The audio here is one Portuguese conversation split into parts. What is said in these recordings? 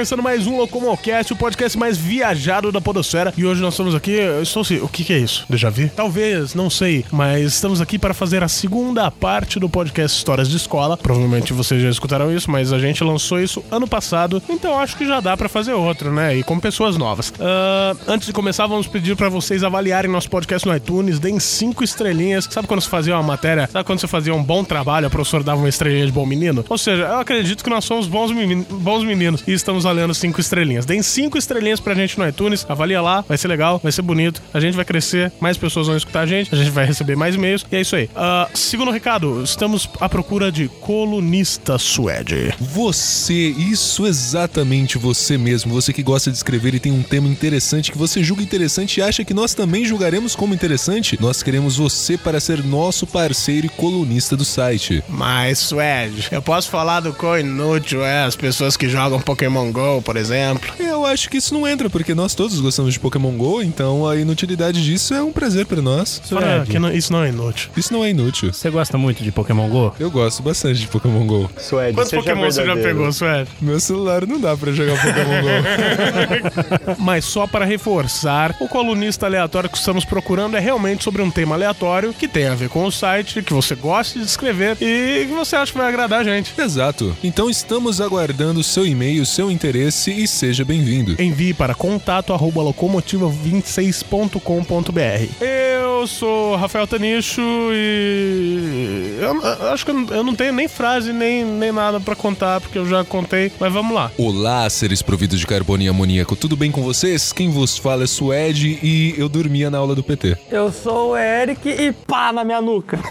Começando mais um Locomocast, o podcast mais viajado da podosfera. E hoje nós estamos aqui, eu estou se... O que, que é isso? Déjà vu? Talvez, não sei. Mas estamos aqui para fazer a segunda parte do podcast Histórias de Escola. Provavelmente vocês já escutaram isso, mas a gente lançou isso ano passado. Então acho que já dá para fazer outro, né? E com pessoas novas. Ah, antes de começar, vamos pedir para vocês avaliarem nosso podcast no iTunes, deem cinco estrelinhas. Sabe quando você fazia uma matéria? Sabe quando você fazia um bom trabalho, a professora dava uma estrelinha de bom menino? Ou seja, eu acredito que nós somos bons, meni- bons meninos e estamos valendo cinco estrelinhas. Deem cinco estrelinhas pra gente no iTunes, avalia lá, vai ser legal, vai ser bonito, a gente vai crescer, mais pessoas vão escutar a gente, a gente vai receber mais e-mails e é isso aí. Ah, segundo recado, estamos à procura de colunista suede. Você, isso exatamente você mesmo, você que gosta de escrever e tem um tema interessante que você julga interessante e acha que nós também julgaremos como interessante, nós queremos você para ser nosso parceiro e colunista do site. Mas, Suede, eu posso falar do quão inútil é as pessoas que jogam Pokémon GO, por exemplo? Eu acho que isso não entra, porque nós todos gostamos de Pokémon GO, então a inutilidade disso é um prazer para nós. Fora que não- isso não é inútil. Isso não é inútil. Você gosta muito de Pokémon GO? Eu gosto bastante de Pokémon GO. Suede, Quantos seja Pokémon você já verdadeiro. pegou, Suede? Meu celular não dá pra jogar Pokémon GO. Mas só para reforçar, o colunista aleatório que estamos procurando é realmente sobre um tema aleatório que tem a ver com o site, que você gosta de escrever e que você acha que vai agradar a gente. Exato. Então estamos aguardando o seu e-mail, seu interesse e seja bem-vindo. Envie para contato arroba locomotiva26.com.br. Eu sou Rafael Tanicho e eu, eu acho que eu, não- eu não tenho nem frase nem, nem nada para contar porque eu já contei, mas vamos lá. Olá, seres providos de carbono e amoníaco, tudo bem com vocês? Quem vos fala é Suede e eu dormia na aula do PT. Eu sou o Eric e pá na minha nuca.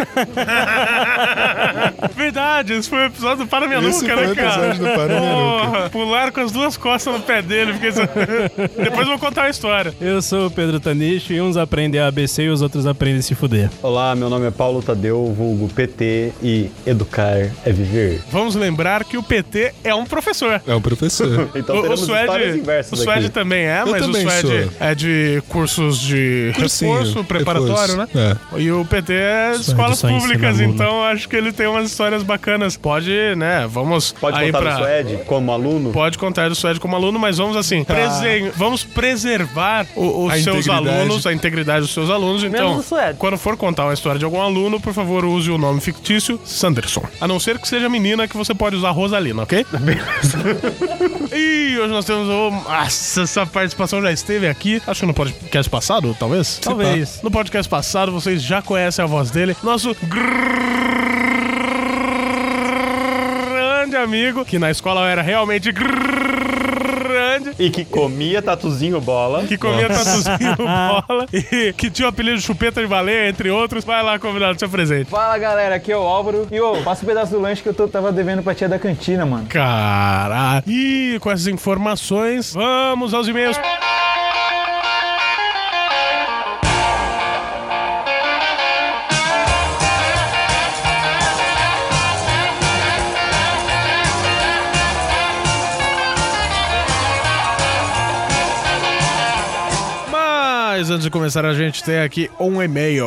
Verdade, esse foi o episódio do Para Minha Esse Nuca, foi né, o cara? episódio do Para Minha Porra, Pularam com as duas costas no pé dele. Fiquei... assim, Depois eu vou contar a história. Eu sou o Pedro Tanicho e uns aprendem ABC e os outros aprendem a se fuder. Olá, meu nome é Paulo Tadeu, vulgo PT e educar é viver. Vamos lembrar que o PT é um professor. É um professor. Então o, o Suede, o Suede aqui. também é, mas o também Suede sou. é de cursos de Cursinho, reforço, preparatório, reforço. né? E o PT é de Suede escolas públicas, então acho que ele tem umas histórias bacanas. Pode, né? Vamos Pode aí contar pra... do Suede como aluno? Pode contar do Suede como aluno, mas vamos assim, presen- vamos preservar o- os A seus integridade. alunos, a integridade dos seus alunos. Então, quando for contar uma história de algum aluno, por favor, use o nome fictício Sanderson. A não ser que seja menina, que você pode usar Rosalina, ok? e hoje nós temos o... Nossa, essa participação já esteve aqui. Acho que no podcast passado, talvez? Talvez. No podcast passado, vocês já conhecem a voz dele. Nosso grande amigo, que na escola era realmente grande, E que comia tatuzinho bola. que comia tatuzinho bola e que tinha o apelido de chupeta de baleia, entre outros. Vai lá, convidado, seu presente. Fala galera, aqui é o Álvaro. E ô, passa um pedaço do lanche que eu tô- tava devendo pra tia da cantina, mano. Caralho. E com essas informações, vamos aos e-mails. Mas antes de começar, a gente tem aqui um e-mail.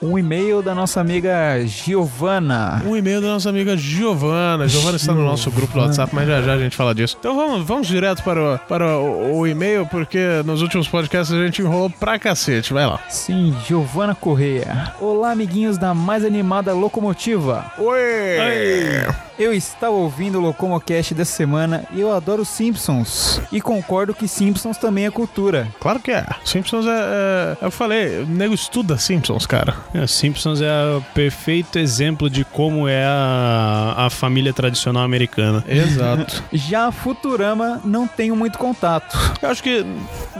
Um e-mail da nossa amiga Giovana. Um e-mail da nossa amiga Giovana. Giovana está no nosso grupo do WhatsApp, mas já já a gente fala disso. Então vamos, vamos direto para, o, para o, o e-mail, porque nos últimos podcasts a gente enrolou pra cacete. Vai lá. Sim, Giovana Correia. Olá, amiguinhos da mais animada locomotiva. Oi! Eu estava ouvindo o Locomocast dessa semana e eu adoro Simpsons. E concordo que Simpsons também é cultura. Claro que é. Simpsons é, é. Eu falei, o nego estuda Simpsons, cara. É, Simpsons é o perfeito exemplo de como é a, a família tradicional americana. Exato. Já a Futurama não tenho muito contato. Eu acho que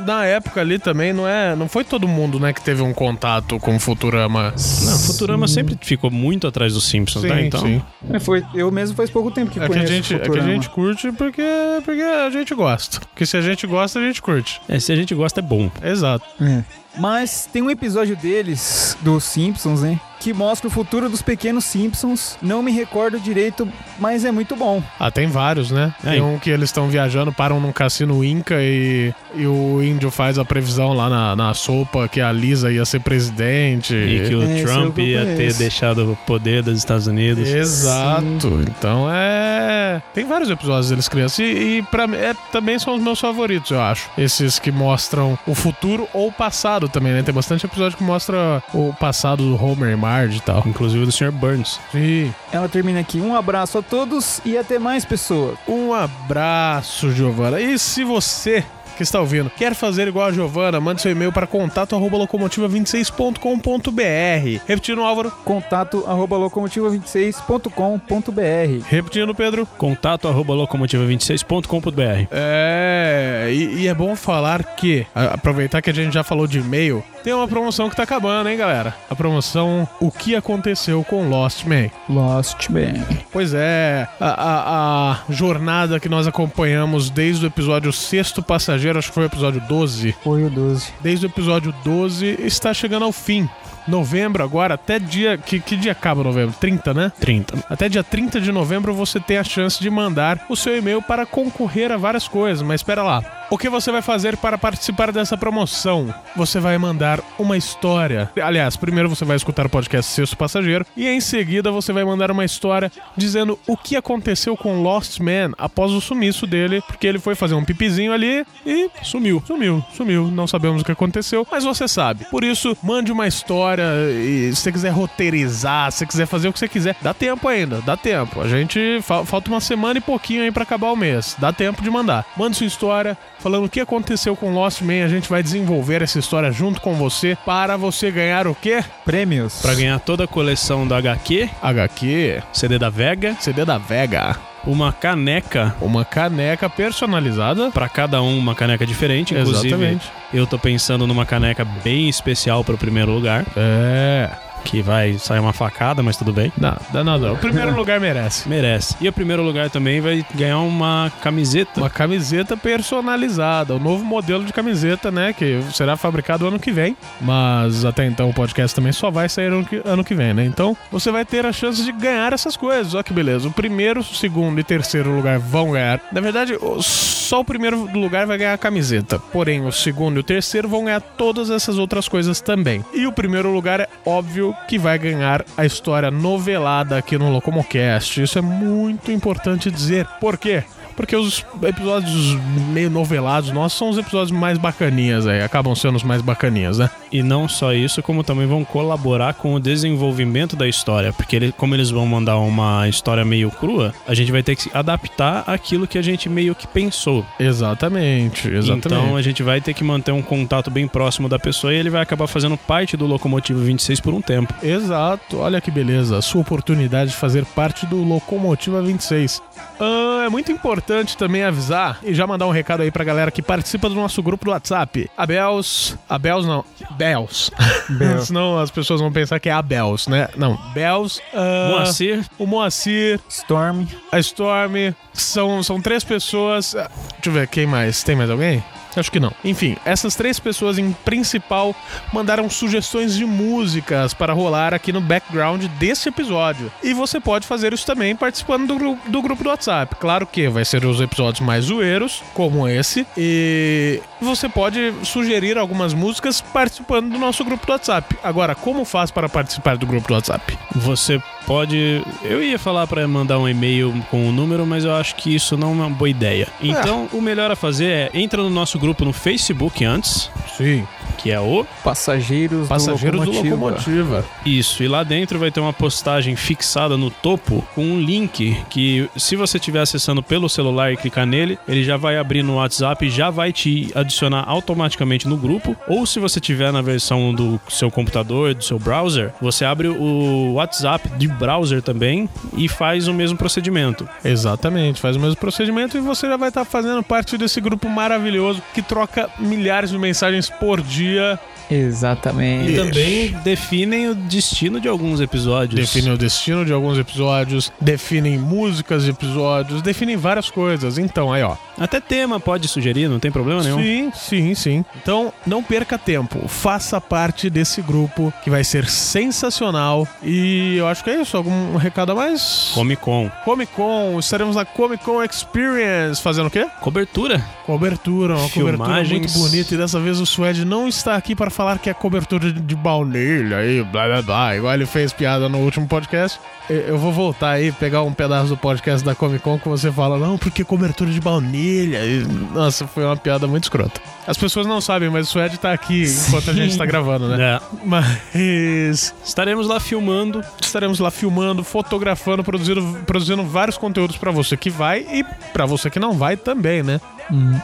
na época ali também não é. Não foi todo mundo, né, que teve um contato com o Futurama. Não, Futurama sempre ficou muito atrás dos Simpsons, né? Então, É, Foi, eu mesmo faz pouco tempo que É que, a conheço gente, é que a gente curte porque, porque a gente gosta. Porque se a gente gosta, a gente curte. é, se a gente gosta, é bom. Exato. É. Mas tem um episódio deles, dos Simpsons, né? Que mostra o futuro dos pequenos Simpsons. Não me recordo direito, mas é muito bom. Ah, tem vários, né? É. Tem um que eles estão viajando, param num cassino Inca e, e o índio faz a previsão lá na, na sopa que a Lisa ia ser presidente. E que o Esse Trump ia ter deixado o poder dos Estados Unidos. Exato. Então é. Tem vários episódios deles crianças. E, e pra mim, é, também são os meus favoritos, eu acho. Esses que mostram o futuro ou o passado também, né? Tem bastante episódio que mostra o passado do Homer e E tal. Inclusive do Sr. Burns. Sim. Ela termina aqui. Um abraço a todos e até mais, pessoas. Um abraço, Giovana. E se você que está ouvindo quer fazer igual a Giovana, mande seu e-mail para contato arroba locomotiva26.com.br. Repetindo, Álvaro. Contato arroba locomotiva26.com.br. Repetindo, Pedro. Contato arroba locomotiva26.com.br. É, e, e é bom falar que, a- aproveitar que a gente já falou de e-mail, tem uma promoção que tá acabando, hein, galera? A promoção O que aconteceu com Lost Man. Lost Man. Pois é, a, a- a jornada que nós acompanhamos desde o episódio Sexto Passageiro, acho que foi o episódio 12, Foi o 12. desde o episódio 12, está chegando ao fim. Novembro agora, até dia. Que, que dia acaba novembro? 30, né? 30. Até dia 30 de novembro você tem a chance de mandar o seu e-mail para concorrer a várias coisas. Mas espera lá. O que você vai fazer para participar dessa promoção? Você vai mandar uma história. Aliás, primeiro você vai escutar o podcast Sexto Passageiro e em seguida você vai mandar uma história dizendo o que aconteceu com Lost Man após o sumiço dele, porque ele foi fazer um pipizinho ali e sumiu, sumiu, sumiu. Não sabemos o que aconteceu, mas você sabe. Por isso, mande uma história e se você quiser roteirizar, se você quiser fazer o que você quiser, dá tempo ainda, dá tempo. A gente fa- falta uma semana e pouquinho aí pra acabar o mês. Dá tempo de mandar. Mande sua história falando o que aconteceu com Lost Man. A gente vai desenvolver essa história junto com você para você ganhar o quê? Prêmios. Pra ganhar toda a coleção do HQ, HQ, CD da Vega, CD da Vega, uma caneca uma caneca personalizada. Pra cada um uma caneca diferente, inclusive. Exatamente. Eu tô pensando numa caneca bem especial pro primeiro lugar, É. que vai sair uma facada, mas tudo bem. Não, dá nada. O primeiro lugar merece. Merece. E o primeiro lugar também vai ganhar uma camiseta. Uma camiseta personalizada, o novo modelo de camiseta, né? Que será fabricado ano que vem. Mas até então o podcast também só vai sair ano que, ano que vem, né? Então você vai ter a chance de ganhar essas coisas. Olha que beleza. O primeiro, segundo e terceiro lugar vão ganhar. Na verdade, só o primeiro lugar vai ganhar a camiseta. Porém, o segundo e o terceiro vão ganhar todas essas outras coisas também. E o primeiro lugar é óbvio que vai ganhar a história novelada aqui no Locomocast. Isso é muito importante dizer. Por quê? Porque os episódios meio novelados nossos são os episódios mais bacaninhas aí, acabam sendo os mais bacaninhas, né? E não só isso, como também vão colaborar com o desenvolvimento da história. Porque ele- como eles vão mandar uma história meio crua, a gente vai ter que se adaptar àquilo que a gente meio que pensou. Exatamente, exatamente. Então a gente vai ter que manter um contato bem próximo da pessoa e ele vai acabar fazendo parte do Locomotivo 26 por um tempo. Exato, olha que beleza, a sua oportunidade de fazer parte do Locomotiva 26. Ah, é muito importante também avisar e já mandar um recado aí pra galera que participa do nosso grupo do WhatsApp. Abels. Abels não. Bels. Bel. Senão as pessoas vão pensar que é Abels, né? Não, Bels. ah, Moacir, O Moacir, Storm. a Storm. São, são três pessoas. Ah, Deixa eu ver, quem mais? Tem mais alguém? Acho que não. Enfim, essas três pessoas em principal mandaram sugestões de músicas para rolar aqui no background desse episódio. E você pode fazer isso também participando do, do grupo do WhatsApp. Claro que vai ser os episódios mais zoeiros, como esse. E você pode sugerir algumas músicas participando do nosso grupo do WhatsApp. Agora, como faz para participar do grupo do WhatsApp? você pode. Eu ia falar pra mandar um e-mail com o número, mas eu acho que isso não é uma boa ideia. Então, o melhor a fazer é entra no nosso grupo no Facebook antes, Sim. que é o Passageiros, Passageiros do do Locomotiva. Locomotiva. Isso, e lá dentro vai ter uma postagem fixada no topo com um link que, se você estiver acessando pelo celular e clicar nele, ele já vai abrir no WhatsApp e já vai te adicionar automaticamente no grupo. Ou se você tiver na versão do seu computador, do seu browser, você abre o WhatsApp de browser também e faz o mesmo procedimento. Exatamente, faz o mesmo procedimento e você já vai estar fazendo parte desse grupo maravilhoso que troca milhares de mensagens por dia dia. E Exatamente. também definem o destino de alguns episódios. Definem o destino de alguns episódios, definem músicas de episódios, definem várias coisas. Então, aí ó. Até tema pode sugerir, não tem problema nenhum. Sim, sim, sim. Então, não perca tempo. Faça parte desse grupo que vai ser sensacional. E eu acho que é isso. Algum recado a mais? Comic Con. Comic Con. Estaremos na Comic Con Experience fazendo o quê? Cobertura. Cobertura, uma cobertura muito Filmagens. bonita. E dessa vez o Suede não está aqui para falar que é cobertura de- baunilha aí, blá blá blá. Igual ele fez piada no último podcast. Eu- vou voltar aí, pegar um pedaço do podcast da Comic Con que você fala, não, porque cobertura de baunilha. E, nossa, foi uma piada muito escrota. As pessoas não sabem, mas o Suede tá aqui enquanto a gente tá gravando, né? É. Mas Estaremos lá filmando. estaremos lá filmando, fotografando, produzindo, produzindo vários conteúdos pra você que vai e pra você que não vai também, né?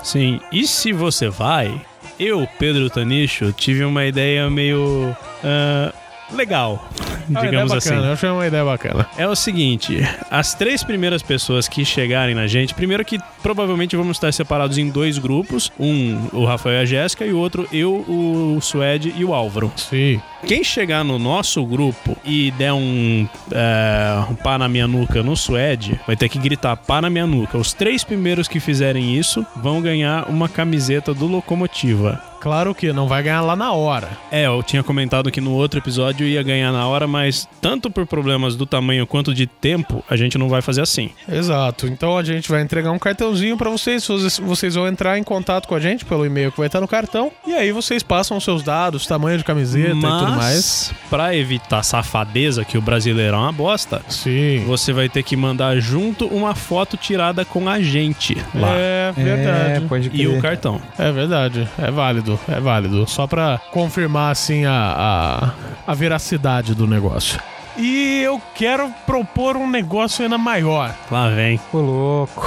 Sim. E se você vai, eu, Pedro Tanicho, tive uma ideia meio. ah, legal, Ah, digamos ideia assim. bacana, Eu achei uma ideia bacana. É o seguinte, as três primeiras pessoas que chegarem na gente, primeiro que provavelmente vamos estar separados em dois grupos, um o Rafael e a Jéssica e o outro eu, o Suede e o Álvaro. Sim. Quem chegar no nosso grupo e der um, é, um pá na minha nuca no Suede, vai ter que gritar pá na minha nuca. Os três primeiros que fizerem isso vão ganhar uma camiseta do Locomotiva. Claro que não vai ganhar lá na hora. É, eu tinha comentado que no outro episódio ia ganhar na hora, mas tanto por problemas do tamanho quanto de tempo, a gente não vai fazer assim. Exato. Então a gente vai entregar um cartãozinho pra vocês. Vocês- vão entrar em contato com a gente pelo e-mail que vai estar no cartão. E aí vocês passam os seus dados, tamanho de camiseta e tudo mais. pra evitar safadeza, que o brasileiro é uma bosta, Sim. você vai ter que mandar junto uma foto tirada com a gente lá. É É, verdade. pode E o cartão. É verdade. É válido. É válido. Só pra confirmar, assim, a, a, a veracidade do negócio. E eu quero propor um negócio ainda maior. Lá vem. Ô, louco.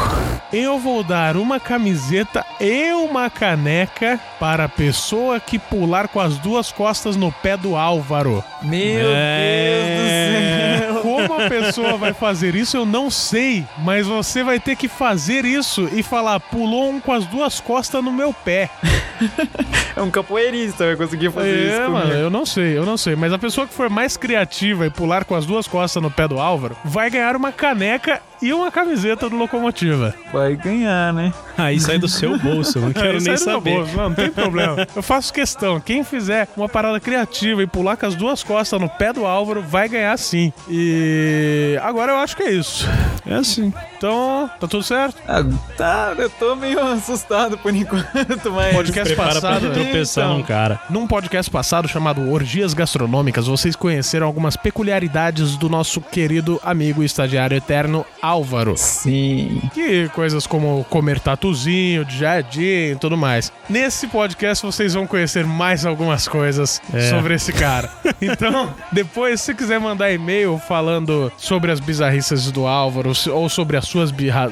Eu vou dar uma camiseta e uma caneca para a pessoa que pular com as duas costas no pé do Álvaro. Meu É. Deus do céu. Como a pessoa vai fazer isso, eu não sei. Mas você vai ter que fazer isso e falar: pulou um com as duas costas no meu pé. É um capoeirista, vai conseguir fazer isso É, mano, eu não sei, eu não sei. Mas a pessoa que for mais criativa e pular com as duas costas no pé do Álvaro vai ganhar uma caneca e uma camiseta do Locomotiva. Vai ganhar, né? Aí sai do seu bolso, não quero Isso nem é saber. bolso, Não, não tem problema. Eu faço questão. Quem fizer uma parada criativa e pular com as duas costas no pé do Álvaro vai ganhar sim. E agora eu acho que é isso. É assim. Então, tá tudo certo? Ah, tá, eu tô meio assustado por enquanto, mas. Podcast Prepara pra passado. tropeçar Então. num cara. Num podcast passado chamado Orgias Gastronômicas, vocês conheceram algumas peculiaridades do nosso querido amigo e estagiário eterno Álvaro. Sim. Que coisas como comer tatuzinho, de jardim e tudo mais. Nesse podcast vocês vão conhecer mais algumas coisas É. sobre esse cara. Então, depois, se quiser mandar e-mail falando sobre as bizarrices do Álvaro ou sobre as suas birra...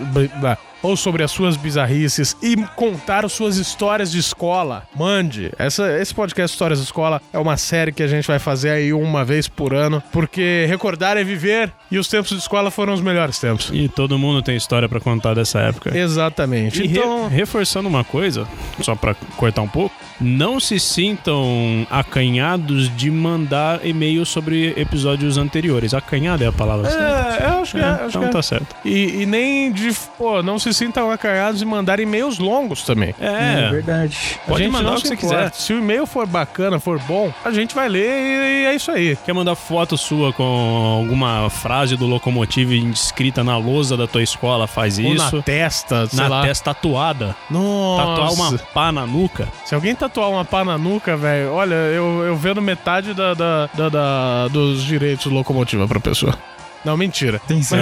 ou sobre as suas bizarrices e contar as suas histórias de escola, mande. Essa, esse podcast Histórias de Escola é uma série que a gente vai fazer aí uma vez por ano, porque recordar é viver e os tempos de escola foram os melhores tempos. E todo mundo tem história pra contar dessa época. Exatamente. E re- então, reforçando uma coisa, só pra cortar um pouco, não se sintam acanhados de mandar e-mail sobre episódios anteriores. Acanhado é a palavra certa? É, eu acho que é. É, acho então que é. tá certo. E, e nem de. Pô, não se sintam acanhados e mandar e-mails longos também. É, É, verdade. Pode A gente mandar o que você importa. quiser. Se o e-mail for bacana, for bom, a gente vai ler e, e é isso aí. Quer mandar foto sua com alguma frase do locomotivo escrita na lousa da tua escola? Faz Ou isso. na testa, sei Na lá. testa tatuada. Nossa. Tatuar uma pá na nuca. Se alguém tatuar uma pá na nuca, velho, olha, eu, eu vendo metade da, da, da- da- dos direitos locomotiva pra pessoa. Não, mentira. Tem isso?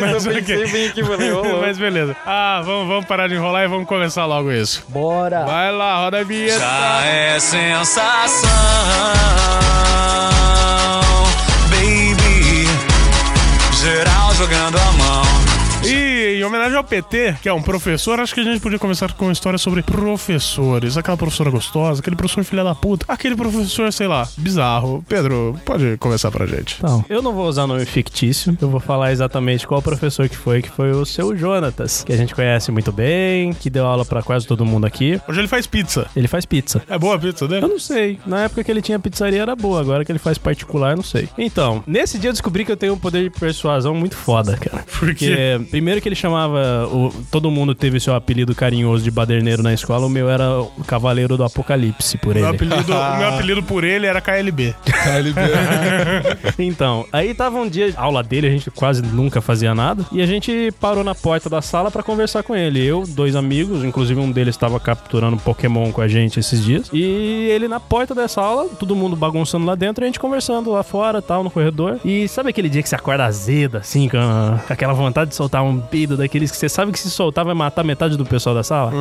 Mas eu pensei ok. bem aqui, falei, ô, louco. Mas beleza. Ah, vamos, vamos parar de enrolar e vamos começar logo isso. Bora! Vai lá, roda a vinheta. Já é sensação, baby. Geral jogando a homenagem ao PT, que é um professor, acho que a gente podia começar com uma história sobre professores. Aquela professora gostosa, aquele professor filha da puta, aquele professor, sei lá, bizarro. Pedro, pode começar pra gente. Então, eu não vou usar nome fictício, eu vou falar exatamente qual professor que foi, que foi o seu Jonatas, que a gente conhece muito bem, que deu aula pra quase todo mundo aqui. Hoje ele faz pizza. Ele faz pizza. É boa a pizza dele? Eu não sei. Na época que ele tinha pizzaria era boa, agora que ele faz particular, eu não sei. Então, nesse dia eu descobri que eu tenho um poder de persuasão muito foda, cara. Por quê? Porque, primeiro que ele chamava. O- todo mundo teve seu apelido carinhoso de baderneiro na escola, o meu era o Cavaleiro do Apocalipse por ele. Meu apelido, o meu apelido por ele era KLB. KLB. Então, aí tava um dia, aula dele, a gente quase nunca fazia nada. E a gente parou na porta da sala pra conversar com ele. Eu, dois amigos, inclusive um deles estava capturando Pokémon com a gente esses dias. E ele na porta dessa aula, todo mundo bagunçando lá dentro, e a gente conversando lá fora, tal, no corredor. E sabe aquele dia que você acorda azeda, assim, com, a- com aquela vontade de soltar um peido daqueles que você sabe que se soltar vai matar metade do pessoal da sala?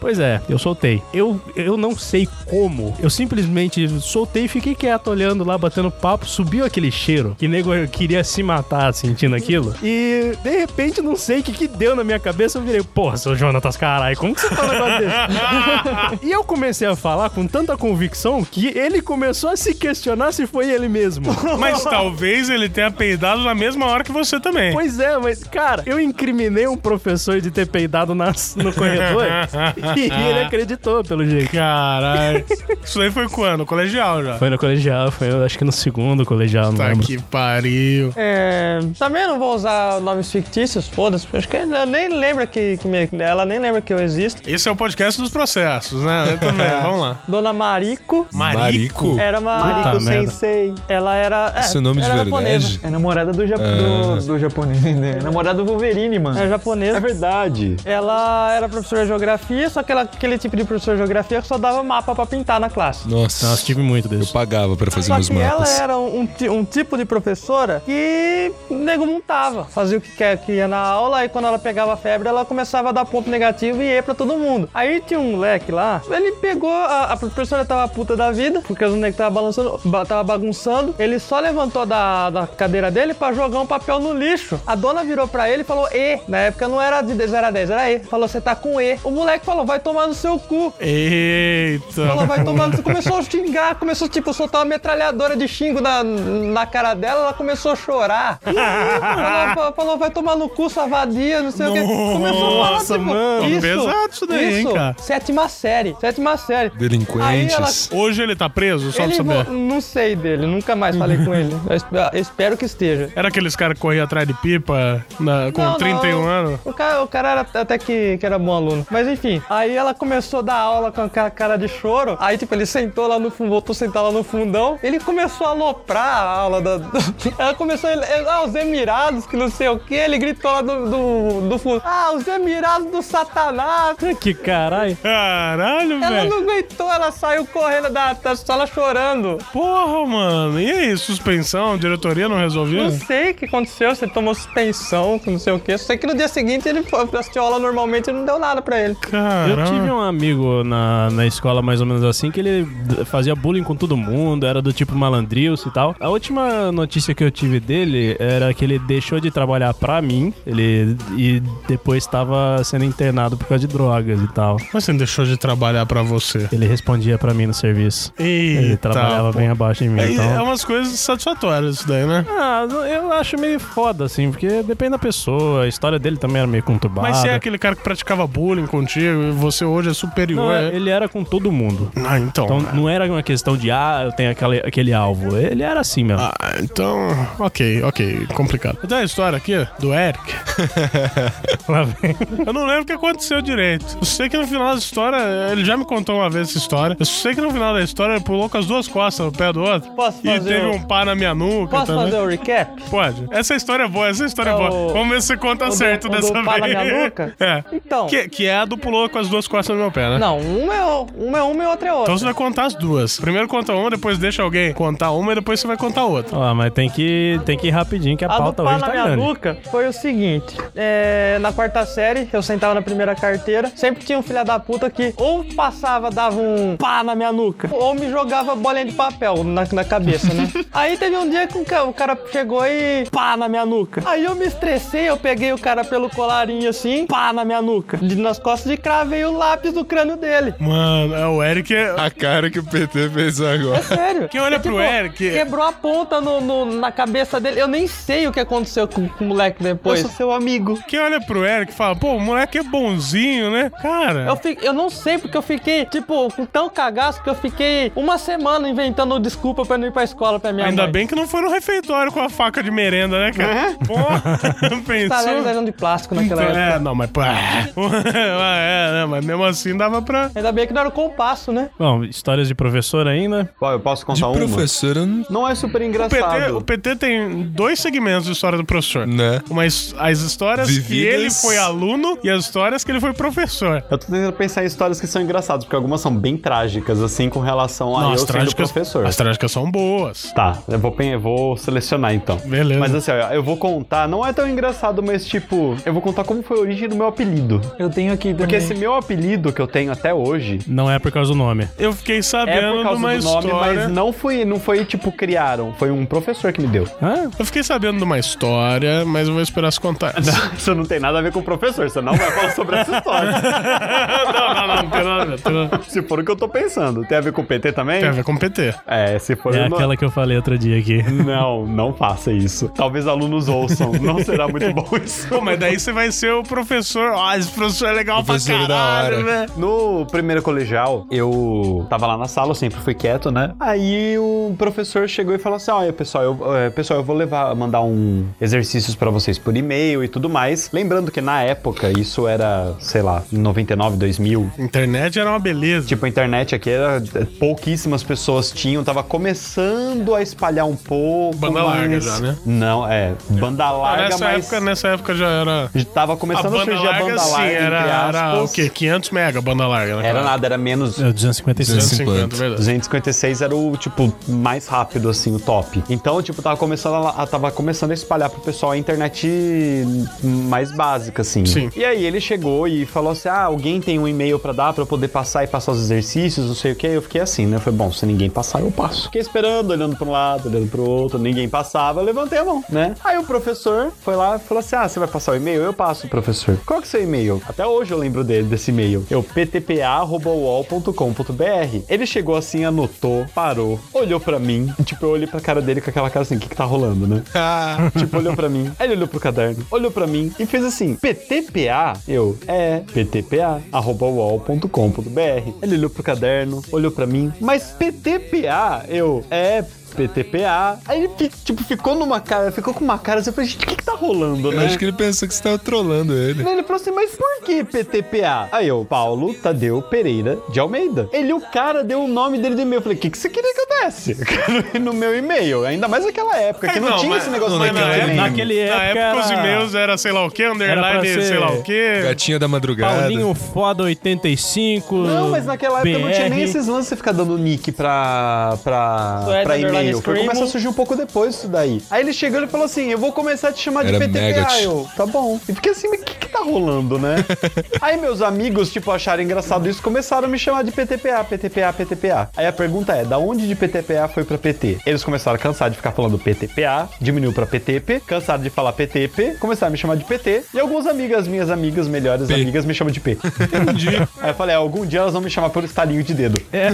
Pois é, eu soltei. Eu, eu não sei como. Eu simplesmente soltei e fiquei quieto olhando lá, batendo papo. Subiu aquele cheiro que nego queria se matar sentindo aquilo. E de repente, não sei o que, que deu na minha cabeça. Eu virei, porra, seu Jonatas, caralho, como que você fala um negócio desse? e eu comecei a falar com tanta convicção que ele começou a se questionar se foi ele mesmo. Mas talvez ele tenha peidado na mesma hora que você também. Pois é, mas, cara, eu incriminei um professor de ter peidado nas, no corredor e ele acreditou, pelo jeito. Caralho. Isso aí foi quando? Colegial já. Foi no colegial, foi eu acho que no segundo colegial, não Tá que pariu. É, também não vou usar nomes fictícios, foda-se. Acho que ela nem lembra que, que me- ela nem lembra que eu existo. Esse é o podcast dos processos, né? Eu também. Vamos lá. Dona Marico Marico? era uma. Merda. Sensei. Ela era. É, Esse é nome de era verdade? japonesa. É namorada do, Jap do, do japonês, né? É namorada do Wolverine, mano. É japonesa. É verdade. Ela era professora de geografia, só que ela, aquele tipo de professor de geografia que só dava mapa pra pintar na classe. Nossa, Nossa, tive muito eu desse. pagava pra fazer Só meus que ela mapas. era um, um tipo de professora que o nego montava. Fazia o que quer que ia na aula, e quando ela pegava febre, ela começava a dar ponto negativo e ia pra todo mundo. Aí tinha um moleque lá, ele pegou, a, a professora tava puta da vida, porque os negros tava balançando, ba- tava bagunçando. Ele só levantou da, da cadeira dele pra jogar um papel no lixo. A dona virou pra ele e falou E. Na época não era de 0 a 10, era E. Falou, você tá com E. O moleque falou, vai tomar no seu cu. Eita. Ela vai tomando. Começou a xingar, começou, tipo, soltar uma metralhadora de xingo na, na cara dela, ela começou a chorar. ela fa- falou, vai tomar no cu, sua vadia, não sei o que. Começou a falar, Nossa, tipo, mano, isso, pesado isso daí, hein, isso, cara? Sétima série, sétima série. Delinquentes. Hoje ele tá preso, só pra Ele saber. vo- não sei dele, nunca mais falei com ele. Eu espero que esteja. Era aqueles caras que corriam atrás de pipa na- com Não, 31 não. anos? O cara, o cara era até que, que era bom aluno. Mas enfim, aí ela começou a dar aula com aquela cara de choro. Aí, tipo, ele sentou lá no fundo, voltou a sentar lá no fundão. Ele começou a aloprar a aula da. do- ela começou a. Ah, os Emirados, que não sei o que. Ele gritou lá do, do, do fundo. Ah, os Emirados do Satanás. Que caralho. Caralho, Ela velho. não aguentou, ela saiu correndo da, da sala chorando. Porra, mano. E aí, suspensão? Diretoria não resolvia? Não sei o que aconteceu, ele tomou suspensão, que não sei o que. Só sei que no dia seguinte ele foi- assistiu aula normalmente e não deu nada pra ele. Caralho. Eu tive um amigo na, na escola mais ou menos assim, que ele fazia bullying com todo mundo, era do tipo malandrilso e tal. A última notícia que eu tive dele era que ele deixou de trabalhar pra mim, ele e depois estava sendo internado por causa de drogas e tal. Mas você deixou de trabalhar pra você? Ele respondia pra mim no serviço. Eita, Ele trabalhava pô. bem abaixo de mim, É, então... é umas coisas satisfatórias isso daí, né? Ah, eu acho meio foda, assim, porque depende da pessoa. A história dele também era meio conturbada. Mas você é aquele cara que praticava bullying contigo e você hoje é superior. Não, é... ele era com todo mundo. Ah, então. Então não era uma questão de, ah, eu tenho aquele, aquele alvo. Ele era assim mesmo. Ah, então. Ok, ok. Complicado. Eu tenho a história aqui do Eric. Lá vem. Eu não lembro o que aconteceu direito. Eu sei que no final da história, ele já me contou uma vez essa história. Eu sei que no final da história ele pulou com as duas costas no pé do outro. Posso E fazer teve o- um pá na minha nuca Posso também. fazer o recap? Pode. Essa história é boa, essa história é, É boa. o- Vamos ver se você conta o certo dessa vez. minha nuca? É. Então. Que, que é a do pulou com as duas costas no meu pé, né? Não, uma é, uma é uma e outra é outra. Então você vai contar as duas. Primeiro conta uma, depois deixa alguém contar uma e depois você vai contar outra. Ó, mas tem que, tem que ir rapidinho, que a, A do pauta pá hoje na tá minha grande. nuca foi o seguinte: é, na quarta série, eu sentava na primeira carteira, sempre tinha um filho da puta que ou passava, dava um pá na minha nuca, ou me jogava bolinha de papel na, na cabeça, né? Aí teve um dia que o ca- o cara chegou e pá na minha nuca. Aí eu me estressei, eu peguei o cara cara pelo colarinho assim, pá, na minha nuca. De- Nas costas de cravei o lápis do crânio dele. Mano, é, o Eric é. A cara que o PT fez agora. Sério. Quem olha pro Eric- Quebrou a ponta no, no- na cabeça dele. Eu nem sei o que aconteceu com, com o moleque depois. Eu sou seu amigo. Quem olha pro Eric fala, pô, o moleque é bonzinho, né? Cara. Eu, fi- eu não sei, porque eu fiquei, tipo, com tão cagaço que eu fiquei uma semana inventando desculpa pra não ir pra escola pra minha Ainda mãe. bem que não foi no refeitório com a faca de merenda, né, cara? Porra, pensou? Talheres eram de plástico naquela Então, época. é, não, mas pô. é, né, mas mesmo assim dava pra. Ainda bem que não era o compasso, né? Bom, histórias de professor ainda. Ó, eu posso De contar uma? professora, Não é super O PT, engraçado. o PT tem dois segmentos de história do professor. né? Mas as histórias que Vividas. ele foi aluno e as histórias que ele foi professor. Eu tô tentando pensar em histórias que são engraçadas, porque algumas são bem trágicas, assim, com relação a Não, eu as sendo trágicas, professor. as trágicas são boas. Tá, eu vou, eu vou selecionar então. Beleza. Mas assim, ó, eu vou contar, não é tão engraçado, mas tipo, eu vou contar como foi a origem do meu apelido. Eu tenho aqui também. Porque esse meu apelido que eu tenho até hoje Não é por causa do nome. Eu fiquei é sabendo por de causa uma do nome, história. mas não foi, não foi tipo criaram, foi um professor que me deu. Ah, Eu fiquei sabendo de uma história, mas eu vou esperar se contar. Isso não tem nada a ver com o professor, você não vai falar sobre essa história. não, não, não, não tem nada a ver. se for o que eu tô pensando. Tem a ver com o PT também? Tem a ver com PT. É, se for é não- aquela que eu falei outro dia aqui. Não, não faça isso. Talvez alunos ouçam. Não será muito bom isso. Pô, mas daí você vai ser o professor. Ah, esse professor é legal Professor pra da caralho, né? No primeiro colegial, eu tava lá na sala, eu sempre fui quieto, né? Aí o professor chegou e falou assim: Olha, pessoal, eu, é, pessoal, eu vou levar, mandar um exercícios pra vocês por e-mail e tudo mais. Lembrando que na época, isso era, sei lá, em 99, 2000. Internet era uma beleza. Tipo, a internet aqui era. Pouquíssimas pessoas tinham, tava começando a espalhar um pouco. Banda mas- larga já, né? Não, é. Banda Ah, larga, nessa, mas. época, nessa época já era. Tava A começando a, banda surgir a larga, banda sim, larga. era, entre era o quê? 500 mega banda larga, né? Era nada, era menos. É o 256. 250, verdade. 256 era o, tipo, mais rápido, assim, o top. Então, tipo, tava começando a, tava começando a espalhar pro pessoal a internet mais básica, assim. Sim. E aí ele chegou e falou assim: ah, alguém tem um e-mail pra dar pra eu poder passar e passar os exercícios, não sei o que. Eu fiquei assim, né? Eu falei, bom, se ninguém passar, eu passo. Fiquei esperando, olhando pra um lado, olhando pro outro, ninguém passava, eu levantei a mão, né? Aí o professor foi lá e falou assim: ah, você vai passar o e-mail? Eu passo, professor. Qual que é o seu e-mail? Até hoje eu lembro dele, desse e-mail. Eu ptpa.uol.com.br. Ele chegou assim, anotou, parou, olhou pra mim. E, tipo, eu olhei pra cara dele com aquela cara assim: o que que tá rolando, né? Ah, tipo, olhou pra mim. Aí ele olhou pro caderno, olhou pra mim e fez assim: PTPA? Eu, é, PTPA, arroba uol.com.br. Ele olhou pro caderno, olhou pra mim, mas PTPA? Eu, é. PTPA. Aí ele, tipo, ficou numa cara, ficou com uma cara assim, eu falei, gente, o que que tá rolando, eu né? acho que ele pensou que você tava trolando ele. Aí Ele falou assim, mas por que PTPA? Aí eu, Paulo Tadeu Pereira de Almeida. Ele, o cara, deu o nome dele do e-mail. Eu falei, o que, que você queria que eu desse? no meu e-mail. Ainda mais naquela época, que É, não, não, tinha mas- esse negócio não, de naquela e-mail. época- Naquele Na época, época os era- e-mails era sei lá o quê, Era underline, pra ser- sei lá o quê. Gatinha da madrugada. Paulinho Foda 85. Não, mas naquela época não tinha nem BR. esses lances de você ficar dando nick pra, pra, Suede pra Foi Screamo. começar a surgir um pouco depois isso daí. Aí ele chegou e falou assim: Eu vou começar a te chamar de Era PTPA. Megat. Eu, tá bom. E fiquei assim, mas que tá rolando, né? Aí meus amigos, tipo, acharam engraçado isso, começaram a me chamar de PTPA, PTPA, PTPA. Aí a pergunta é: da onde de PTPA foi pra PT? Eles começaram a cansar de ficar falando PTPA, diminuiu pra PTP, cansaram de falar PTP, começaram a me chamar de PT. E algumas amigas, minhas amigas, melhores P. amigas, me chamam de P. Entendi. Aí eu falei: é, algum dia elas vão me chamar pelo estalinho de dedo. É,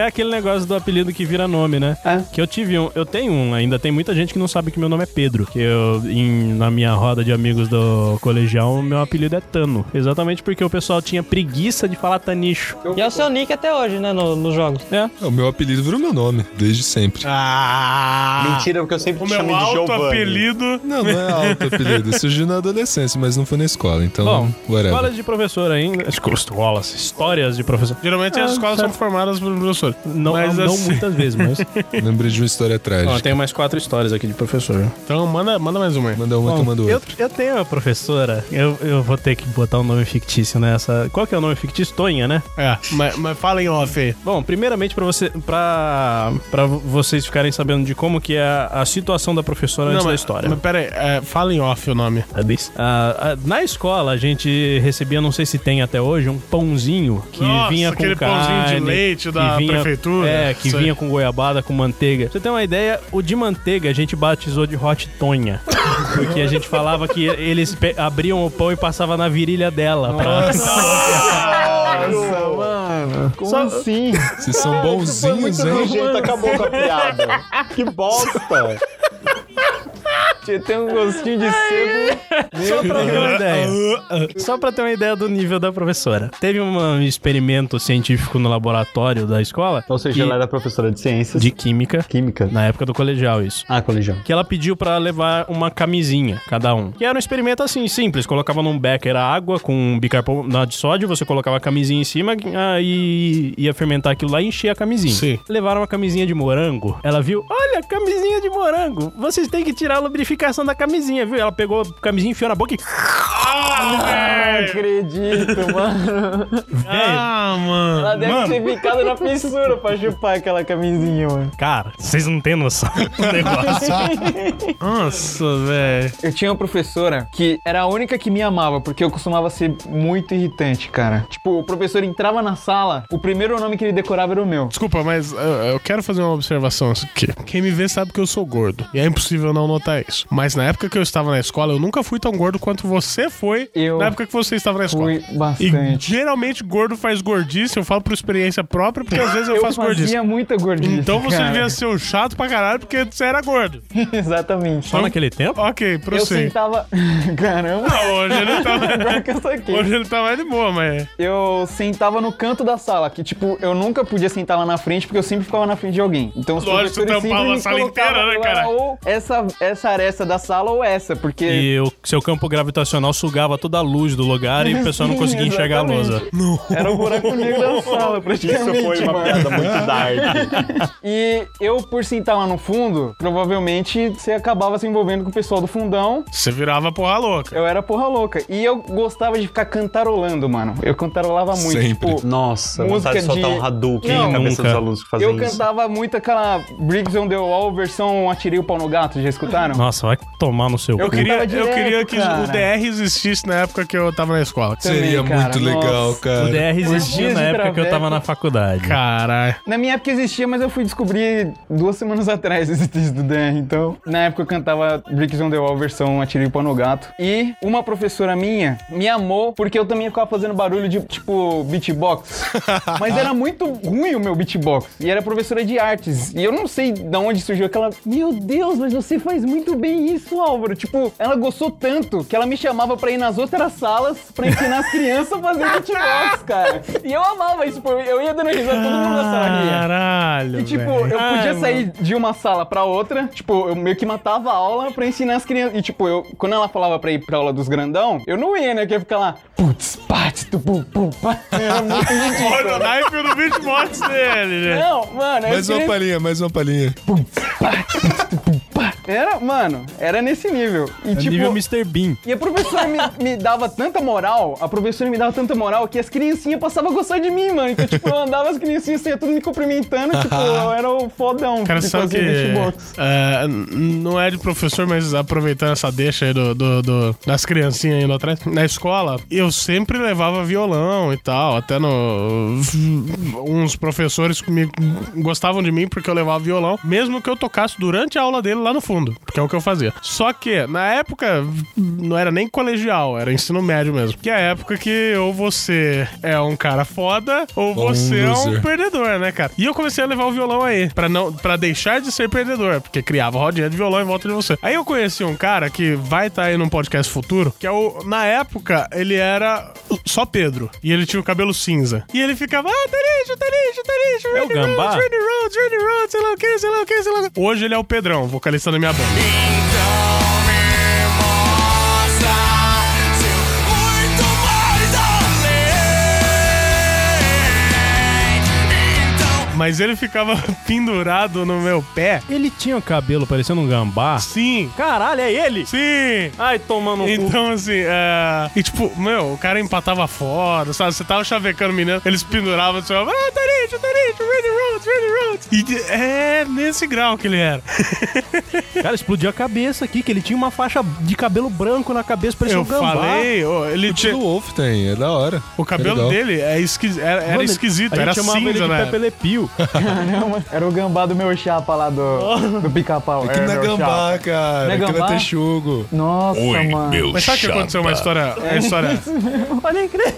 é aquele negócio do apelido que vira nome, né? É. Que eu tive um, eu tenho um, ainda tem muita gente que não sabe que meu nome é Pedro. Que eu, em- na minha roda de amigos do colegial, meu apelido é Tano. Exatamente porque o pessoal tinha preguiça de falar Tanicho. E é o seu nick até hoje, né, no- nos jogos. É. O meu apelido virou meu nome, desde sempre. Ah! Mentira, porque eu sempre O te chamei de alto Giovanni. apelido. Não, não é alto apelido. Surgiu na adolescência, mas não foi na escola, então, Bom, whatever. escolas de professor ainda. Escolas, histórias de professor. Geralmente as Ah, escolas são formadas por professor. Não, Mas não assim- muitas vezes, mas. Lembrei de uma história Ó, trágica. tem mais quatro histórias aqui de professor. Então manda, manda mais uma aí. Manda uma que eu mando eu, outra. eu tenho uma professora, eu, eu vou ter que botar um nome fictício nessa. Qual que é o nome fictício? Tonha, né? É, mas, mas fala em off aí. Bom, primeiramente pra você, pra pra, vocês ficarem sabendo de como que é a, a situação da professora antes da mas, história. Mas pera aí, é, fala em off o nome. Ah, ah, na escola, a gente recebia, não sei se tem até hoje, um pãozinho que Nossa, vinha com aquele carne. pãozinho de leite da vinha- prefeitura. É, que Sei. vinha com goiabada, com manteiga. Pra você ter uma ideia, o de manteiga a gente batizou de Hot Tonha. Porque a gente falava que eles abriam o pão e passavam na virilha dela. Pra... Nossa, mano. Como assim? Vocês são bonzinhos, hein? nojento, acabou com a piada. Que bosta. Tinha tem um gostinho de sebo. Só pra ter uma ideia. Só pra ter uma ideia do nível da professora. Teve um experimento científico no laboratório da escola. Ou seja, que- ela era professora de ciências. de química. química. Na época do colegial, isso. Ah, colegial. que ela pediu pra levar uma camisinha, cada um. Que era um experimento assim, simples. Colocava num becker a água com bicarbonato de sódio, você colocava a camisinha em cima aí ia fermentar aquilo lá e encher a camisinha. Sim. Levaram uma camisinha de morango. Ela viu, olha, camisinha de morango. Vocês têm que tirar a lubrificação da camisinha, viu? Ela pegou a camisinha, enfiou na boca e... Não acredito, mano. Ah, mano. Ela deve Mano. ter ficado na fissura pra chupar aquela camisinha, mano. Cara, vocês não têm noção do negócio. Nossa, velho. Eu tinha uma professora que era a única que me amava, porque eu costumava ser muito irritante, cara. Tipo, o professor entrava na sala, o primeiro nome que ele decorava era o meu. Desculpa, mas eu, eu quero fazer uma observação aqui. Quem me vê sabe que eu sou gordo. E é impossível não notar isso. Mas na época que eu estava na escola, eu nunca fui tão gordo quanto você foi Eu na época que você estava na escola. Fui E bastante. geralmente gordo faz gordice, eu falo por experiência própria, porque às vezes eu, Eu faço fazia gordice. muita gordice. Então você cara. devia ser um chato pra caralho porque você era gordo. Exatamente. Só naquele tempo? Ok, Eu prossiga. sentava. Caramba. Não, hoje ele tá. Eu. Hoje ele tá mais de boa, mas. Eu sentava no canto da sala, que tipo, eu nunca podia sentar lá na frente, porque eu sempre ficava na frente de alguém. Então os Lógico, professores você tampava sempre a me sala inteira, né, cara? Ou essa, essa aresta da sala ou essa, porque... E o seu campo gravitacional sugava toda a luz do lugar e o pessoal não conseguia enxergar a lousa. Era o buraco negro da sala, praticamente, Isso foi uma mano. piada muito dark. E eu, por sentar lá no fundo, provavelmente você acabava se envolvendo com o pessoal do fundão. Você virava porra louca. Eu era porra louca. E eu gostava de ficar cantarolando, mano. Eu cantarolava muito. Sempre. Tipo, Nossa, Música vontade de soltar de- um Hadouken Não, na cabeça nunca. dos alunos que fazem eu isso. cantava muito aquela Briggs on the Wall versão Atirei o Pau no Gato, já escutaram? Nossa, vai tomar no seu Eu cu. queria, cantava eu queria direto, que cara. o DR existisse na época que eu tava na escola. Também, Seria cara, muito legal, nossa. cara. O DR existia na época que eu tava na faculdade. Caralho. Na minha época existia, mas eu fui descobrir duas semanas atrás esse texto do DR. Então, na época eu cantava Bricks on the Wall versão Atirei o Pau no Gato. E uma professora minha me amou porque eu também ficava fazendo barulho de, tipo, beatbox. mas era muito ruim o meu beatbox. E era professora de artes. E eu não sei de onde surgiu aquela... Meu Deus, mas você faz muito bem isso, Álvaro. Tipo, ela gostou tanto que ela me chamava pra ir nas outras salas pra ensinar as crianças a fazer beatbox, cara. E eu amava isso. Pô, eu ia dando risada, todo mundo na sala ria. Caralho. E tipo, velho. eu podia Ai, sair de uma sala pra outra, tipo, eu meio que matava a aula pra ensinar as crianças. E tipo, eu, quando ela falava pra ir pra aula dos grandão, eu não ia, né? Que ia ficar lá, putz, pats, tu, pum, pum, pá. Era muito Olha o naipe do beatbox dele, né? Não, mano, eu Mais uma queria- palhinha, mais uma palhinha. Era, mano, era nesse nível. E É tipo, nível Mr. Bean. E a professora me, me dava tanta moral, a professora me dava tanta moral que as criancinhas passavam a gostar de mim, mano. Então, tipo, eu andava as criancinhas assim, tudo me cumprimentando, tipo, eu era o fodão. Cara, sabe que n- não é de professor, mas aproveitando essa deixa aí do, do- do- das criancinhas indo atrás, na escola, eu sempre levava violão e tal, até no... uns professores me gostavam de mim porque eu levava violão, mesmo que eu tocasse durante a aula dele lá no fundo, porque é o que eu fazia. Só que, na época, não era nem colegial, era ensino médio mesmo, que é a época que ou você é um cara foda, ou um você é um loser. perdedor, né, cara? E eu comecei a levar o violão aí, pra, não, pra deixar de ser perdedor, porque criava rodinha de violão em volta de você. Aí eu conheci um cara que vai estar aí num podcast futuro, que é o. Na época, ele era só Pedro. E ele tinha o cabelo cinza. E ele ficava, ah, Tarijo, Tarijo, Tarijo, É o Randy Gambá? Rhodes, Randy Rhodes, Randy Rhodes, sei lá o que, sei lá o que, sei lá o que. Hoje ele é o Pedrão, vocalista da minha Mas ele ficava pendurado no meu pé. Ele tinha o cabelo parecendo um gambá. Sim. Caralho, é ele? Sim! Ai, tomando cu. Então, assim, é... E, tipo, meu, o cara empatava foda, sabe? Você tava chavecando o menino, eles penduravam, assim, ah, Tarijo, Tenente, Tenente, Randy Rhodes, Randy Rhodes. E é nesse grau que ele era. Cara, explodiu a cabeça aqui, que ele tinha uma faixa de cabelo branco na cabeça, parecia Eu um gambá. falei, ó, ele O tinha... Tilo Wolf tem, é da hora. O cabelo legal. dele é esquis... era, era Mano, esquisito, a gente era chamava ele cinza, de né? Pepe Le Pew. Caramba, era o gambá do meu chapa lá do, do pica-pau. Aqui É, na meu Gambá, chapa. cara. Não é Aqui na Gambá? Texugo. Nossa, mano. Mas sabe o que aconteceu? Uma história... Uma história... Pode crer.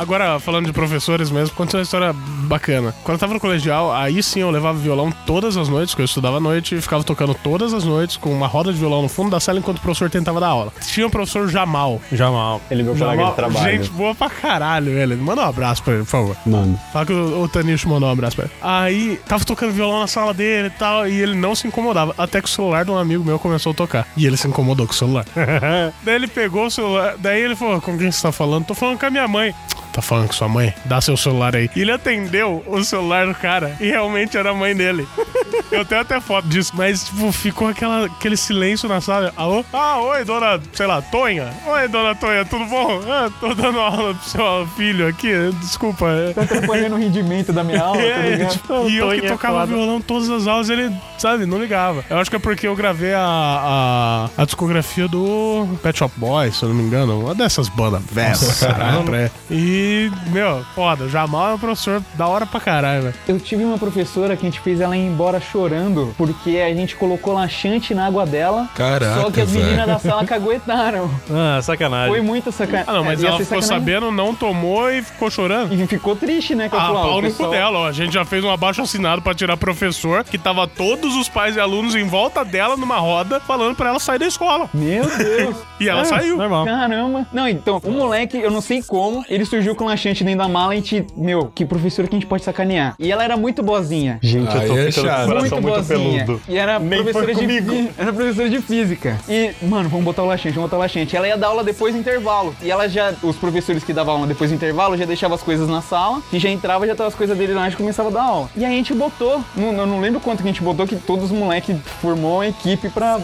Agora, falando de professores mesmo, aconteceu uma história bacana. Quando eu tava no colegial, aí sim eu levava violão todas as noites, porque eu estudava à noite e ficava tocando todas as noites com uma roda de violão no fundo da sala enquanto o professor tentava dar aula. Tinha o professor Jamal. Jamal. Ele é meu colega de trabalho. Gente boa pra caralho, ele. Manda um abraço pra ele, por favor. Mano. Fala que o, o Tanicho mandou um abraço pra ele. Aí, tava tocando violão na sala dele e tal, e ele não se incomodava. Até que o celular de um amigo meu começou a tocar. E ele se incomodou com o celular. daí ele pegou o celular, daí ele falou: Com quem você tá falando? Tô falando com a minha mãe. Tá falando com sua mãe? Dá seu celular aí. E ele atendeu o celular do cara e realmente era a mãe dele. Eu tenho até foto disso, mas tipo, ficou aquela, aquele silêncio na sala. Alô? Ah, oi, dona, sei lá, Tonha. Oi, dona Tonha, tudo bom? Ah, tô dando aula pro seu filho aqui. Desculpa. é- Tá atrapalhando o rendimento da minha aula, tá é, ligado? tipo, e eu que Tonha é tocava foda. violão todas as aulas, ele, sabe, não ligava. Eu acho que é porque eu gravei a, a, a discografia do Pet Shop Boys, se eu não me engano. Uma dessas bandas velhas, caralho. pra- E, meu, foda, Jamal é um professor da hora pra caralho, velho. Eu tive uma professora que a gente fez ela ir embora chorando porque a gente colocou laxante na água dela. Caraca, Só que as meninas da sala caguetaram. Ah, sacanagem. Foi muita sacanagem. Ah, não, mas Ia ela ficou sacanagem. sabendo, não tomou e ficou chorando. E ficou triste, né? Que Ah, falou, pau o no cu dela, ó. A gente já fez um abaixo assinado pra tirar professor, que tava todos os pais e alunos em volta dela numa roda, falando pra ela sair da escola. Meu Deus. E ela saiu. Normal. Caramba. Não, então, o moleque, eu não sei como, ele surgiu com laxante dentro da mala e a gente, meu, que professora que a gente pode sacanear. E ela era muito boazinha. Gente, eu tô Aí é ficando com o chato. coração muito, boazinha. peludo. E era Nem professora de comigo. Era professora de física. E, mano, vamos botar o laxante, vamos botar o laxante. Ela ia dar aula depois do intervalo. E ela já, os professores que davam aula depois do intervalo já deixavam as coisas na sala, que já entrava, já tava as coisas dele lá e começava a dar aula. E aí a gente botou, não, eu não lembro quanto que a gente botou, que todos os moleques formou uma equipe pra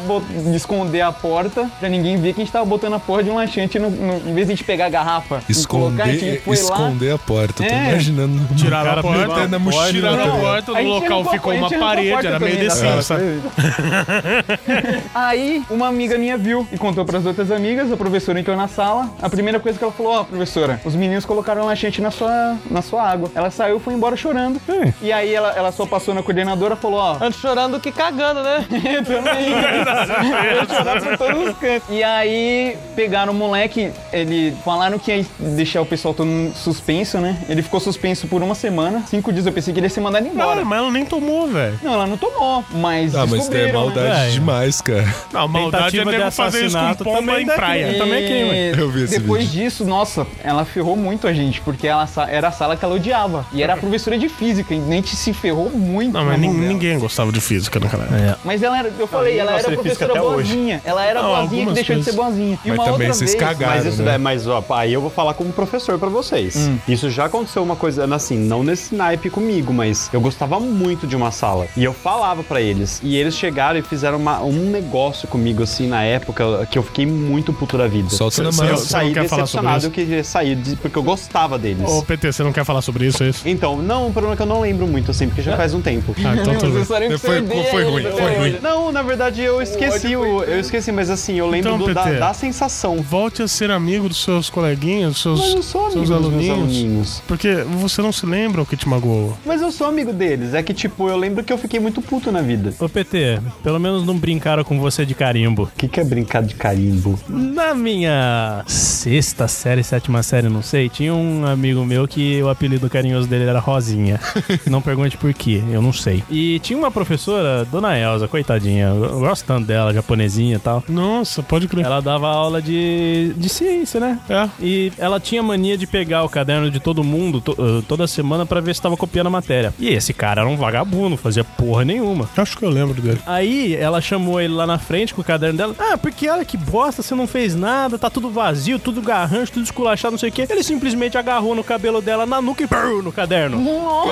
esconder a porta, pra ninguém ver que a gente tava botando a porra de um laxante no, no- em vez de a gente pegar a garrafa e colocar, a gente Esconder, foi lá. esconder a porta. Tô É. imaginando. Tiraram a porta, até na mochila, a porta, A no gente local a ficou porta, uma a gente a parede, porta era meio sabe? Aí, uma amiga minha viu e contou pras outras amigas, a professora entrou na sala. A primeira coisa que ela falou, ó, professora, os meninos colocaram laxante na sua, na sua água. Ela saiu e foi embora chorando. E aí ela, ela só passou na coordenadora e falou, ó, Antes chorando que cagando, né? também. Eu chorava por todos os cantos. E aí pegaram o moleque, ele falaram que ia deixar o pessoal todo suspenso, né? Ele ficou suspenso por uma semana. Cinco dias eu pensei que ele ia ser mandado embora. Não, mas ela nem tomou, velho. Não, ela não tomou, mas Ah, mas é descobriram, maldade né? É. demais, cara. Não, maldade é nego fazer isso com pomba também em praia. crime. também é. E Eu vi esse Depois vídeo. disso, nossa, ela ferrou muito a gente, porque ela era a sala que ela odiava. E era a professora de física, e a gente se ferrou muito. Não, mas dela. ninguém gostava de física naquela época. Mas ela era, eu falei, ela gosta era professora boazinha. Ela era Não, boazinha que deixou de ser coisas. boazinha. E Mas uma também outra vocês vez, cagaram. Mas isso né? daí, mas ó, aí eu vou falar como professor pra vocês. Hum. Isso já aconteceu uma coisa, assim, não nesse naipe comigo, mas eu gostava muito de uma sala. E eu falava pra eles. E eles chegaram e fizeram uma- um negócio comigo, assim, na época, que eu fiquei muito puto da vida. Solta na mão. eu Você não saí decepcionado, eu queria sair de- porque eu gostava deles. Ô, PT, você não quer falar sobre isso, é isso? Então, não, o problema é que eu não lembro muito, assim, porque já faz um tempo. Ah, então tudo bem. Foi- foi ele ruim, até foi ruim. Não, na verdade eu esqueci, o, eu esqueci, mas assim, eu lembro Então, do- da, PT. da sensação. Volte a ser amigo dos seus coleguinhas, dos seus, Mas eu sou amigo meus aluninhos. aluninhos. Porque você não se lembra o que te magoou. Mas eu sou amigo deles. É que, tipo, eu lembro que eu fiquei muito puto na vida. Ô, PT, pelo menos não brincaram com você de carimbo. O que, que é brincar de carimbo? Na minha sexta série, sétima série, não sei, tinha um amigo meu que o apelido carinhoso dele era Rosinha. não pergunte por quê, eu não sei. E tinha uma professora, Dona Elza, coitadinha, eu gosto tanto dela, japonesinha e tal. Nossa, pode crer. Ela dava aula de, de ciência, né? É. E ela tinha mania de pegar o caderno de todo mundo to- eh, toda semana pra ver se tava copiando a matéria. E esse cara era um vagabundo, não fazia porra nenhuma. Acho que eu lembro dele. Aí ela chamou ele lá na frente com o caderno dela. Ah, porque olha que bosta, você não fez nada, tá tudo vazio, tudo garrancho, tudo esculachado, não sei o quê. Ele simplesmente agarrou no cabelo dela na nuca e brrr, no caderno.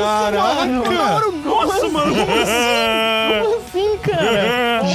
Caraca! Nossa, mano, como assim, cara?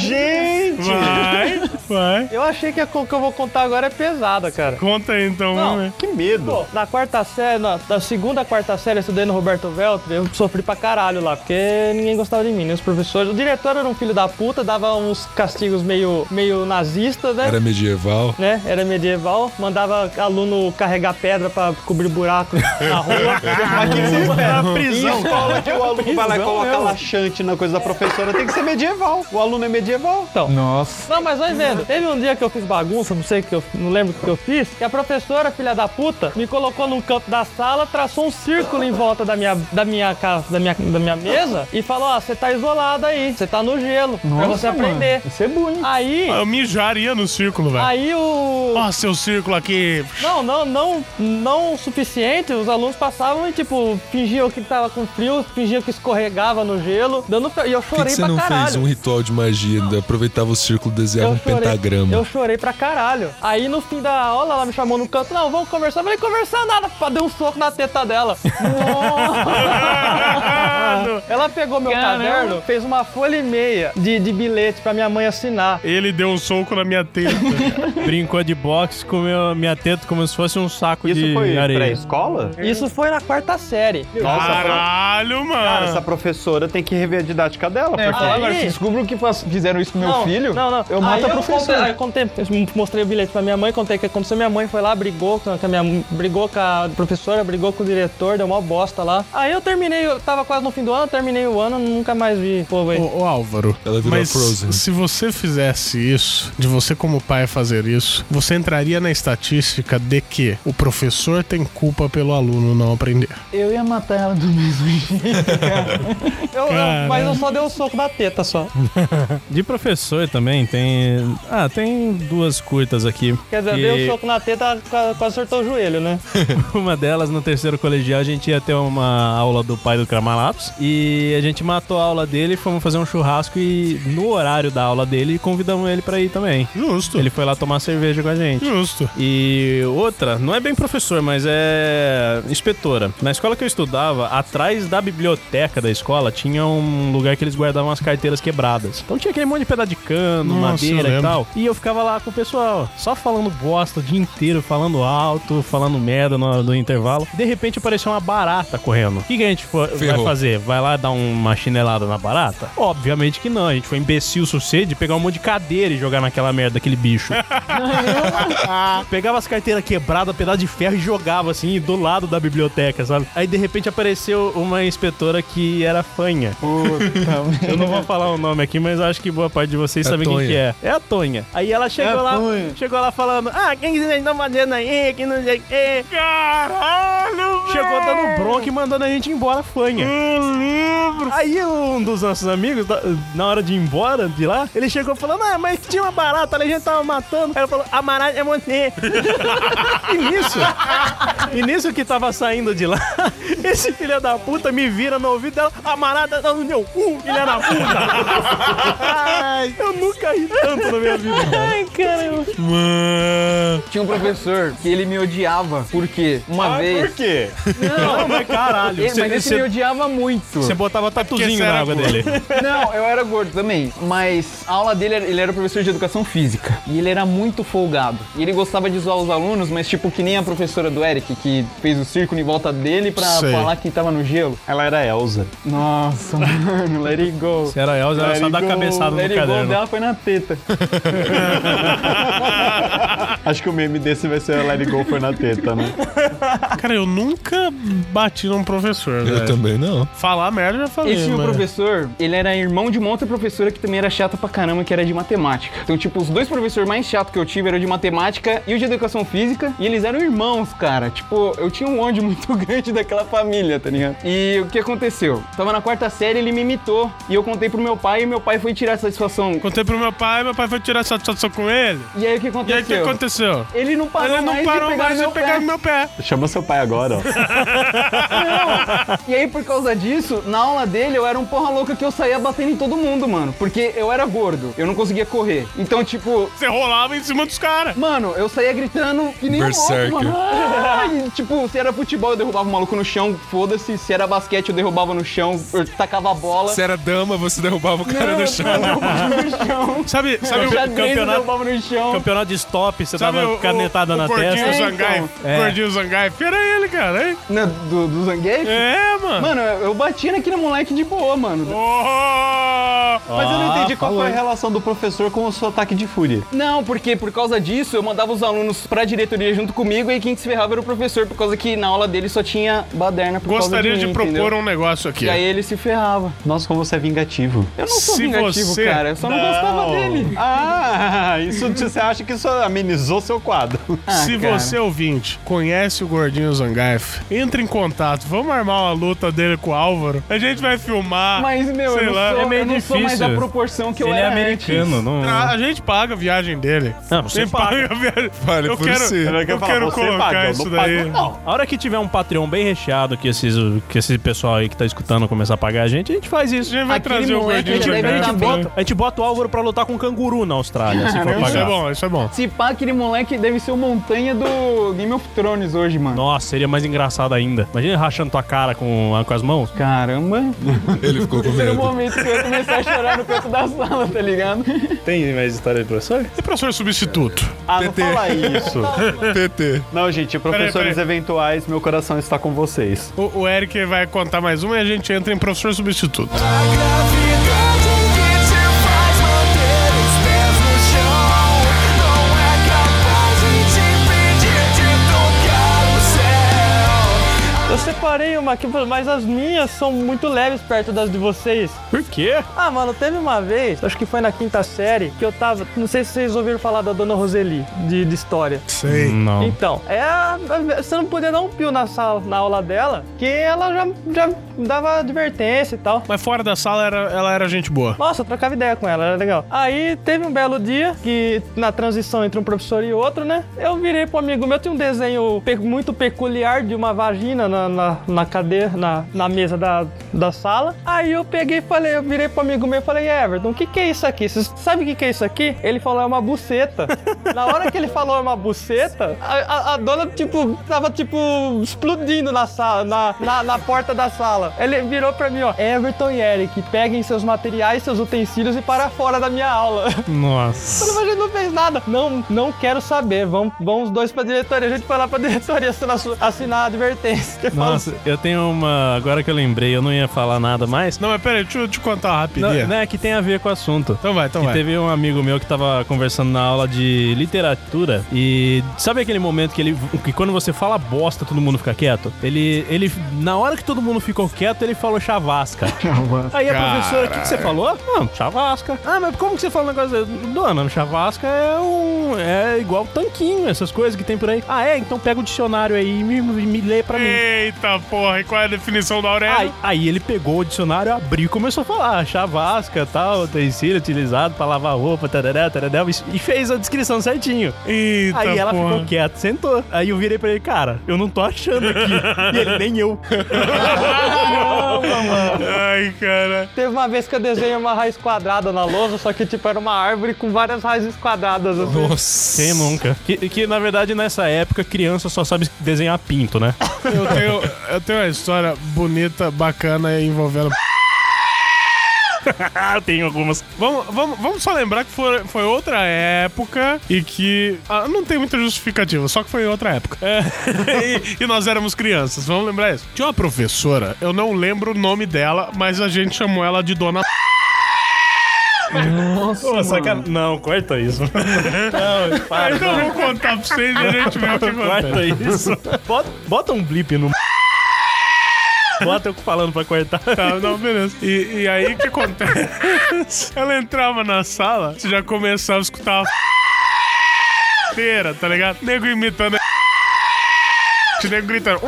Vai, vai. Eu achei que a que eu vou contar agora é pesada, cara. Conta aí então, Não. né? Que medo. Pô, na quarta série, na, da segunda quarta série, eu estudei no Roberto Veltri, eu sofri pra caralho lá, porque ninguém gostava de mim, nem os professores. O diretor era um filho da puta, dava uns castigos meio, meio nazistas, né? Era medieval. né? Era medieval, mandava aluno carregar pedra pra cobrir buraco na rua. Que você espera? prisão. Em escola que o aluno vai lá e Prisão coloca mesmo. laxante na coisa da professora, tem que ser medieval. O aluno é medieval. Nossa. Não, mas vai vendo. Teve um dia que eu fiz bagunça, não sei o que eu não lembro o que eu fiz, que a professora, filha da puta, me colocou num canto da sala, traçou um círculo em volta da minha, da minha, ca- da minha, da minha mesa e falou: Ó, você tá isolado aí, você tá no gelo, pra você aprender. Isso é bom, hein? Aí, Eu mijaria no círculo, velho. aí o. Ó, seu círculo aqui. Não, não, não, não o suficiente. Os alunos passavam e, tipo, fingiam que tava com frio, fingiam que escorregava no gelo, dando E eu Por que, chorei que você pra não caralho. fez um ritual de magia? Aproveitava o círculo, desenhava Eu um chorei, pentagrama. eu chorei pra caralho. Aí no fim da aula, ela me chamou no canto. Não, vamos conversar. Eu falei, conversar nada. Pá, dei um soco na teta dela. ela pegou meu Caramba. caderno, fez uma folha e meia de, de bilhete pra minha mãe assinar. Ele deu um soco na minha teta. Brincou de boxe, comeu minha teta como se fosse um saco Isso de foi areia. pré-escola? Isso foi na quarta série. Nossa, Caralho, mano. cara, essa professora tem que rever a didática dela. É, porque agora, se descubro que faz- fizeram isso com meu não, filho, Não, não. eu mato Aí a professora. Contei, aí eu contei, eu mostrei o bilhete pra minha mãe, contei o que aconteceu. Minha mãe foi lá, brigou com a minha, brigou com a professora, brigou com o diretor, deu uma bosta lá. Aí eu terminei, eu tava quase no fim do ano, terminei o ano, nunca mais vi povo aí. Ô, ô, Álvaro, Ela virou mas se você fizesse isso, de você como pai fazer isso, você entraria na estatística de que o professor tem culpa pelo aluno não aprender. Eu ia matar ela do mesmo jeito. Eu- eu- mas eu só dei um soco na teta só. De professor também tem. Ah, tem duas curtas aqui. Quer dizer, eu que dei um soco na teta, qua- quase acertou o joelho, né? Uma delas, no terceiro colegial, a gente ia ter uma aula do pai do Cramalatos. E a gente matou a aula dele, fomos fazer um churrasco e no horário da aula dele convidamos ele pra ir também. Justo. Ele foi lá tomar cerveja com a gente. Justo. E outra, não é bem professor, mas é inspetora. Na escola que eu estudava, atrás da biblioteca da escola, tinha um lugar que eles guardavam as carteiras quebradas. Então tinha aquele monte de pedaço de cano, Nossa, madeira e tal. E eu ficava lá com o pessoal, só falando bosta o dia inteiro, falando alto, falando merda no, no intervalo. De repente apareceu uma barata correndo. O que, que a gente vai Ferrou. fazer? Vai lá dar uma chinelada na barata? Obviamente que não. A gente foi imbecil o suficiente de pegar um monte de cadeira e jogar naquela merda daquele bicho. Pegava as carteiras quebradas, pedaço de ferro e jogava assim do lado da biblioteca, sabe? Aí de repente apareceu uma inspetora que era fanha. Eu não vou falar o nome aqui, mas acho que boa parte de vocês É quem Tonha. que é. É a Tonha. Aí ela chegou É a lá, Tonha. chegou lá falando: "Ah, quem que vocês estão fazendo aí? Que não sei o quê". Caralho! Chegou dando bronca e mandando a gente embora fanha. livro. Aí um dos nossos amigos, na hora de ir embora de lá, ele chegou falando: Ah, mas tinha uma barata ali, a gente tava matando. Aí ela falou: A barata é você. e nisso, e nisso que tava saindo de lá, esse filho da puta me vira no ouvido dela: A barata tá no meu cu, filha da puta. Ai, eu nunca ri tanto na minha vida. Ai, caramba. Mano. Tinha um professor que ele me odiava, porque uma Por vez. quê? Não, mas caralho. Ele, Você- mas esse me odiava muito. Você botava tatuzinho você na água gordo. dele. Não, eu era gordo também, mas a aula dele, era- ele era professor de educação física e ele era muito folgado. E ele gostava de zoar os alunos, mas tipo que nem a professora do Eric, que fez o círculo em volta dele pra Sei. falar que tava no gelo. Ela era Elsa. Nossa, mano, let it go. Se era Elza, era Let só it dar go, cabeçada no let it go caderno. dela foi na teta. Acho que o meme desse vai ser Let It Go for na teta, né? Cara, eu nunca bati num professor, Eu velho. também não. Falar merda eu já falei, Esse meu mas- professor, ele era irmão de uma outra professora que também era chata pra caramba, que era de matemática. Então, tipo, os dois professores mais chatos que eu tive eram de matemática e o de educação física, e eles eram irmãos, cara. Tipo, eu tinha um ódio muito grande daquela família, tá ligado? E o que aconteceu? Tava na quarta série, ele me imitou, e eu contei pro meu pai, e meu pai foi tirar satisfação. Contei pro meu pai, meu pai foi tirar satisfação com ele. E aí o que E aconteceu? aí o que aconteceu? Ele não parou Ele não mais parou de pegar mais no de meu pegar meu pé. Chama seu pai agora, ó. E aí, por causa disso, na aula dele, eu era um porra louca que eu saía batendo em todo mundo, mano. Porque eu era gordo, eu não conseguia correr. Então, tipo, Você rolava em cima dos caras. Mano, eu saía gritando que nem um Berserker. louco, mano. Ah, e, tipo, se era futebol, eu derrubava o maluco no chão, foda-se. Se era basquete, eu derrubava no chão, eu tacava a bola. Se era dama, você derrubava o cara Não, no chão. eu derrubava no chão. Sabe, sabe o, campeonato- derrubava no chão. Campeonato de stop, você sabe dava o, canetada o, na o gordinho testa. É, então. É. Gordinho Zangief. Era ele, cara, hein? Não, do, do Zangief? É, mano. Mano, eu, eu batia naquele moleque de boa, mano. Oh! Mas eu não Ah, entendi qual falou. foi a relação do professor com o seu ataque de fúria. Não, porque por causa disso eu mandava os alunos pra diretoria junto comigo e quem se ferrava era o professor, por causa que na aula dele só tinha baderna por Gostaria causa de mim, propor entendeu? um negócio aqui. E aí ele se ferrava. Nossa, como você é vingativo. Eu não sou Se vingativo, você- cara. Eu só não, gostava dele. Ah, isso você acha que isso amenizou seu quadro. Ah, Se cara. você, ouvinte, conhece o Gordinho Zangief, entre em contato. Vamos armar uma luta dele com o Álvaro. A gente vai filmar. Mas, meu, sei eu não, lá. sou, é meio eu não sou mais difícil. da proporção que eu Ele é era americano, antes. não. A, a gente paga a viagem dele. Não, você Você paga a viagem. Vale eu por quero, si. eu, Eu quero falar, quero colocar paga, eu isso não daí. pago, não. A hora que tiver um Patreon bem recheado que esses, que esse pessoal aí que tá escutando começar a pagar a gente, a gente faz A isso. gente vai Aquele trazer o Gordinho A gente, tá bota, a gente bota o Álvaro pra lutar com um canguru na Austrália, se for Isso é pagar. bom, isso é bom. Se pá, aquele moleque deve ser o montanha do Game of Thrones hoje, mano. Nossa, seria mais engraçado ainda. Imagina ele rachando tua cara com, com as mãos. Caramba. Ele ficou com Esse era o medo. momento que eu ia começar a chorar no canto da sala, tá ligado? Tem mais história de professor? E professor substituto? Ah, não PT. fala isso. PT. Não, gente, professores peraí. eventuais, meu coração está com vocês. O, o Eric vai contar mais uma e a gente entra em professor substituto. A separei uma aqui, mas as minhas são muito leves perto das de vocês. Por quê? Ah, mano, teve uma vez, acho que foi na quinta série, que eu tava. Não sei se vocês ouviram falar da dona Roseli, de, de história. Sei. Não. Então, é, a- você não podia dar um pio na, sala, na aula dela, que ela já, já dava advertência e tal. Mas fora da sala era, ela era gente boa. Nossa, eu trocava ideia com ela, era legal. Aí teve um belo dia que, na transição entre um professor e outro, né? Eu virei pro amigo meu, tinha um desenho pe- muito peculiar de uma vagina na, na, na cadeira, na, na mesa da, da sala. Aí eu peguei e falei, eu virei pro amigo meu e falei, Everton, o que, que é isso aqui? Você sabe o que, que é isso aqui? Ele falou, é uma buceta. na hora que ele falou é uma buceta, a, a- a dona, tipo, tava, tipo, explodindo na sala, na, na, na porta da sala. Ele virou pra mim, ó, Everton e Eric, peguem seus materiais, seus utensílios e para fora da minha aula. Nossa. Mas a gente não fez nada. Não, não quero saber. Vamos, vamos os dois pra diretoria. A gente foi lá pra diretoria assinar, assinar a advertência. Que eu tenho uma. Agora que eu lembrei, eu não ia falar nada mais. Não, mas peraí, deixa eu te contar uma Não, né, que tem a ver com o assunto. Então vai, então Que vai. teve um amigo meu que tava conversando na aula de literatura e sabe aquele momento que ele que quando você fala bosta todo mundo fica quieto? Ele ele na hora que todo mundo ficou quieto ele falou chavasca. Aí a professora, o que, que você falou? Não, chavasca. Ah, mas como que você fala um negócio? Dona, chavasca é um é igual tanquinho, essas coisas que tem por aí. Ah, é? Então pega o dicionário aí e me, me lê pra mim. Eita porra, e qual é a definição da Aurélia? Aí, aí ele pegou o dicionário, abriu e começou a falar chavasca, tal, utensílio utilizado pra lavar roupa, tarará, tarará, e e fez a descrição certinho. Eita aí ela porra. ficou quieta, sentou. Aí eu virei pra ele, cara, eu não tô achando aqui. e ele, nem eu. Ai, cara. Teve uma vez que eu desenhei uma raiz quadrada na lousa, só que tipo era uma árvore com várias raízes quadradas. Assim. Nossa. Quem nunca? Que, que, na verdade nessa época criança só sabe desenhar pinto, né? Eu tenho, eu tenho uma história bonita, bacana envolvendo. eu tenho algumas. Vamos, vamos, vamos só lembrar que foi, foi outra época e que. ah, não tem muita justificativa, só que foi outra época. É, e, e nós éramos crianças, vamos lembrar isso. Tinha uma professora, eu não lembro o nome dela, mas a gente chamou ela de Dona. Pô, sacan... Não, corta isso. não, para. Então eu vou contar pra vocês e a gente vê o que Corta acontece. isso. Bota, bota um blip no. Bota eu falando pra cortar. Tá, não, beleza. E, e aí o que acontece? Ela entrava na sala, você já começava a escutar a inteira, tá ligado? Nego imitando. Nego gritando.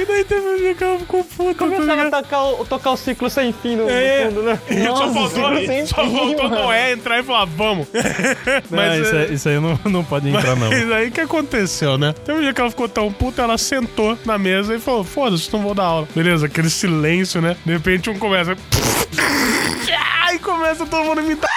E daí teve um dia que ela ficou puta, tá Começava a tocar o, tocar o ciclo sem fim no, no É. fundo, né? E só Nossa, faltou, sem só fim, faltou mano. Noé entrar e falar, vamos. Mas Mas isso, é- aí- isso aí não, não pode entrar, não. Mas aí o que aconteceu, né? Teve um dia que ela ficou tão puta, ela sentou na mesa e falou: Foda-se, não vou dar aula. Beleza, aquele silêncio, né? De repente um começa. Aí começa todo mundo a imitar.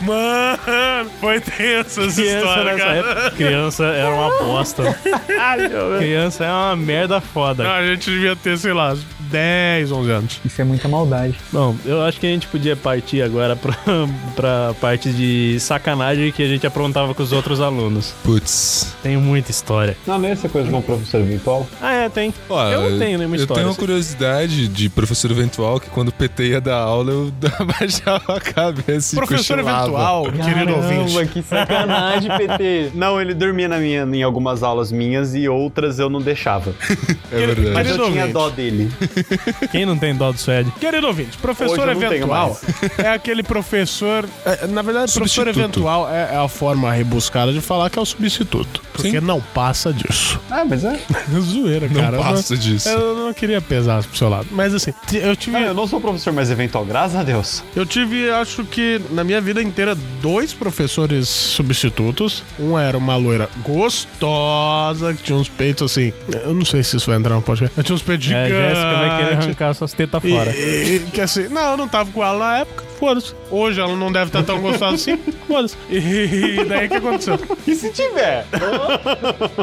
Mano, foi tenso essa Criança história, cara. época, criança era uma bosta. criança é uma merda foda. Não, a gente devia ter, sei lá, 10, 11 anos. Isso é muita maldade. Bom, eu acho que a gente podia partir agora pra, pra parte de sacanagem que a gente aprontava com os outros alunos. Putz. Tenho muita história. Não, não é essa coisa de um professor virtual? Ah, é, tem. Ó, eu não tenho nenhuma Eu história. tenho uma curiosidade de professor eventual que quando o PT ia dar aula, eu abaixava a cabeça e Professor cochilava. Eventual, querido ouvinte. Caramba, que sacanagem, PT. Não, ele dormia na minha, em algumas aulas minhas e outras eu não deixava. É verdade. Mas eu Querido tinha ouvinte. dó dele. Quem não tem dó do Suede? Querido ouvinte, professor não eventual é aquele professor. é, na verdade, professor eventual é, é a forma rebuscada de falar que é o substituto. Porque Sim. não passa disso. Ah, mas é. Zoeira, Não cara. Eu passa disso. Eu não queria pesar pro seu lado. Mas assim, eu tive. Não, eu não sou professor mais eventual, graças a Deus. Eu tive, acho que na minha vida inteira, dois professores substitutos. Um era uma loira gostosa, que tinha uns peitos assim. Eu não sei se isso vai entrar no podcast. Ela tinha uns peitos É, gigantes. Jéssica vai querer arrancar suas tetas E- fora. E, que assim, não, eu não tava com ela na época, foda-se. Hoje ela não deve estar tão gostosa assim, foda-se. E daí o que aconteceu? E se tiver?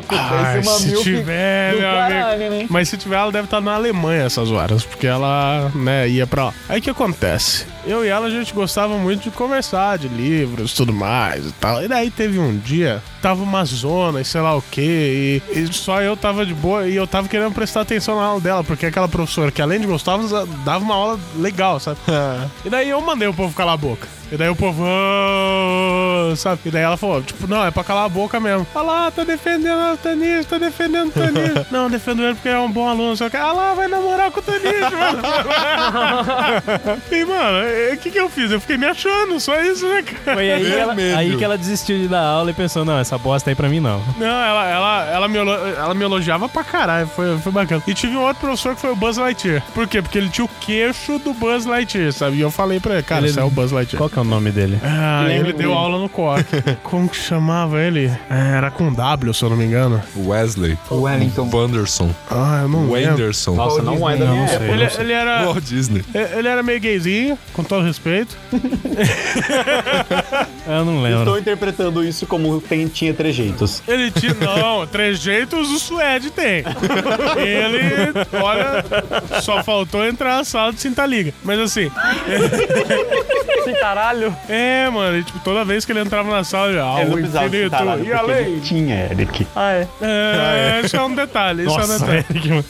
Ai, se tiver, meu caralho, amigo. né? Mas se tiver, ela deve estar na Alemanha essas horas, porque ela, né, ia pra lá. Aí o que acontece? Eu e ela, a gente gostava muito de conversar, de livros tudo mais e tal. E daí teve um dia, tava uma zona e sei lá o quê, e, e só eu tava de boa e eu tava querendo prestar atenção na aula dela, porque aquela professora que além de gostar, dava uma aula legal, sabe? e daí eu mandei o povo calar a boca. E daí o povo, "Ah", sabe? E daí ela falou, tipo, não, é pra calar a boca mesmo. Ah lá, tá defendendo o Tanis, tá defendendo o Tanis. não, defendo ele porque é um bom aluno. Só que, ah lá, vai namorar com o Tanis, mano. e, mano, o que que eu fiz? Eu fiquei me achando, só isso, né, cara? Foi aí que, ela, aí que ela desistiu de dar aula e pensou, não, essa bosta aí pra mim não. Não, ela, ela, ela, me, ela me elogiava pra caralho, foi, foi bacana. E tive um outro professor que foi o Buzz Lightyear. Por quê? Porque ele tinha o queixo do Buzz Lightyear, sabe? E eu falei pra ele, cara, Ele- é o Buzz Lightyear. Qual que é o nome dele? Ah, Lembra ele deu aula no COC. Como que chamava ele? É, Era com W, se eu não me engano. Wesley. Wellington. Wanderson. Ah, eu não lembro. Wanderson. Nossa, não é da minha época. Ele, ele era. Walt Disney. Ele era meio gayzinho, com todo respeito. Eu não lembro. Estou interpretando isso como tem, tinha trejeitos. Ele tinha. Não, trejeitos o Suede tem. Ele, olha, só faltou entrar na sala de cinta liga. Mas assim, Sim, caralho. é, mano, e, tipo, toda vez que ele entrava na sala, ele, ah, Ele não o precisava infinito e além. ele tinha, Eric. Ah, é. É, isso é um detalhe, isso é um Nossa, detalhe. Eric, mano.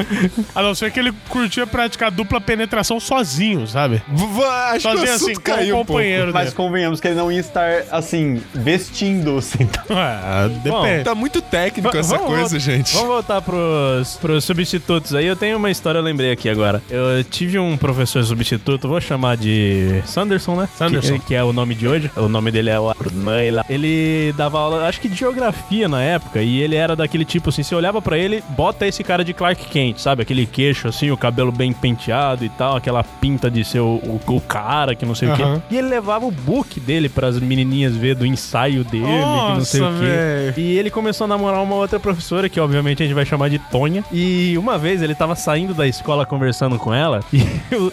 A não ser que ele curtia praticar dupla penetração sozinho, sabe? V- Acho que o Sozinho assunto assim, com caiu o um pouco. companheiro Mas dele. convenhamos que ele não ia estar, assim, vestindo sentado. É, depende. Tá muito técnico essa coisa, gente. Vamos voltar pros, pros substitutos aí. Eu tenho uma história, eu lembrei aqui agora. Eu tive um professor substituto, vou chamar de Sanderson, né? Sanderson. Que, que é o nome de hoje. O nome dele é o Arnaila. Ele dava aula, acho que de geografia na época, e ele era daquele tipo assim, você olhava pra ele, bota esse cara de Clark Kent, sabe? Aquele queixo assim, o cabelo bem penteado e tal, aquela pinta de ser o, o- o cara que não sei o Aham. quê. E ele levava o book dele pras menininhas ver do ensaio dele, que não sei o Nossa, quê. Velho. E ele começou a namorar uma outra professora, que obviamente a gente vai chamar de Tonha. E uma vez ele tava saindo da escola conversando com ela, e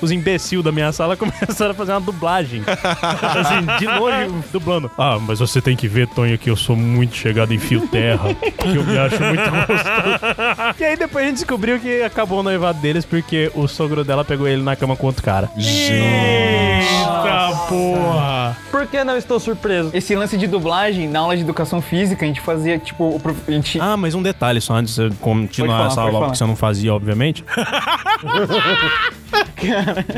os imbecil da minha sala começaram a fazer uma dublagem. assim, de longe, dublando. Ah, mas você tem que ver, Tonha, que eu sou muito chegado em fio terra, que eu me acho muito gostoso. e aí depois a gente descobriu que acabou o noivado deles, porque o sogro dela pegou ele na cama com outro cara. Eita porra! Por que não estou surpreso? Esse lance de dublagem, na aula de educação física, a gente fazia, tipo, o prof- a gente... Ah, mas um detalhe só antes de você continuar falar, essa aula falar. que você não fazia, obviamente.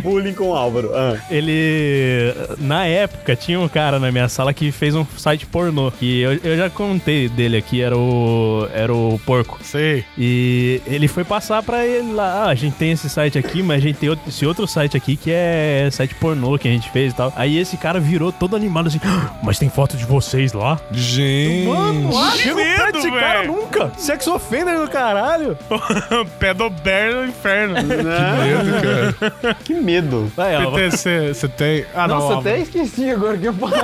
Bullying com o Álvaro. Ah. Ele, na época, tinha um cara na minha sala que fez um site pornô. Que eu, eu já contei dele aqui, era o, era o Porco. Sei. E ele foi passar pra ele lá. Ah, a gente tem esse site aqui, mas a gente tem outro- esse outro site aqui que é site pornô que a gente fez e tal. Aí esse cara virou todo animado assim: "Ah, Mas tem foto de vocês lá? Gente. Que medo! cara velho. nunca. Sexo offender do caralho. Pedober no inferno. Medo, cara. Que medo. Vai, ó, PT, você você tem. Ah, não. Nossa, ó, até esqueci agora que eu falo.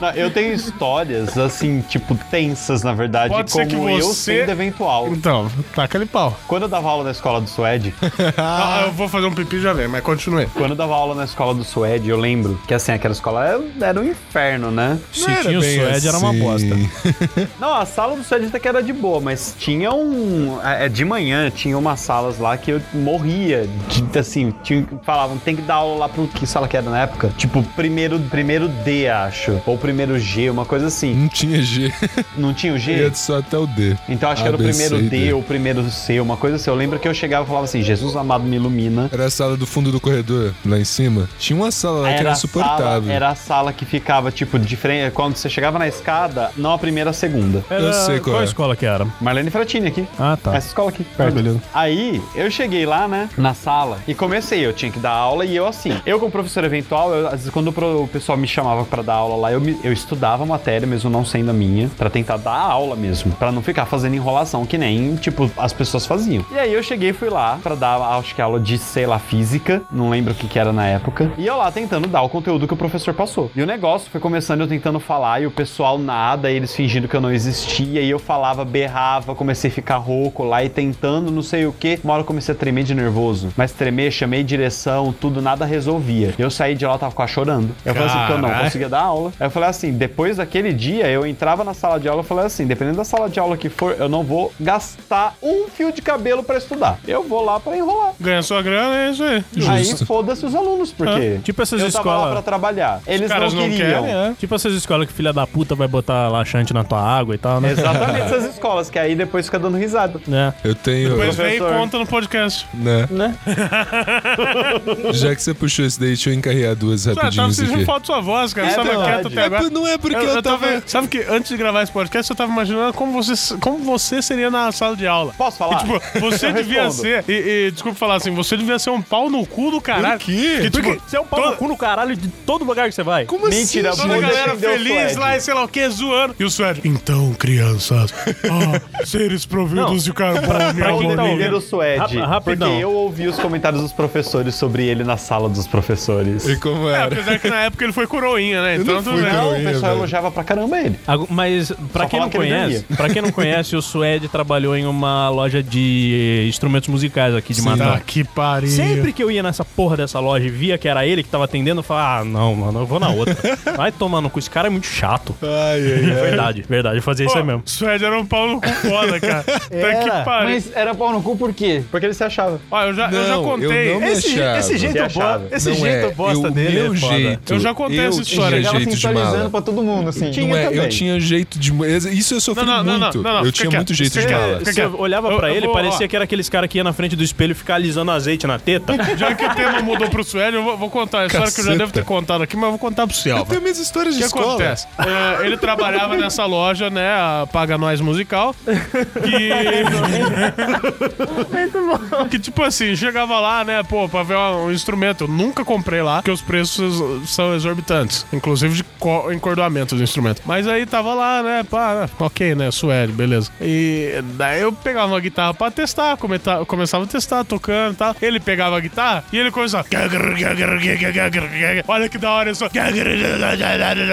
Não, eu tenho histórias, assim, tipo, tensas, na verdade, Pode ser como que eu você- sendo eventual. Então, taca ali pau. Quando eu dava aula na escola do Suede, Ah, eu vou fazer um pipi e já vem, mas continue. quando eu dava aula na escola do Suede, eu lembro que, assim, aquela escola era, era um inferno, né? Se tinha o Suede, era uma assim. bosta. Não, a sala do Suede até que era de boa, mas tinha um... é, De manhã, tinha umas salas lá que eu morria. De, assim, tinha, falavam, tem que dar aula lá pro... Que sala que era na época? Tipo, primeiro, primeiro D, acho. Ou primeiro G, uma coisa assim. Não tinha G. Não tinha o G? Ia só até o D. Então acho que A, era o primeiro C e D, ou o primeiro C, uma coisa assim. Eu lembro que eu chegava e falava assim, Jesus amado me ilumina. Era a sala do fundo do corredor, lá em cima. Tinha uma sala lá que era a sala, insuportável. era a sala que ficava, tipo, de frente. Quando você chegava na escada, não a primeira, a segunda. Era... Eu sei qual é. escola que era? Marlene Fratini aqui. Ah, tá. Essa escola aqui, perto. beleza. Aí, eu cheguei lá, né, na sala, e comecei. Eu tinha que dar aula e eu, assim, eu como professor eventual, eu, às vezes quando o pessoal me chamava pra dar aula lá, eu, me- eu estudava a matéria, mesmo não sendo a minha, pra tentar dar aula mesmo, pra não ficar fazendo enrolação, que nem, tipo, as pessoas faziam. E aí eu cheguei e fui lá pra dar, acho que aula de, sei lá, física, não lembro o que que era na época, e eu lá tentando dar o conteúdo que o professor passou. E o negócio foi começando eu tentando falar e o pessoal nada, e eles fingindo que eu não existia, e eu falava, berrava, comecei a ficar rouco lá e tentando não sei o que. Uma hora eu comecei a tremer de nervoso. Mas tremer, chamei direção, tudo, nada resolvia. Eu saí de lá, tava quase chorando. Eu falei assim, porque eu não conseguia dar aula. Aí eu falei assim, depois daquele dia, eu entrava na sala de aula e falei assim, dependendo da sala de aula que for, eu não vou gastar um fio de cabelo pra estudar. Eu vou lá pra enrolar. Ganha sua grana, é isso aí. Aí foda-se os alunos, porque Tipo essas eu tava lá escolas- pra trabalhar. Eles caras não não queriam. querem, é. Tipo essas escolas que filha da puta vai botar laxante na tua água e tal, né? Exatamente essas escolas, que aí depois fica dando risada. É. Eu tenho. Depois vem e conta no podcast. Né? Né? Já que você puxou isso daí, deixa eu encarregar duas Ah, tava rapidinhos sentindo falta da sua voz, cara. É Você tava quieto até É, agora. não é porque eu, Eu, eu tava. tava. Sabe que antes de gravar esse podcast, eu tava imaginando como você, como você seria na sala de aula. Posso falar? E, tipo, você Eu devia respondo. ser. E, e, desculpa falar assim, você devia ser um pau no cu do caralho. Por quê? Que, tipo, Porque você é um pau no toda- cu no caralho de todo lugar que você vai. Como Mentira, assim? Toda a galera feliz lá e sei lá o que, zoando. E o Suede. Então, crianças, ah, seres providos Não. de carbono. pra Pra quem tá ouvindo. o Suede. Rap-. Porque eu ouvi os comentários dos professores sobre ele na sala dos professores. E como É, era? apesar que na época ele foi coroinha, né? Então não tudo fui bem. Não, o pessoal velho. elogiava pra caramba ele. Mas pra Só quem não que conhece, para quem não conhece, o Suede trabalhou em uma loja de instrumentos musicais aqui de Sim. Natal. Tá que pariu. Sempre que eu ia nessa porra dessa loja e via que era ele que tava atendendo, eu falava, ah, não, mano, eu vou na outra. Vai tomar no cu, esse cara é muito chato. Ai, ai, ai. Verdade, verdade, eu fazia isso aí mesmo. Suede era um pau no cu foda, cara. tá que pariu. Mas era pau no cu por quê? Porque ele se achava. Ó, eu já, eu já Não, contei. eu não me Esse, esse jeito, bo- esse Não jeito é, bosta eu- dele meu é foda. jeito. Eu já contei eu essa história. Jeito de sensualizando mala. pra todo mundo, assim. Tinha Não é, também. eu tinha jeito de. Isso eu sofri Não, não, não, muito. não, não, eu fica tinha muito jeito de mala. Você olhava Eu- pra eu ele, parecia que era aqueles cara que ia na frente do espelho e ficar alisando azeite na teta. Já que o tema mudou pro Suede, eu vou, contar a história que eu já devo ter contado aqui, mas eu vou contar pro Eu Cialva. tenho minhas histórias O de que escola. acontece? É, ele trabalhava nessa loja, né? A Paga Nós Musical. Que. que tipo assim, chegava lá, né? Pô, pra ver um instrumento. Eu nunca comprei lá, porque os preços são exorbitantes. Inclusive de co- encordoamento do instrumento. Mas aí tava lá, né? Pá, ok, né? Suede, beleza. E daí eu pegava uma guitarra pra testar, cometa- começava a testar, tocando e tal. Ele pegava a guitarra e ele começava. Olha que da hora isso.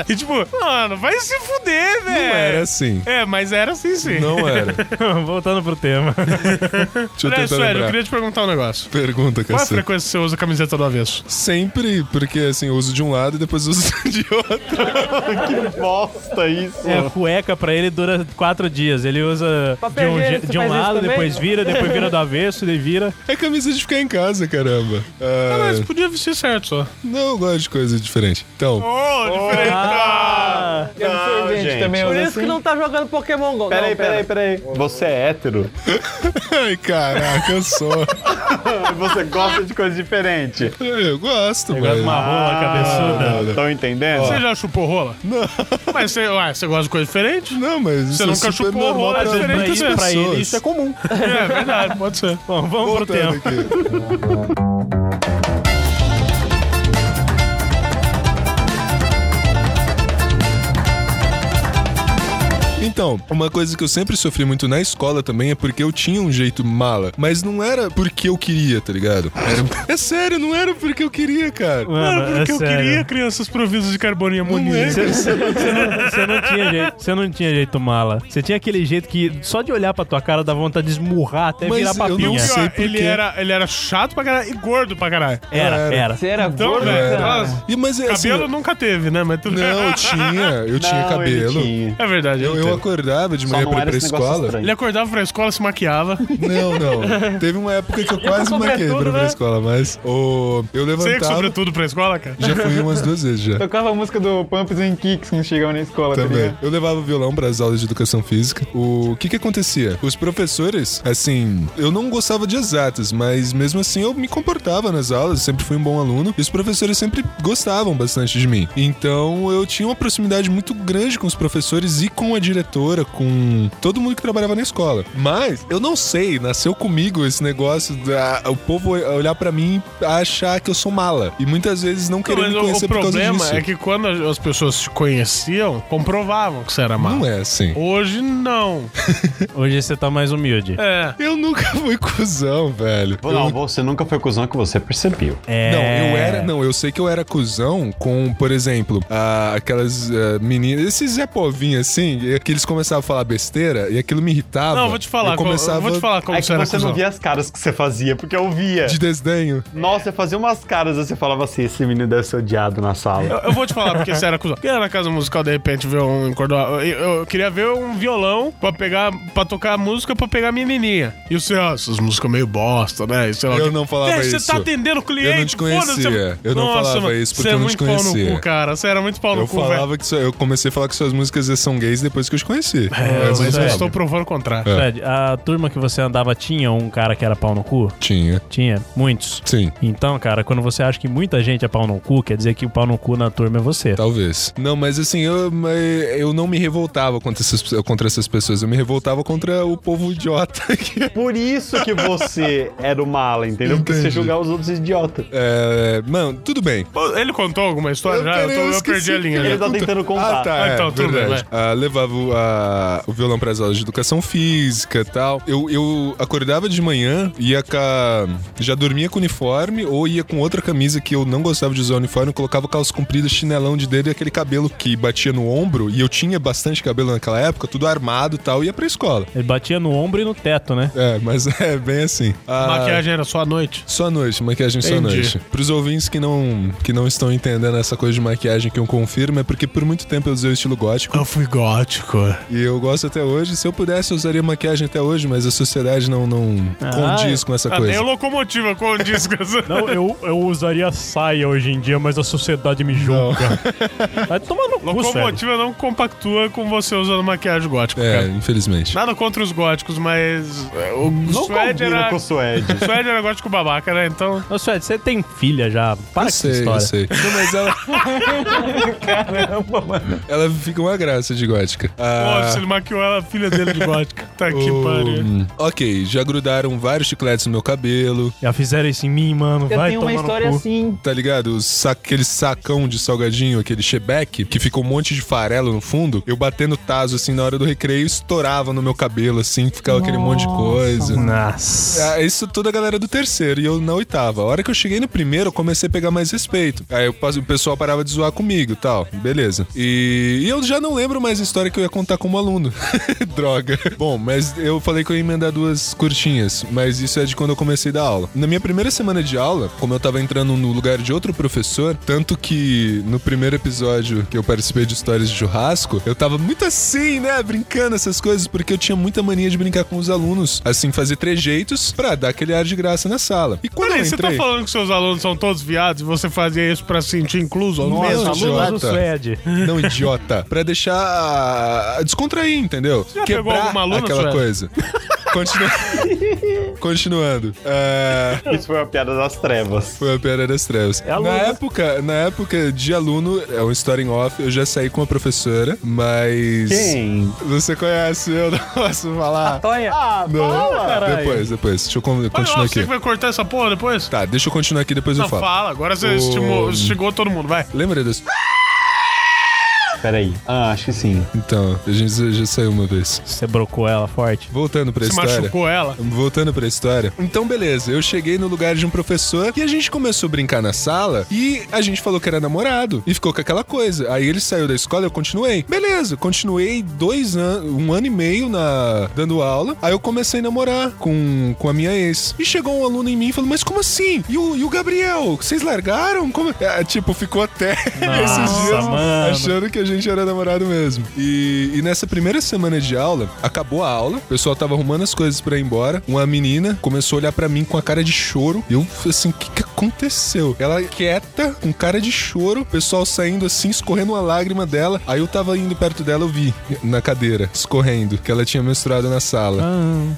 E tipo, mano, vai se fuder, velho. Não era assim. É, mas era assim sim. Não era. Voltando pro tema. Deixa eu eu lembrar. queria te perguntar um negócio. Pergunta, Qual é a cacete. frequência que você usa a camiseta do avesso? Sempre, porque assim, eu uso de um lado e depois uso de outro. Que bosta isso. É, cueca pra ele dura quatro dias. Ele usa de um, higiênico, je- você de um faz isso lado, também? depois vira, depois vira do avesso, ele vira. É camisa de ficar em casa, caramba. Ah, Ah, mas podia vestir certo só. não, eu gosto de coisa diferente. Então, Oh, diferente. Ah, gente. também Por usa isso assim. que não tá jogando Pokémon GO. Peraí, peraí, peraí. Você é hétero? ai, caraca, eu sou. Você gosta de coisa diferente? Eu gosto, Negócio mas... uma rola cabeçuda. Estão entendendo? Você já chupou rola? Não. Mas você, ué, você gosta de coisa diferente? Não, mas isso Você é nunca super chupou normal rola, pra diferente muitas. Pra pessoas. ele isso é comum. É verdade, pode ser. Bom, vamos pro Voltando tema. aqui. Então, uma coisa que eu sempre sofri muito na escola também é porque eu tinha um jeito mala. Mas não era porque eu queria, tá ligado? Era... É sério, não era porque eu queria, cara. Mano, Era porque é eu sério. queria crianças providas de carbono e Não amonia. é, Você, você- você não, você não tinha jeito, você não tinha jeito mala. Você tinha aquele jeito que só de olhar pra tua cara dá vontade de esmurrar até Mas virar eu não papinha. sei Pior, por ele era, ele era chato pra caralho e gordo pra caralho. Era, Era. era. Você era Então, gordo, velho, E, mas, é assim, cabelo nunca teve, né? Mas tudo Não, eu tinha, eu tinha Não, cabelo. tinha. É verdade. Eu, eu teve. Acordava de manhã pra ir pra escola. estranho. Ele acordava pra escola, se maquiava. Não, não. Teve uma época que eu quase maquei pra ir pra né? escola, mas o, eu Você ia levantava. sobretudo pra escola, cara? Já fui umas duas vezes já. Tocava a música do Pumps and Kicks quando chegava na escola, tá Também. ligado? Eu levava violão para as aulas de educação física. O que que acontecia? Os professores, assim, eu não gostava de exatas, mas mesmo assim eu me comportava nas aulas, sempre fui um bom aluno, e os professores sempre gostavam bastante de mim. Então eu tinha uma proximidade muito grande com os professores e com a diretora, com todo mundo que trabalhava na escola. Mas eu não sei, nasceu comigo esse negócio da o povo olhar para mim e achar que eu sou mala. E muitas vezes não querer Mas me o, conhecer o por causa problema disso. é que quando as pessoas te conheciam, comprovavam que você era mal. Não é assim. Hoje, não. Hoje você tá mais humilde. É. Eu nunca fui cuzão, velho. Não, Eu- você nunca foi cuzão que você percebeu. É. Não, eu era. Não, eu sei que eu era cuzão com, por exemplo, a- aquelas ah, meninas. Esses Zé Povinho assim, e que eles começavam a falar besteira e aquilo me irritava. Não, vou te falar. Eu co- começava Vou te falar como é que você era você não via as caras que você fazia, porque eu via. de desdenho. Nossa, você fazia umas caras e você falava assim: esse menino deve ser odiado na sala. Eu, eu vou te falar porque você era cuzão. Quem era na casa musical, de repente, ver um cordão. Eu, eu queria ver um violão pra pegar, pra tocar música pra pegar a menininha. E o seu, ah, essas músicas meio bosta, né? E sei lá o Eu não falava Véi, isso. Você tá atendendo o cliente. Eu não te conhecia. Eu não Nossa, falava isso porque você eu não é te muito pau no conhecia. cu, cara. Você era muito pau no Eu cu, velho. falava que eu comecei a falar que suas músicas são gays depois que eu te conheci. É, Mas mas eu falava. estou provando o contrário. É. Fred, a turma que você andava tinha um cara que era pau no cu? Tinha. Tinha, muitos. Sim. Então, cara, quando você acha que muita gente é pau no cu, quer dizer que o pau no cu na turma é você. Talvez. Não, mas assim, eu, eu não me revoltava contra essas, contra essas pessoas. Eu me revoltava contra o povo idiota. Por isso que você era o mala, entendeu? Porque você Entendi. julgava os outros idiotas. é, mano, tudo bem. Ele contou alguma história já? Eu, tô- eu perdi a linha. Ele já. tá tentando contar. Ah, tá. Ah, é, então, tudo bem. Ah, levava o, a- o violão pras aulas de educação física e tal. Eu, eu acordava de manhã, ia com a- já dormia com uniforme ou ia com outra camisa que eu não gostava de usar uniforme, colocava calça comprida, chinelão de dedo e aquele cabelo que batia no ombro. E eu tinha bastante cabelo naquela época, tudo armado e tal, e ia pra escola. Ele batia no ombro e no teto, né? É, mas é bem assim. A maquiagem era só à noite. Só à noite, maquiagem só à Entendi. noite. Pros ouvintes que não, que não estão entendendo essa coisa de maquiagem que eu confirmo, é porque por muito tempo eu usei o estilo gótico. Eu fui gótico. E eu gosto até hoje. Se eu pudesse, eu usaria maquiagem até hoje, mas a sociedade não, não condiz com essa Ah, nem coisa. o locomotiva com o disco. Não, eu, eu usaria saia hoje em dia, mas a sociedade me julga. Vai tomar no cu, sério. Locomotiva não compactua com você usando maquiagem gótica, É, cara. infelizmente. Nada contra os góticos, mas é, o Não Suede era... com o Suede. O Suede era gótico babaca, né? Então... Ô, Suede, você tem filha já? Para eu com essa sei, história. eu sei. Não, mas ela. Ela fica uma graça de gótica. Ah, Nossa, ele maquiou ela, a filha dele de gótica. Tá que o- pariu. Ok, já grudaram vários chicletes no meu cabelo, Já fizeram isso em mim, mano. Eu Vai tenho uma tomar no história cu. assim. tá ligado? Os sa- aquele sacão de salgadinho, aquele chebeque, que ficou um monte de farelo no fundo. Eu batendo taso assim na hora do recreio, estourava no meu cabelo, assim, ficava aquele monte de coisa. Nossa. Ah, isso toda a galera do terceiro e eu na oitava. A hora que eu cheguei no primeiro, eu comecei a pegar mais respeito. Aí eu passo- o pessoal parava de zoar comigo e tal. Beleza. E, e eu já não lembro mais a história que eu ia contar como aluno. Droga. Bom, mas eu falei que eu ia emendar duas curtinhas, mas isso é de quando eu comecei a dar aula. Na minha primeira semana de aula, como eu tava entrando no lugar de outro professor, tanto que no primeiro episódio que eu participei de histórias de churrasco, eu tava muito assim, né, brincando essas coisas, porque eu tinha muita mania de brincar com os alunos, assim, fazer trejeitos pra dar aquele ar de graça na sala. E quando Peraí, eu você tá entrei... falando que seus alunos são todos viados e você fazia isso pra se sentir incluso? Nossa, mesmos? Alunos do idiota. Suede. Não, idiota. Pra deixar. Descontrair, entendeu? já pegou alguma aluna, aquela coisa. Continua... Continuando. É, Isso foi uma piada das trevas. Foi a piada das trevas. É na, época, na época de aluno, é um story em off, eu já saí com uma professora, mas. Quem? Você conhece, eu não posso falar. Tonha. Ah, Não. Depois, depois. Deixa eu con- Olha, continuar você aqui. que vai cortar essa porra depois? Tá, deixa eu continuar aqui, depois Não, eu falo. fala. Agora você O- estimou, instigou todo mundo, vai. Lembra desse. Peraí. Ah, acho que sim. Então, a gente já saiu uma vez. Você brocou ela forte. Voltando pra Você história. machucou ela? Voltando pra história. Então, beleza. Eu cheguei no lugar de um professor e a gente começou a brincar na sala e a gente falou que era namorado. E ficou com aquela coisa. Aí ele saiu da escola eu continuei. Beleza, continuei dois anos, um ano e meio na dando aula. Aí eu comecei a namorar com, com a minha ex. E chegou um aluno em mim e falou: Mas como assim? E o, e o Gabriel? Vocês largaram? Como? É, tipo, ficou até esses dias mano. achando que a gente era namorado mesmo. E, e nessa primeira semana de aula, acabou a aula, o pessoal tava arrumando as coisas pra ir embora. Uma menina começou a olhar pra mim com a cara de choro. E eu falei assim: o que, que aconteceu? Ela quieta, com cara de choro, o pessoal saindo assim, escorrendo uma lágrima dela. Aí eu tava indo perto dela, eu vi na cadeira, escorrendo, que ela tinha menstruado na sala.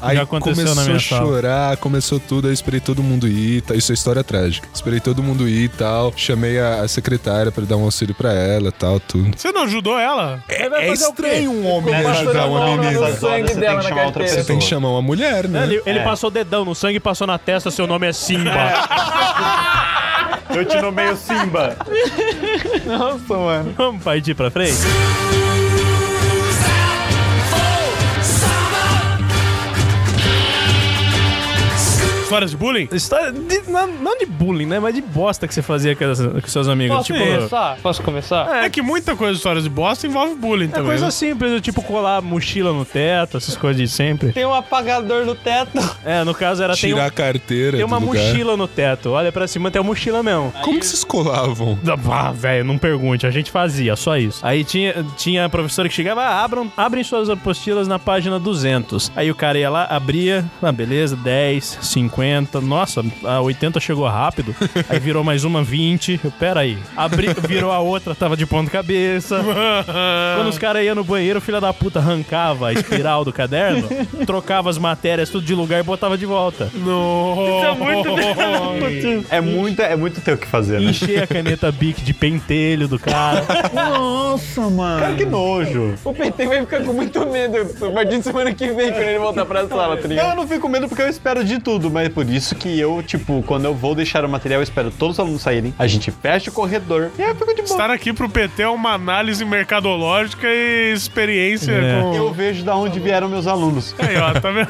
Aí Ah, aconteceu começou na minha a sala. chorar, começou tudo, aí eu esperei todo mundo ir, tá? isso é história trágica. Esperei todo mundo ir e tal, chamei a, a secretária pra dar um auxílio pra ela e tal, tudo. Você não ajudou ela? É, estranho um homem Ficou ajudar uma menina. sangue Você tem que chamar outra carteira. Você tem que chamar uma mulher, né? Ele, ele passou o dedão no sangue, passou na testa, seu nome é Simba. Eu te nomeio Simba. Nossa, mano. Vamos partir pra frente? Histórias de bullying? História de- não, não de bullying, né? Mas de bosta que você fazia com, as- com seus amigos. Posso tipo, começar? Posso começar? É que muita coisa de histórias de bosta envolve bullying é também. coisa né? simples, tipo colar mochila no teto, essas coisas de sempre. Tem um apagador no teto. É, no caso era tem, um- Tirar a carteira tem uma do lugar. mochila no teto. Olha pra cima, tem uma mochila mesmo. Como que vocês colavam? Ah, velho, não pergunte, a gente fazia, só isso. Aí tinha, tinha a professora que chegava, ah, abram, abrem suas apostilas na página 200. Aí o cara ia lá, abria, ah, beleza, 10, 50, nossa, a 80 chegou rápido. Aí virou mais uma 20, eu, pera aí. Abri, virou a outra, tava de ponta cabeça. Quando os caras iam no banheiro, o filho da puta arrancava a espiral do caderno, trocava as matérias tudo de lugar e botava de volta. É muito, é muito ter o que fazer, né? Encher a caneta Bic de pentelho do cara. Nossa, mano. Cara, que nojo. O PT vai ficar com muito medo a partir de semana que vem, quando ele voltar pra sala, tá Não, eu não fico com medo porque eu espero de tudo, mas é por isso que eu, tipo, quando eu vou deixar o material, eu espero todos os alunos saírem, a gente fecha o corredor e aí eu fico de boa. Estar aqui pro PT é uma análise mercadológica e experiência É. com. Eu vejo da onde vieram meus alunos. Aí, ó, tá vendo?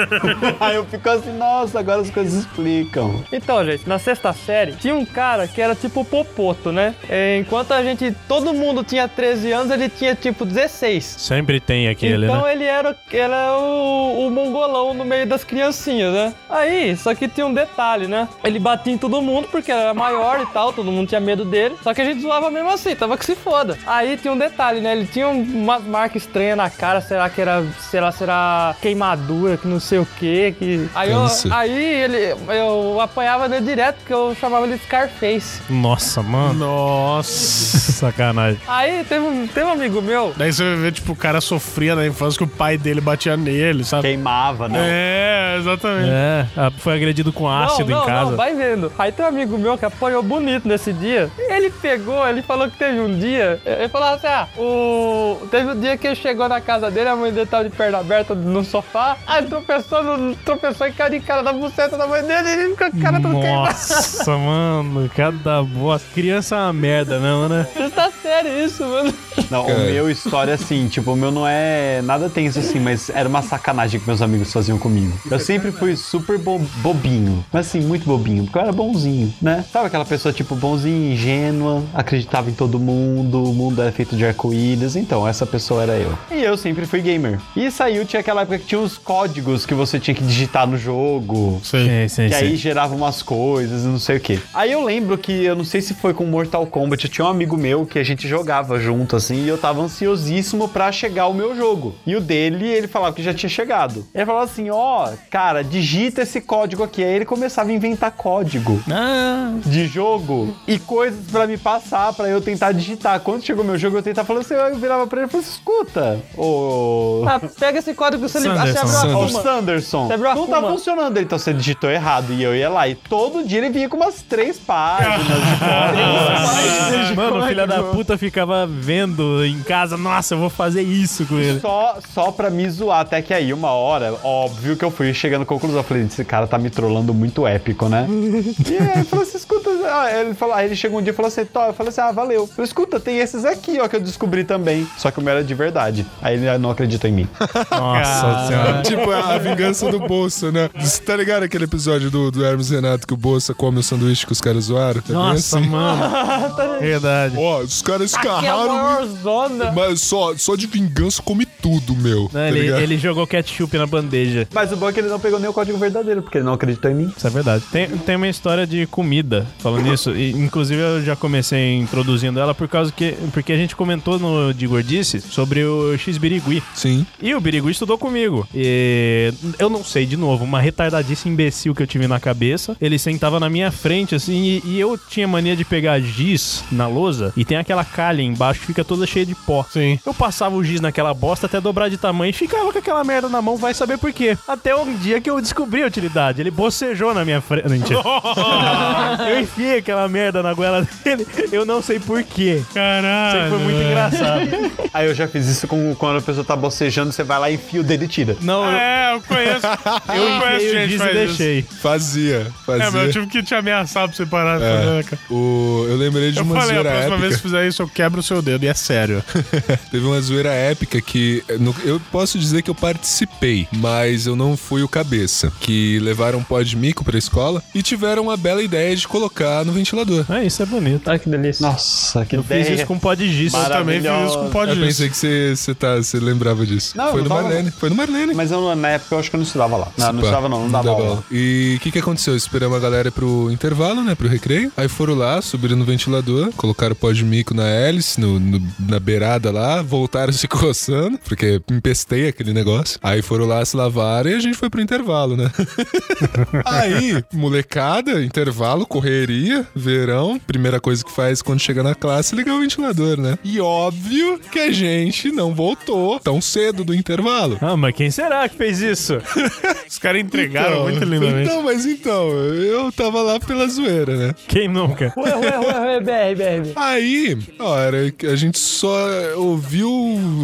aí eu fico assim, nossa, agora as coisas explicam. Então, gente, na sexta série, tinha um cara que era tipo Popoto, né? É, enquanto a gente, todo mundo tinha 13 anos, ele tinha tipo 16. Sempre tem aquele, então né? ele era, era o, o mongolão no meio das criancinhas, né? Aí, só que tinha um detalhe, né? Ele batia em todo mundo porque era maior e tal, todo mundo tinha medo dele. Só que a gente zoava mesmo assim, tava que se foda. Aí tinha um detalhe, né? Ele tinha um- umas marcas estranhas na cara, será que era, sei lá, será queimadura, que não sei o quê, que... Aí, eu, aí ele, eu apanhava dele direto, porque eu chamava ele de Scarface. Nossa, mano. Nossa. Sacanagem. Aí teve um, teve um amigo meu, Daí você ver, tipo, o cara sofria na infância que o pai dele batia nele, sabe? Queimava, né? É, exatamente. É, ah, foi agredido com ácido não, não, em casa. Não, vai vendo. Aí tem um amigo meu que apanhou bonito nesse dia. Ele pegou, ele falou que teve um dia. Ele falou assim: ah, o... teve um dia que ele chegou na casa dele, a mãe dele tava de perna aberta no sofá. Aí tropeçou, no, tropeçou e caiu de cara na buceta da mãe dele ele com a cara toda queimada. Nossa, mano, cada bosta. Criança é uma merda, não, né? Isso tá sério, isso, mano. Não, o meu história, assim, tipo, o meu não é nada tenso, assim, mas era uma sacanagem que meus amigos faziam comigo. Eu sempre fui super bo- bobinho, mas assim, muito bobinho, porque eu era bonzinho, né? Sabe aquela pessoa, tipo, bonzinha, ingênua, acreditava em todo mundo, o mundo era feito de arco-íris, então, essa pessoa era eu. E eu sempre fui gamer. E saiu, tinha aquela época que tinha os códigos que você tinha que digitar no jogo. Sim, sim, Que aí sim. gerava umas coisas, não sei o que. Aí eu lembro que, eu não sei se foi com Mortal Kombat, eu tinha um amigo meu que a gente jogava junto, assim, e eu tava ansiosíssimo pra chegar o meu jogo. E o dele, ele falava que já tinha chegado. Ele falava assim, ó, cara, digita esse código aqui. Aí ele começava a inventar código Ah, de jogo e coisas pra me passar, pra eu tentar digitar. Quando chegou meu jogo, eu tentava falar assim, eu virava pra ele e falava assim, escuta, ô... Ah, pega esse código que você li- você Sanderson, abriu a Kuma. Sanderson, Você abriu a não tá funcionando. Então você digitou errado. E eu ia lá. E todo dia ele vinha com umas três páginas de código. mano, o filho da puta ficava vendo em casa, nossa, eu vou fazer isso com ele. Só, só pra me zoar. Até que aí, uma hora, óbvio que eu fui chegando à conclusão. Eu falei, esse cara tá me trollando muito épico, né? e aí, ele falou assim, escuta, ah, ele falou, aí ele chegou um dia e falou assim, Tó, eu falei assim, ah, valeu. Eu falei, escuta, tem esses aqui, ó, que eu descobri também. Só que o meu era de verdade. Aí ele não acreditou em mim. Nossa senhora. Tipo, a vingança do Bolsa, né? Você tá ligado aquele episódio do, do Hermes Renato que o Bolsa come o sanduíche que os caras zoaram? Tá Nossa, assim? mano. Verdade. Ó, os caras é escarraram. maior zona. Mas só, só de vingança come tudo, meu. Não, tá ele, ele jogou ketchup na bandeja. Mas o bom é que ele não pegou nem o código verdadeiro, porque ele não acreditou em mim. Isso é verdade. Tem, tem uma história de comida falando nisso. E, inclusive, eu já comecei introduzindo ela por causa que. Porque a gente comentou no de Gordice sobre o X-Birigui. Sim. E o Birigui estudou comigo. E eu não sei, de novo, uma retardadice imbecil que eu tive na cabeça. Ele sentava na minha frente, assim, e, e eu tinha mania de pegar giz na lousa e tem aquela calha embaixo que fica toda cheia de pó. Sim. Eu passava o giz naquela bosta até dobrar de tamanho e ficava com aquela merda na mão, vai saber por quê. Até um dia que eu descobri a utilidade. Ele bocejou na minha frente. Mentira. eu enfiei aquela merda na goela dele. Eu não sei por quê. Caralho. Isso aí foi muito engraçado. Aí eu já fiz isso com quando a pessoa tá bocejando, você vai lá, enfia o dedo e tira. Não, eu, É, eu conheço. Eu eu conheço gente que e faz isso. deixei. Fazia. Fazia. É, mas eu tive que te ameaçar pra você parar de É. fazer, cara? O, eu lembrei de Eu uma falei, a zoeira próxima épica. vez que fizer isso, eu quebro o seu dedo, e é sério. Teve uma zoeira épica que no- eu posso dizer que eu participei, mas eu não fui o cabeça. Que levaram um pó de mico pra escola e tiveram a bela ideia de colocar no ventilador. É, isso é bonito. Ai, que delícia. Nossa, que Eu fiz isso com pó de giz. Eu também fiz isso com pó de Eu giz. pensei que você, você, tá, você lembrava disso. Não, Foi eu no não tava- Marlene. Foi no Marlene. Mas eu, na época eu acho que eu não estudava lá. Não, não Pá, estudava não, não dava aula. E o que, que aconteceu? Esperamos a galera pro intervalo, né? Pro recreio. Aí foram lá, subiram no ventilador, colocaram o pó de mico na hélice, no, no- na beirada lá, voltaram se coçando, porque empestei aquele negócio. Aí foram lá, se lavaram e a gente foi pro intervalo, né? Aí, molecada, intervalo, correria, verão. Primeira coisa que faz quando chega na classe é ligar o ventilador, né? E óbvio que a gente não voltou tão cedo do intervalo. Ah, mas quem será que fez isso? Os caras entregaram muito lindamente. Então, mas então, eu tava lá pela zoeira, né? Quem nunca? Ué, ué, ué, ué, BR, BR. Aí, ó, era que a gente só ouviu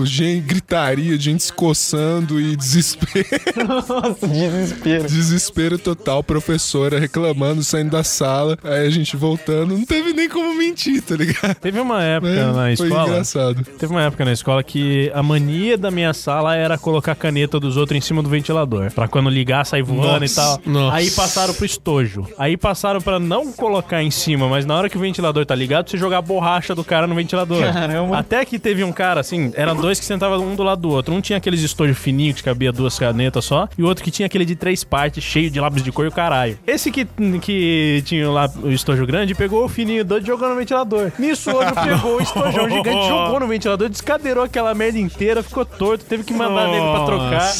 gente, gritaria, gente se coçando e desespero. Nossa, desespero. Desespero total, professora reclamando, saindo da sala. Aí a gente voltando, não teve nem como mentir, tá ligado? Teve uma época É, na foi escola. engraçado. Teve uma época na escola que a mania da minha sala era colocar a caneta dos outros em cima do ventilador. Pra quando ligar, sair voando Nossa, e tal. nossa. Aí passaram pro estojo. Aí passaram pra não colocar em cima, mas na hora que o ventilador tá ligado, você jogar a borracha do cara no ventilador. Caramba. Até que teve um cara, assim, eram dois que sentavam um do lado do outro. Um tinha aqueles estojos fininhos que cabia duas canetas só, e o outro que tinha aquele de três partes, cheio de lápis de cor e o caralho. Esse que, que tinha lá o estojo grande pegou o fininho do outro e jogou no ventilador. Nisso, o outro pegou o estojão gigante, jogou no ventilador, descadeirou aquela merda inteira, ficou torto, teve que mandar nele pra trocar.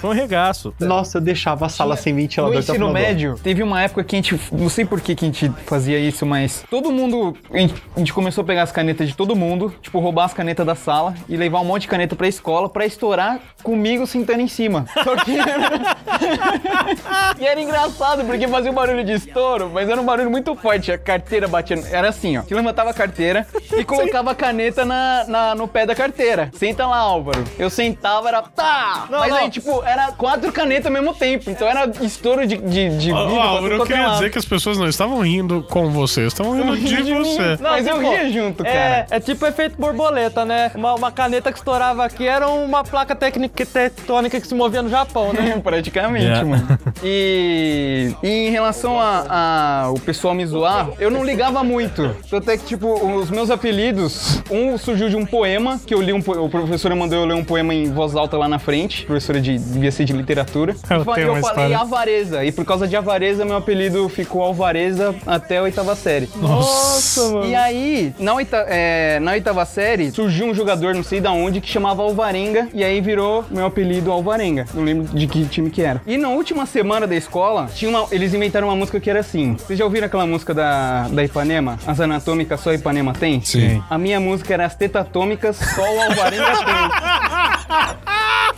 Foi um regaço. Nossa, eu deixava a sala sem No ventilador. ensino a boca. médio, teve uma época que a gente. Não sei por que, que a gente fazia isso, mas todo mundo. A gente, a gente começou a pegar as canetas de todo mundo, tipo, roubar as canetas da sala e levar um monte de caneta pra escola pra estourar comigo sentando em cima. Só que. e era engraçado, porque fazia um barulho de estouro, mas era um barulho muito forte. A carteira batendo. Era assim, ó. Que levantava a carteira e colocava a caneta na, na- no pé da carteira. Senta lá, Álvaro. Eu sentava, era. Tá! mas aí, tipo, era quatro canetas ao mesmo tempo. Então era estouro de, de, de vidro tudo eu é queria lado. dizer que as pessoas não estavam rindo com você, estavam rindo de de você. Mas eu tipo, ria junto, cara. É, é tipo efeito borboleta, né? Uma, uma caneta que estourava aqui era uma placa técnica tectônica que se movia no Japão, né? Praticamente, Yeah. mano. E, e em relação a, a o pessoal me zoar, eu não ligava muito. Tanto é que, tipo, os meus apelidos, um surgiu de um poema, que eu li um o professor mandou eu ler um poema em voz alta lá na frente, professora de, devia ser de literatura. Eu E eu falei. Avareza, e por causa de Avareza, meu apelido ficou Alvareza até a oitava série. Nossa, mano. E aí, na, oita- é, na oitava série, surgiu um jogador, não sei da onde, que chamava Alvarenga, e aí virou meu apelido Alvarenga. Não lembro de que time que era. E na última semana da escola, tinha uma, eles inventaram uma música que era assim. Vocês já ouviram aquela música da, da Ipanema? As anatômicas só Ipanema tem? Sim. A minha música era As tetatômicas só o Alvarenga tem.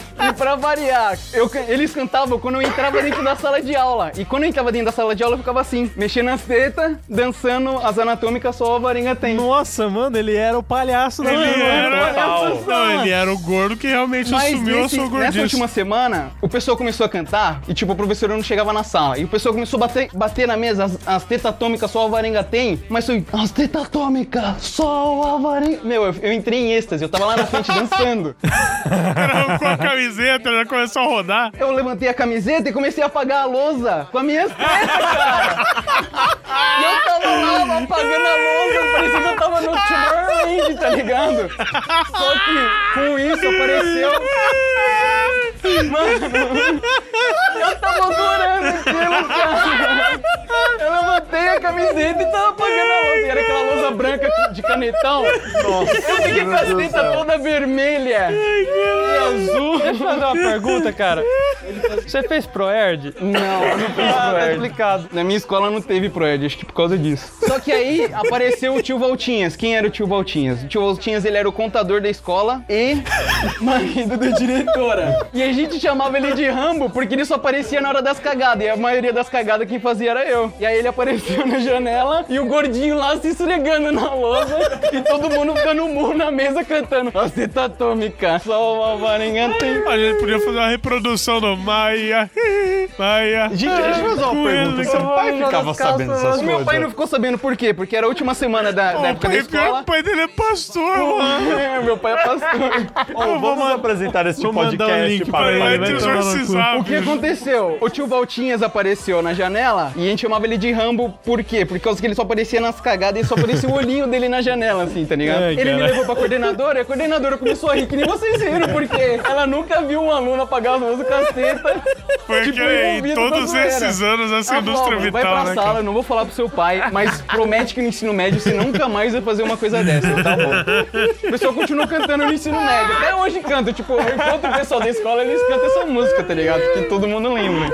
E pra variar, eu eles cantavam quando eu entrava dentro da sala de aula. E quando eu entrava dentro da sala de aula, eu ficava assim, mexendo as tetas, dançando as anatômicas só o Varenga tem. Nossa, mano, ele era o palhaço da Ele turma. era. Palhaço. Não, ele era o gordo que realmente Mas assumiu a nesse- sua nessa gordice. última semana, o pessoal começou a cantar e, tipo, a professora não chegava na sala. E o pessoal começou a bater, bater na mesa, as, as tetas atômicas só o Alvarenga tem. Mas foi, as tetas atômicas, só o Alvarenga... Meu, eu, eu entrei em êxtase, eu tava lá na frente dançando. Com a camiseta, já começou a rodar. Eu levantei a camiseta e comecei a apagar a lousa com a minha tetas, cara. e eu tava lá apagando a lousa, parecia que eu tava no Tomorrowland, tá ligado? Só que com isso apareceu... Mano, eu tava adorando aquilo, cara. Eu levantei a camiseta e tava apagando a lousa. E era aquela lousa branca de canetão. Nossa, eu fiquei com as tetas toda vermelha e azul. Deixa eu fazer uma pergunta, cara. Você fez Proerd? Não, eu não fiz Ah, tá explicado. Na minha escola não teve Proerd, acho que por causa disso. Só que aí apareceu o tio Valtinhas. Quem era o tio Valtinhas? O tio Valtinhas, ele era o contador da escola e marido da diretora. E a gente chamava ele de Rambo porque ele só aparecia na hora das cagadas. E a maioria das cagadas quem fazia era eu. E aí ele apareceu na janela e o gordinho lá se esfregando na lousa e todo mundo ficando murro na mesa cantando. As tetas atômicas. Só uma varinha tem. A gente podia fazer uma reprodução do Maia. Maia. Gente, deixa eu fazer uma pergunta. Seu pai ficava sabendo essas O meu pai não coisas? ficou sabendo por quê? Porque era a última semana da, da O época da pai, pior que escola. o pai dele é pastor, mano. É, meu pai é pastor. Ô, vamos apresentar esse mandar um podcast link para Ele exorcizar. O que aconteceu? O tio Valtinhas apareceu na janela e a gente chamava ele de Rambo por quê? Por causa que ele só aparecia nas cagadas e só aparecia o olhinho dele na janela, assim, tá ligado? Ai, ele me levou pra coordenadora e a coordenadora começou a rir, que nem vocês viram, porque ela nunca viu um aluno apagar as luzes com as tetas. Porque tipo, em todos esses anos essa Ela indústria falou, vai vital, pra né, sala, cara? eu não vou falar pro seu pai, mas promete que no ensino médio você nunca mais vai fazer uma coisa dessa, tá bom? O pessoal continua cantando no ensino médio, até hoje canta, tipo, eu encontro o pessoal da escola, eles cantam essa música, tá ligado? Que todo mundo lembra.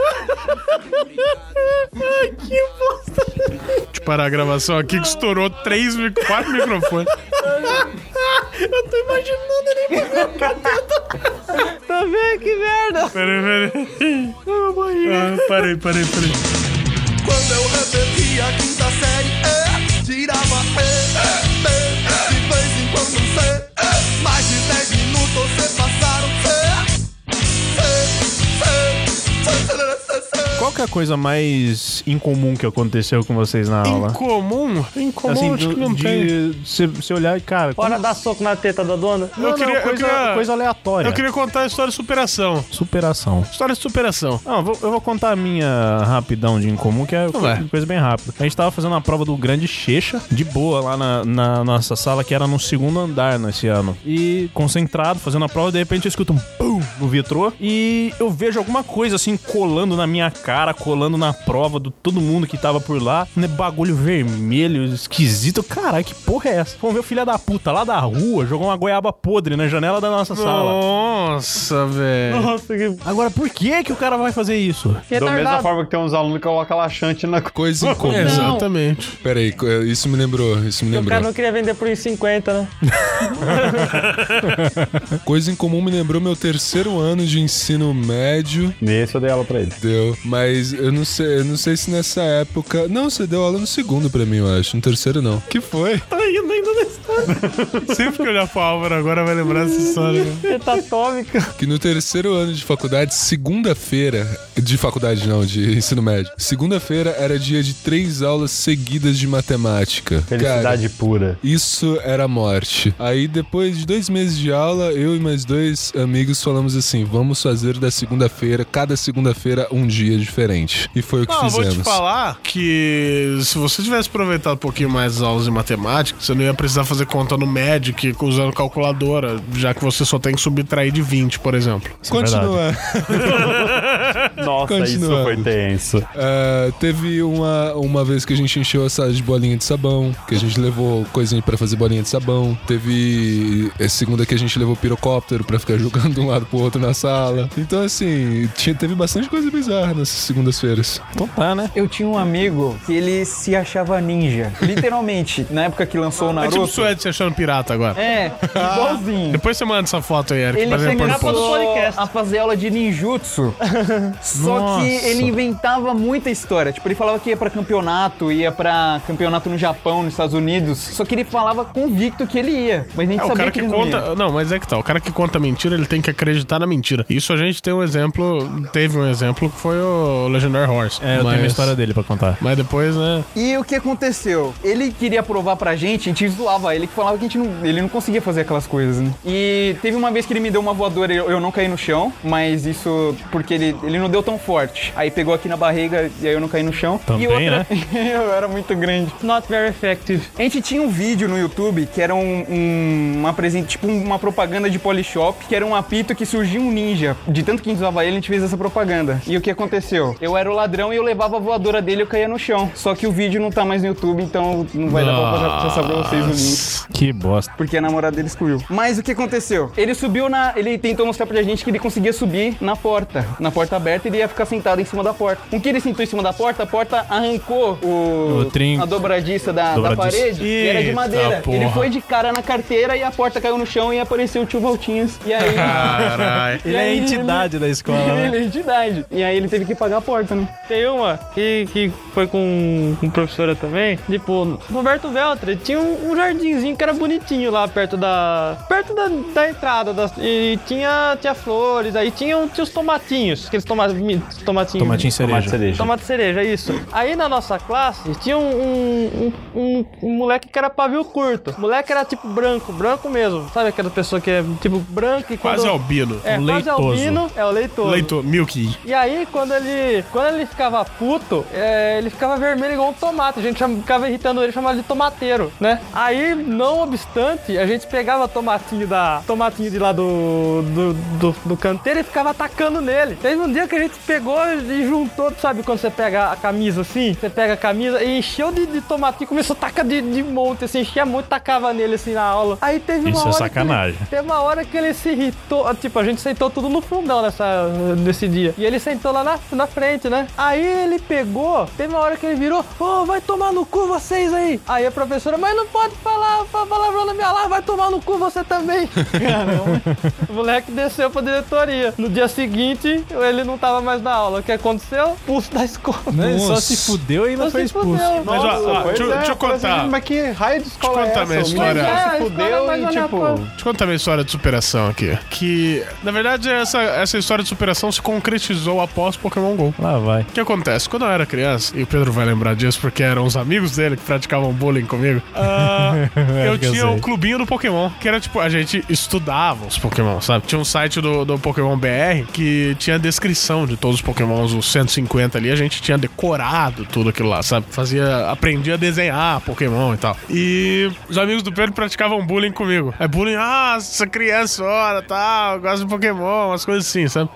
Deixa eu parar a gravação aqui que estourou três, quatro microfones. Tá vendo que merda? Peraí, peraí. Ah, parei, parei, parei. Quando eu repetia a quinta série, é, tirava E, é, é, de vez em quando C, é, mais de 10 minutos se Qual que é a coisa mais incomum que aconteceu com vocês na aula? Incomum? Incomum, Assim, acho do- que não tem. de você olhar e, cara, Bora dar soco na teta da dona? Não, Eu queria- não, eu coisa, queria- coisa aleatória. Eu queria contar a história de superação. Superação. História de superação. Não, eu vou, eu vou contar a minha rapidão de incomum, que é vai. coisa bem rápida. A gente tava fazendo a prova do Grande Checha, de boa, lá na, na nossa sala, que era no segundo andar nesse ano. E concentrado, fazendo a prova, de repente eu escuto um pum no vitrô e eu vejo alguma coisa assim colando na minha cara, colando na prova do todo mundo que tava por lá. Um bagulho vermelho, esquisito. Caralho, que porra é essa? Vamos ver o filho da puta lá da rua, jogou uma goiaba podre na janela da nossa sala. Nossa, velho. Nossa, que Agora, por que que o cara vai fazer isso? Da mesma forma que tem uns alunos que colocam laxante na Coisa incomum. Exatamente. Peraí, co- isso me lembrou, isso me O cara não queria vender por 1,50, né? Coisa incomum me lembrou meu terceiro ano de ensino médio. Nesse eu dei aula pra ele. Deu, mas eu não sei, eu não sei se nessa época. Não, você deu aula no segundo pra mim, eu acho. No terceiro não. Que foi? Tá indo ainda história. Sempre que olhar pra Álvaro agora vai lembrar dessa história. né? Teta atômica. Que no terceiro ano de faculdade, segunda-feira. De faculdade não, de ensino médio. Segunda-feira era dia de três aulas seguidas de matemática. Cara, Felicidade pura. Isso era a morte. Aí, depois de dois meses de aula, eu e mais dois amigos falamos assim: vamos fazer da segunda-feira, cada segunda-feira, um dia diferente. E foi o que Não, eu vou fizemos. te falar que se você tivesse aproveitado um pouquinho mais as aulas de matemática, você não ia precisar fazer conta no Magic usando calculadora, já que você só tem que subtrair de 20, por exemplo. Continua. Nossa, isso foi tenso. Ah, teve uma, uma vez que a gente encheu a sala de bolinha de sabão, que a gente levou coisinha pra fazer bolinha de sabão. Teve a segunda que a gente levou pirocóptero pra ficar jogando de um lado pro outro na sala. Então, assim, tinha, teve bastante coisa bizarra nessas segundas-feiras. Então tá, né? Eu tinha um amigo que ele se achava ninja. Literalmente, na época que lançou o É Naruto. tipo o Suede se achando pirata agora. É, igualzinho. Depois você manda essa foto aí, Eric, Ele no começou podcast. a fazer aula de ninjutsu. Só Nossa. que ele inventava muita história. Tipo, ele falava que ia pra campeonato, ia pra campeonato no Japão, nos Estados Unidos. Só que ele falava convicto que ele ia. Mas a gente É, o sabia cara que, que ele não conta. Não, mas é que tá. O cara que conta mentira, ele tem que acreditar na mentira. Isso a gente tem um exemplo. Teve um exemplo que foi o Legendary Horse. É, eu mas, tenho uma história dele pra contar. Mas depois, né? E o que aconteceu? Ele queria provar pra gente, a gente zoava ele, que falava que a gente não, ele não conseguia fazer aquelas coisas, né? E teve uma vez que ele me deu uma voadora, eu, eu não caí no chão, mas isso porque ele, ele não deu tão forte. Aí pegou aqui na barriga e aí eu não caí no chão. Também, e outra, eu era muito grande. Not very effective. A gente tinha um vídeo no YouTube que era um, um uma presente, tipo uma propaganda de Polishop, que era um apito que surgia um ninja. De tanto que a gente usava ele, a gente fez essa propaganda. E o que aconteceu? Eu era o ladrão e eu levava a voadora dele e eu caía no chão. Só que o vídeo não tá mais no YouTube, então não vai dar pra passar pra vocês o link. Que bosta. Porque a namorada dele excluiu. Mas o que aconteceu? Ele subiu na. Ele tentou mostrar pra gente que ele conseguia subir na porta. Na porta aberta e ele ia ficar sentado em cima da porta. Com que ele sentou em cima da porta, a porta arrancou o. O trinco. A dobradiça da, da Dobradiça. parede e era de Eita madeira. Ele porra. foi de cara na carteira e a porta caiu no chão e apareceu o tio Valtinhas. E aí. Caralho. Ele é entidade da escola, né? Ele é entidade. E aí ele teve que pagar a porta, né? Tem uma que, que foi com, com professora também. Tipo, Roberto Veltra tinha um, um jardinzinho que era bonitinho lá perto da. perto da, da entrada. Das, e tinha, tinha flores, aí tinha, tinha os tomatinhos. Aqueles toma, tomatinhos. Tomatinho Tomate cereja. cereja. Tomate cereja, isso. Aí na nossa classe tinha um, um, um- um- moleque que era pavio curto. O moleque era tipo branco, branco mesmo. Sabe aquela pessoa que é tipo branco e quando... Quase albino. É, Um quase leitoso. albino. É, o leitoso. Leitor, Milky. E aí, quando ele, quando ele ficava puto, é, ele ficava vermelho igual um tomate. A gente chama- ficava irritando ele, chamava de tomateiro, né? Aí, não obstante, a gente pegava tomatinho da tomatinho de lá do, do, do, do canteiro e ficava atacando nele. Teve um dia que a gente pegou e juntou, sabe quando você pega a camisa assim? Você pega a camisa e encheu de, de tomatinho, começou a tacar de, de monte, assim, enchia muito, tacava nele assim na aula. Aí teve uma Isso é hora que ele- sacanagem. Teve uma hora que ele se irritou, tipo, a gente sentou tudo no fundão nessa, nesse dia. E ele sentou lá na, na frente, né? Aí ele pegou, teve uma hora que ele virou, ô, vai tomar no cu vocês aí. Aí a professora, mas não pode falar fa- palavrão na minha live, vai tomar no cu você também. Caramba. o moleque desceu pra diretoria. No dia seguinte, ele não tava mais na aula. O que aconteceu? Pulso da escola. Né? Ele só se fudeu e ainda Só foi expulso. fudeu. Mas, ó, ó, deixa, eu- é, deixa eu contar. mas que raio de escola Deixa eu é contar essa? minha história. É, se escola fudeu mais e, tipo... Deixa eu contar minha história de superação aqui. Que, na verdade, essa, essa história de superação se concretizou após Pokémon GO. Lá vai. O que acontece? Quando eu era criança, e o Pedro vai lembrar disso porque eram os amigos dele que praticavam bullying comigo, ah, eu eu tinha o sei. clubinho do Pokémon, que era tipo, a gente estudava os Pokémon, sabe? Tinha um site do, do Pokémon BR que tinha a descrição de todos os Pokémons, os 150 ali, a gente tinha decorado tudo aquilo lá, sabe? Fazia, aprendia a desenhar Pokémon e tal. E os amigos do Pedro praticavam bullying comigo. É bullying, ah, essa criança, ora, tal, gosta de Pokémon, umas coisas assim, sabe?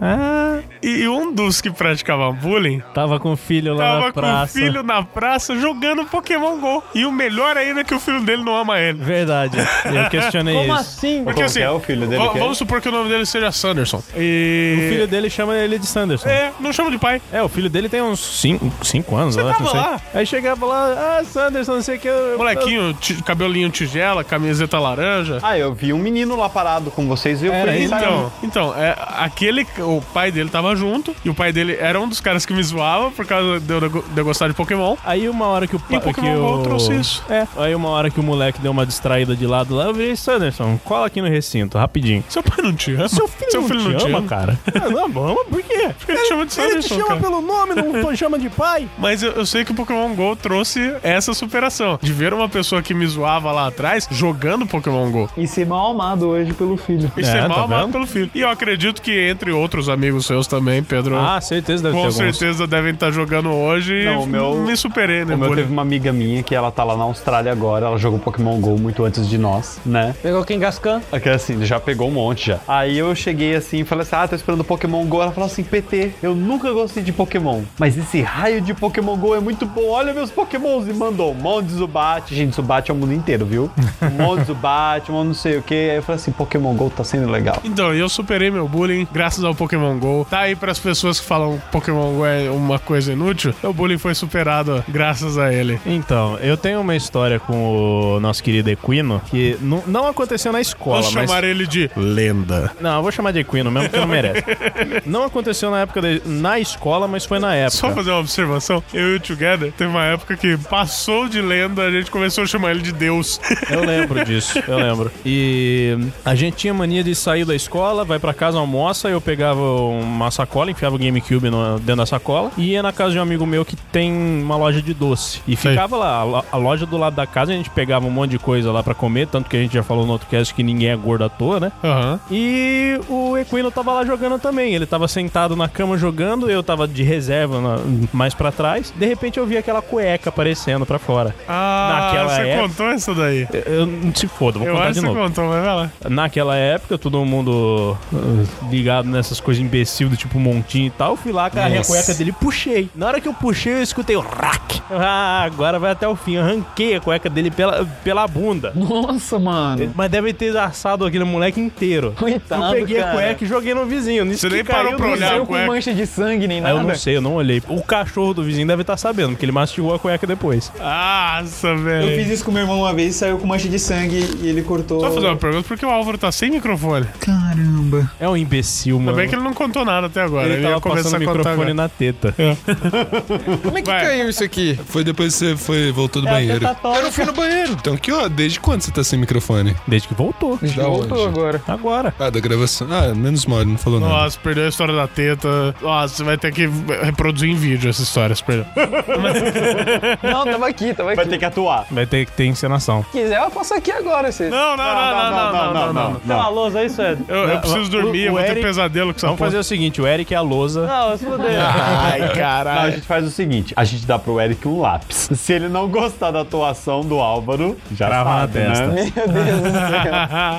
Ah, E um dos que praticava bullying tava com o filho lá tava na com o praça. filho na praça jogando Pokémon GO. E o melhor ainda é que o filho dele não ama ele. Verdade. Eu questionei Como isso. assim? Porque Como assim, é o filho dele? é? vamos supor que o nome dele seja Sanderson. E. O filho dele chama ele de Sanderson. É, não chama de pai. É, o filho dele tem uns 5 anos, eu acho, tava não sei. lá? Aí chegava lá, ah, Sanderson, não sei o que. eu- Molequinho, ti- cabelinho tigela, camiseta laranja. Ah, eu vi um menino lá parado com vocês e eu Era fui Então, então, é, aquele, o pai dele tava junto, e o pai dele era um dos caras que me zoava por causa de eu, de eu gostar de Pokémon. Aí uma hora que o E pa- o Pokémon que GO o... trouxe isso. É, aí uma hora que o moleque deu uma distraída de lado lá, eu virei, Sanderson, cola aqui no recinto, rapidinho. Seu pai não te ama? Seu filho, não, te ama, cara. Ah, não, ama, por quê? Ele te chama de Sanderson, cara. pelo nome, não chama de pai. Mas eu, eu sei que o Pokémon GO trouxe essa superação. De ver uma pessoa que me zoava lá atrás jogando Pokémon GO. E ser mal amado hoje pelo filho. E É, ser tá mal amado vendo? pelo filho. E eu acredito que entre outros amigos seus também, Pedro. Ah, certeza deve com ter alguns. certeza devem estar jogando hoje. Não, o meu- Me superei, né? O meu teve uma amiga minha que ela tá lá na Austrália agora, ela jogou Pokémon GO muito antes de nós, né? Pegou quem Gascan? É que assim, já pegou um monte já. Aí eu cheguei assim e falei assim: ah, tô esperando o Pokémon Pokémon GO, ela falou assim: PT, eu nunca gostei de Pokémon, mas esse raio de Pokémon GO é muito bom. Olha meus Pokémons. E mandou um monte de Zubat. Gente, Zubat é o mundo inteiro, viu? Um monte de Zubat, um monte não sei o que. Aí eu falei assim: Pokémon GO tá sendo legal. Então, eu superei meu bullying graças ao Pokémon GO. Tá aí pras pessoas que falam Pokémon GO é uma coisa inútil. O bullying foi superado graças a ele. Então, eu tenho uma história com o nosso querido Equino que não, não aconteceu na escola, Vamos mas. chamar ele de lenda. Não, eu vou chamar de Equino mesmo porque não merece. não aconteceu na época de- na escola, mas foi na época. Só fazer uma observação, eu e o Together, teve uma época que passou de lenda, a gente começou a chamar ele de Deus. Eu lembro disso, eu lembro. E a gente tinha mania de sair da escola, vai pra casa, almoça, eu pegava uma sacola, enfiava o GameCube no- dentro da sacola e ia na casa de um amigo meu que tem uma loja de doce. E Sei. ficava lá, a lo- a loja do lado da casa, a gente pegava um monte de coisa lá pra comer, tanto que a gente já falou no outro cast que ninguém é gordo à toa, né? Aham. E o Equino tava lá jogando também. Ele tava sentado na cama jogando, eu tava de reserva na- mais pra trás. De repente eu vi aquela cueca aparecendo pra fora. Ah, Naquela você época- contou isso daí? Eu, não se foda, vou eu contar acho de que você novo. contou, mas vai lá. Naquela época, todo mundo uh, ligado nessas coisas imbecil do tipo montinho e tal. Eu fui lá, agarrei a cueca dele e puxei. Na hora que eu puxei, eu escutei o rack. Ah, agora vai até o fim. Eu arranquei a cueca dele pela, pela bunda. Nossa, mano. Mas deve ter assado aquele moleque inteiro. Coitado, eu peguei cara. a cueca e joguei no vizinho. Você nem parou pra olhar a com mancha de sangue nem Ah, nada. eu não sei, eu não olhei. O cachorro do vizinho deve estar sabendo, porque ele mastigou a cueca depois. Nossa, Eu velho. fiz isso com meu irmão uma vez, saiu com mancha de sangue e ele cortou. Só fazer uma pergunta, por que o Álvaro tá sem microfone? Caramba. É um imbecil, Ainda mano. bem que ele não contou nada até agora. ele Ele, tava ia começar a contar microfone agora. na teta. Como é que Vai. caiu isso aqui? Foi depois que você foi, voltou do É banheiro. tetatório. Eu não fui no banheiro. Então aqui, ó, desde quando você tá sem microfone? Desde que voltou. Da Voltou onde? agora. Agora. Ah, da gravação. Ah, menos mal, ele não falou nada. Nossa, perdeu a história da teta. Nossa, você vai ter que reproduzir em vídeo essa história, você perdeu. Não, tava aqui, tava aqui. Vai ter que atuar. Vai ter que ter encenação. Se quiser, eu posso aqui agora. Você... Não, não, não, não, não, não, não, não. Tem uma lousa aí, Suede? Eu, eu preciso dormir, o eu vou ter Eric- pesadelo com essa Vamos fazer o seguinte, o Eric é a lousa. Não, se fuder. Ai, Não, a caralho. gente faz o seguinte: a gente dá pro Eric um lápis. Se ele não gostar da atuação do Álvaro, já Crava na sabe, testa. né? Meu Deus do céu.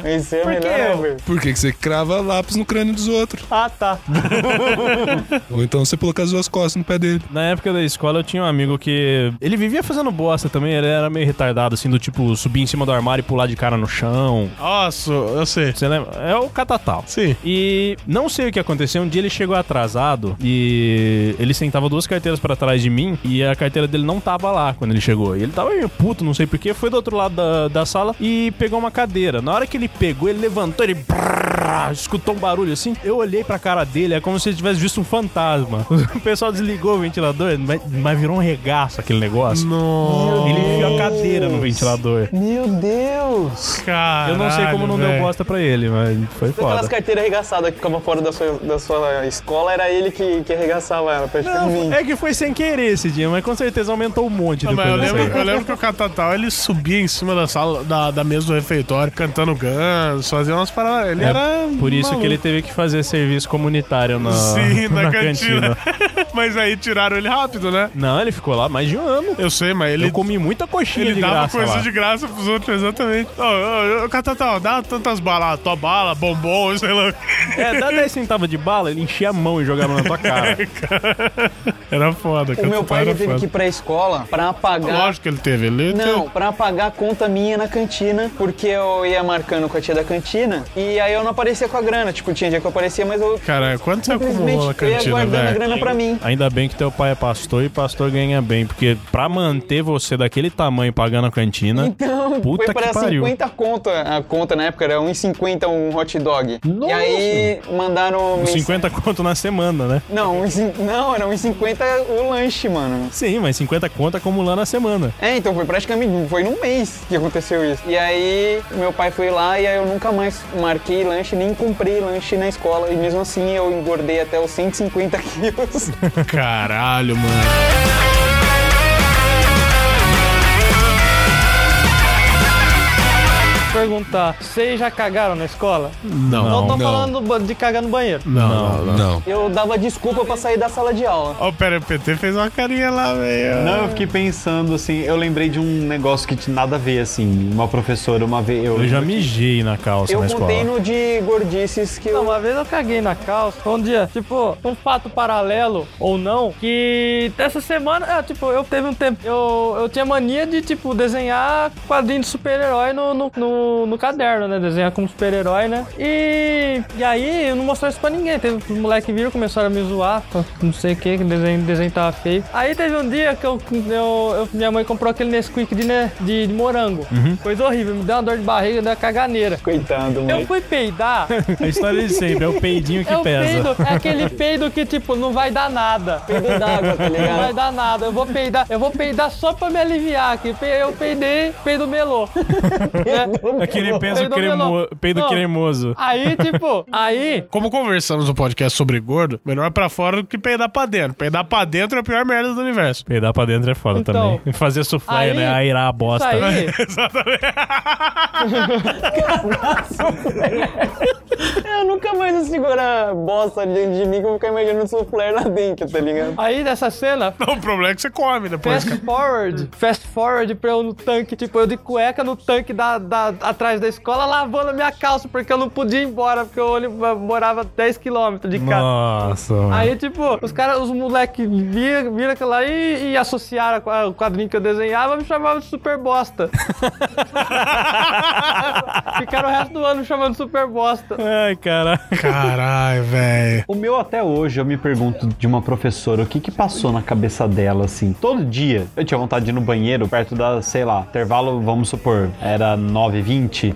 Esse é Por melhor quê? ever. Por que, que você crava lápis no crânio dos outros? Ah, tá. Ou então você colocar as duas costas no pé dele. Na época da escola eu tinha um amigo que. Ele vivia fazendo bosta também, ele era meio retardado, assim, do tipo subir em cima do armário e pular de cara no chão. Nossa, eu sei. Você lembra? É o catatal. Sim. E não sei o que aconteceu. Um dia ele chegou atrasado e ele sentava duas carteiras pra trás de mim e a carteira dele não tava lá quando ele chegou. E ele tava meio puto, não sei porquê. Foi do outro lado da, da sala e pegou uma cadeira. Na hora que ele pegou, ele levantou, ele. brrr, escutou um barulho assim. Eu olhei pra cara dele, é como se ele tivesse visto um fantasma. O pessoal desligou o ventilador, mas, mas virou um regaço aquele negócio. Nossa, Ele enfiou a cadeira no ventilador. Meu Deus. cara. Eu não sei como não deu bosta pra ele, mas foi Aquelas foda. carteiras arregaçadas que ficavam fora da sua, da sua escola, era ele que, que arregaçava ela, praticamente. Não, é que foi sem querer esse dia, mas com certeza aumentou um monte Não, depois mas eu lembro, eu lembro que o Catatal ele subia em cima da sala, da, da mesa do refeitório, cantando Guns, fazia umas paradas. Ele É, era. Por isso maluco. que ele teve que fazer serviço comunitário na, Sim, na, cantina. mas aí tiraram ele rápido, né? Não, ele ficou lá mais de um ano. Eu sei, mas ele. Eu comi muita coxinha Ele de dava graça coisa lá. de graça pros outros, exatamente. Ô, ô, Catatal, dá tantas balas, tua bala, bombom, sei lá. É, dá 10 centavos de bala, ele enchia a mão e jogava na tua cara. Era foda, O meu pai era ele teve foda. que ir pra escola pra apagar. Lógico que ele teve. Ele Não, teve- pra pagar a conta minha na cantina, porque eu ia marcando com a tia da cantina e aí eu não aparecia com a grana. Tipo, tinha dia que eu aparecia, mas eu Cara, quanto você acumulou na cantina, velho? grana pra mim. Ainda bem que teu pai é pastor e pastor ganha bem, porque pra manter você daquele tamanho pagando a cantina, Então, puta foi que pra pariu. 50 conta, a conta na época era 1,50 um hot dog. E aí mandaram. mens- 50 conto na semana, né? Não, cin- não, era 1,50 o lanche, mano. Sim, mas 50 conto acumulando a semana. É, então foi praticamente, foi num mês que aconteceu isso. E aí, meu pai foi lá e aí eu nunca mais marquei lanche, nem comprei lanche na escola. E mesmo assim eu engordei até os 150 quilos. Caralho, mano. Perguntar, vocês já cagaram na escola? Não. Não, tô falando de cagar no banheiro. Não, não, não. Não. Eu dava desculpa pra sair da sala de aula. Ó, pera, o PT fez uma carinha lá, velho. Não, eu fiquei pensando assim, eu lembrei de um negócio que tinha nada a ver, assim. Uma professora, uma vez. Eu, Eu já mijei na calça Eu na escola. contei no de gordices que Não, eu. uma vez eu caguei na calça. Um dia, tipo, um fato paralelo ou não, que essa semana, é, tipo, eu teve um tempo, eu, eu tinha mania de, tipo, desenhar quadrinho de super-herói no, no, no, no caderno, né? Desenhar como super-herói, né? E, e aí eu não mostrei isso pra ninguém. Teve os moleques viram, começaram a me zoar, não sei o que, que o desenho, desenho tava feio. Aí teve um dia que eu, eu, eu- minha mãe comprou aquele Nesquik de, né, de, de morango. Coisa horrível, me deu uma dor de barriga, deu uma caganeira. Coitado, Eu mãe. fui peidar. A história de sempre, é o peidinho que É o pesa. peido, é aquele peido que, tipo, não vai dar nada. Peido d'água, tá Não vai ligado? dar nada. Eu vou peidar, eu vou peidar só pra me aliviar aqui. Eu peidei, peido melô. Né? Aquele peso Peido cremo... peido Não. cremoso. Aí, tipo, aí. Como conversamos no podcast sobre gordo, melhor pra fora do que peidar pra dentro. Peidar pra dentro é a pior merda do universo. Peidar pra dentro é foda Então, também. E fazer soufflé, aí- né? Airar a bosta. Isso aí. Eu nunca mais vou segurar bosta dentro de mim que eu vou ficar imaginando soufflé lá dentro, tá ligado? Aí nessa cena, Não, o problema é que você come depois. fast forward, fast forward pra eu no tanque, tipo, eu de cueca no tanque da, da- atrás da escola, lavando a minha calça, porque eu não podia ir embora, porque eu morava 10 km de casa. Nossa, mano. Aí, tipo, os caras, os moleques viram, viram aquilo lá e, e associaram o quadrinho que eu desenhava me chamavam de super bosta. Ficaram o resto do ano me chamando de super bosta. Ai, cara. Caralho, velho. O meu até hoje, eu me pergunto de uma professora, o que que passou na cabeça dela, assim? Todo dia, eu tinha vontade de ir no banheiro, perto da, sei lá, intervalo, vamos supor, era 9h20,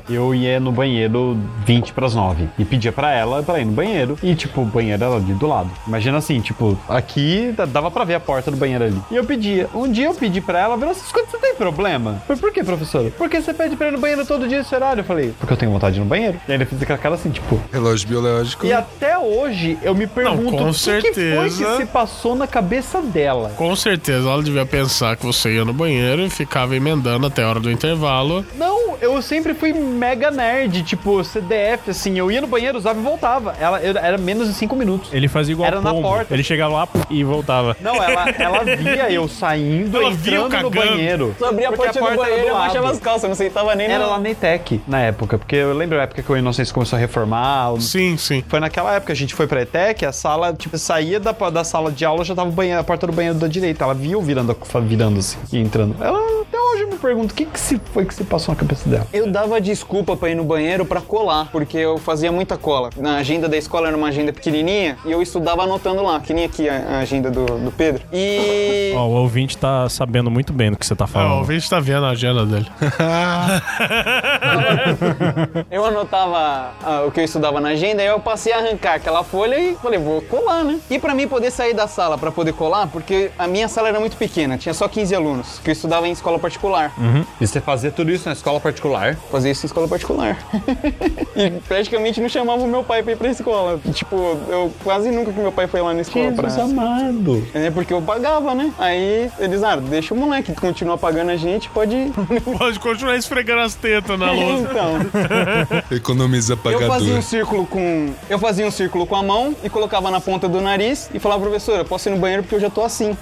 eu ia no banheiro 20 pras 9 e pedia pra ela pra ir no banheiro e, tipo, o banheiro era ali do lado. Imagina assim, tipo, aqui dava pra ver a porta do banheiro ali. E eu pedia. Um dia eu pedi pra ela, virou assim, escuta, você tem problema? Falei, por que, professora? Porque você pede pra ir no banheiro todo dia esse horário? Eu falei, porque eu tenho vontade de ir no banheiro. E aí ele fez aquela cara assim, tipo, Relógio biológico. e até hoje eu me pergunto com o que, que foi que se passou na cabeça dela. Com certeza ela devia pensar que você ia no banheiro e ficava emendando até a hora do intervalo. Não, eu sempre fui mega nerd, tipo CDF, assim, eu ia no banheiro, usava e voltava. Ela eu- era menos de 5 minutos. Ele fazia igual Era na porta. Ele chegava lá e voltava. Não, ela, ela via eu saindo, Ela eu entrando no banheiro. Só abria a Porque porta do banheiro e abaixava as calças, não sentava nem Era no... lá na ETEC, na época, porque eu lembro a época que o Inocência começou a reformar. Sim, sim. Foi naquela época, a gente foi pra ETEC, a sala, tipo, saía da, da sala de aula, já tava banheiro, a porta do banheiro da direita. Ela viu virando, virando assim e entrando. Ela, até hoje eu me pergunto, o que, que se foi que se passou na cabeça dela? Eu dava desculpa pra ir no banheiro pra colar, porque eu fazia muita cola. Na agenda da escola era uma agenda pequenininha e eu estudava anotando lá, que nem aqui a, a agenda do, do Pedro. E Ó, o ouvinte tá sabendo muito bem do que você tá Ah, o falando. ouvinte tá vendo a agenda dele. eu anotava ah, o que eu estudava na agenda, aí eu passei a arrancar aquela folha e falei, vou colar, né? E pra mim poder sair da sala pra poder colar, porque a minha sala era muito pequena, tinha só 15 alunos, que eu estudava em escola particular. E você fazia tudo isso na escola particular? Fazia isso em escola particular. e praticamente não chamava o meu pai pra ir pra escola. Tipo, eu quase nunca que meu pai foi lá na escola pra... amado. É porque eu pagava, né? Aí eles, ah, deixa o moleque continua pagando a gente, pode. Pode continuar esfregando as tetas na louça. então, Economiza eu fazia pagador. um círculo com. Eu fazia um círculo com a mão e colocava na ponta do nariz e falava, professora, eu posso ir no banheiro porque eu já tô assim.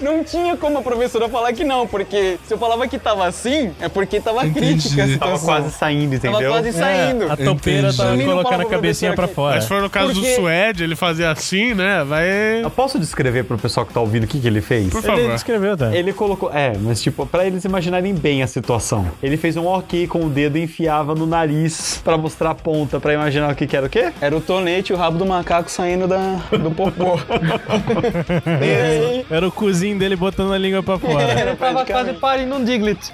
não tinha como a professora falar que não, porque se eu falava que tava assim, é porque tava crítica Entendi. Tava situação. quase saindo, entendeu? Tava quase saindo. A topeira tá Entendi. colocando a pra cabecinha pra fora. Mas se for no caso do Porque- Suede, ele fazia assim, né? Vai. Eu posso descrever pro pessoal que tá ouvindo o que, que ele fez? Por Ele favor. descreveu, tá? Ele colocou. É, mas tipo, pra eles imaginarem bem a situação. Ele fez um ok com o dedo e enfiava no nariz pra mostrar a ponta, pra imaginar o que, que era o quê? Era o tonete e o rabo do macaco saindo da, do popô. Era o cozinho dele botando a língua pra fora. Ele tava quase parindo um Diglett.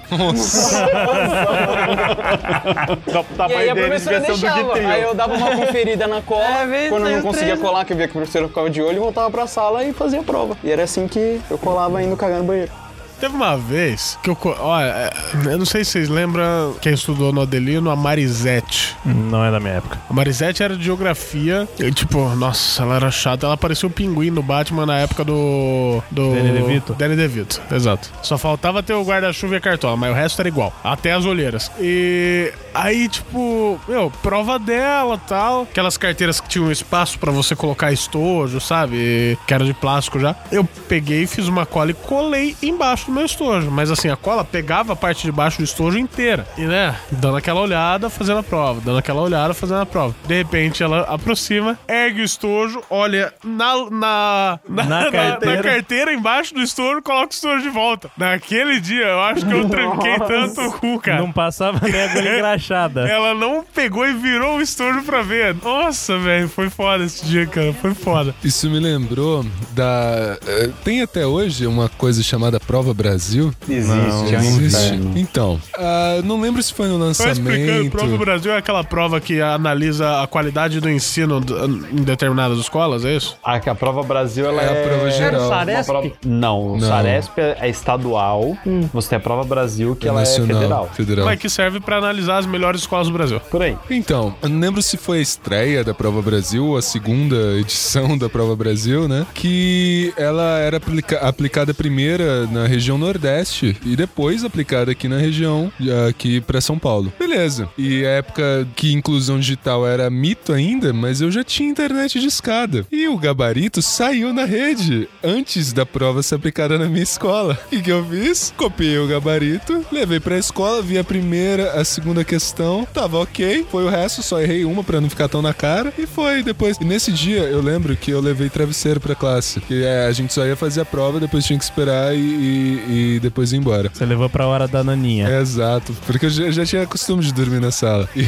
O E tamanho a dele professora devia ser. Aí eu dava uma conferida na cola. É, quando eu não conseguia três. colar, que eu via que a professora ficava de olho, voltava pra sala e fazia a prova. E era assim que eu colava indo cagar no banheiro. Teve uma vez que eu. Olha, é, eu não sei se vocês lembram quem estudou no Adelino, a Marisete. Não é da minha época. A Marisete era de geografia. E, tipo, nossa, ela era chata. Ela parecia o pinguim do Batman na época do. do Danny DeVito? Danny DeVito, exato. Só faltava ter o guarda-chuva e a cartola, mas o resto era igual. Até as olheiras. E aí, tipo, meu, prova dela tal. Aquelas carteiras que tinham espaço pra você colocar estojo, sabe? Que era de plástico já. Eu peguei, fiz uma cola e colei embaixo do meu estojo. Mas assim, a cola pegava a parte de baixo do estojo inteira. E né, dando aquela olhada, fazendo a prova. Dando aquela olhada, fazendo a prova. De repente ela aproxima, ergue o estojo, olha na, na, na, Na carteira. na carteira embaixo do estojo, coloca o estojo de volta. Naquele dia, eu acho que eu tranquei tanto o cu, cara. Não passava nem agulha engraxada. Ela não pegou e virou o estojo pra ver. Nossa, velho, foi foda esse dia, cara. Foi foda. Isso me lembrou da. eh, Tem até hoje uma coisa chamada Prova Brasil. Existe, é um Existe. inferno. Então, ah, não lembro se foi no Só explicando, lançamento. Prova do Brasil é aquela prova que analisa a qualidade do ensino em determinadas escolas, é isso? Ah, que a prova Brasil ela É a é, prova geral. Era o uma Saresp? prova- Não, o Não. Saresp é é estadual. Você tem a prova Brasil que ela Nacional, é federal. federal. Mas que serve pra analisar as melhores escolas do Brasil. Por aí. Então, eu não lembro se foi a estreia da Prova Brasil a segunda edição da Prova Brasil, né? Que ela era aplica- aplicada primeira na região Nordeste e depois aplicada aqui na região, aqui pra São Paulo. Beleza. E época que inclusão digital era mito ainda, mas eu já tinha internet de escada. E o gabarito saiu na rede antes da prova ser aplicada na minha escola. O que, que eu fiz? Copiei o gabarito, levei pra escola, vi a primeira, a segunda questão, tava ok. Foi o resto, só errei uma pra não ficar tão na cara. E foi depois. E nesse dia eu lembro que eu levei travesseiro pra classe. Que é, a gente só ia fazer a prova, depois tinha que esperar e, e- e depois ir embora. Você levou pra hora da naninha. É, exato, porque eu já, já tinha costume de dormir na sala. E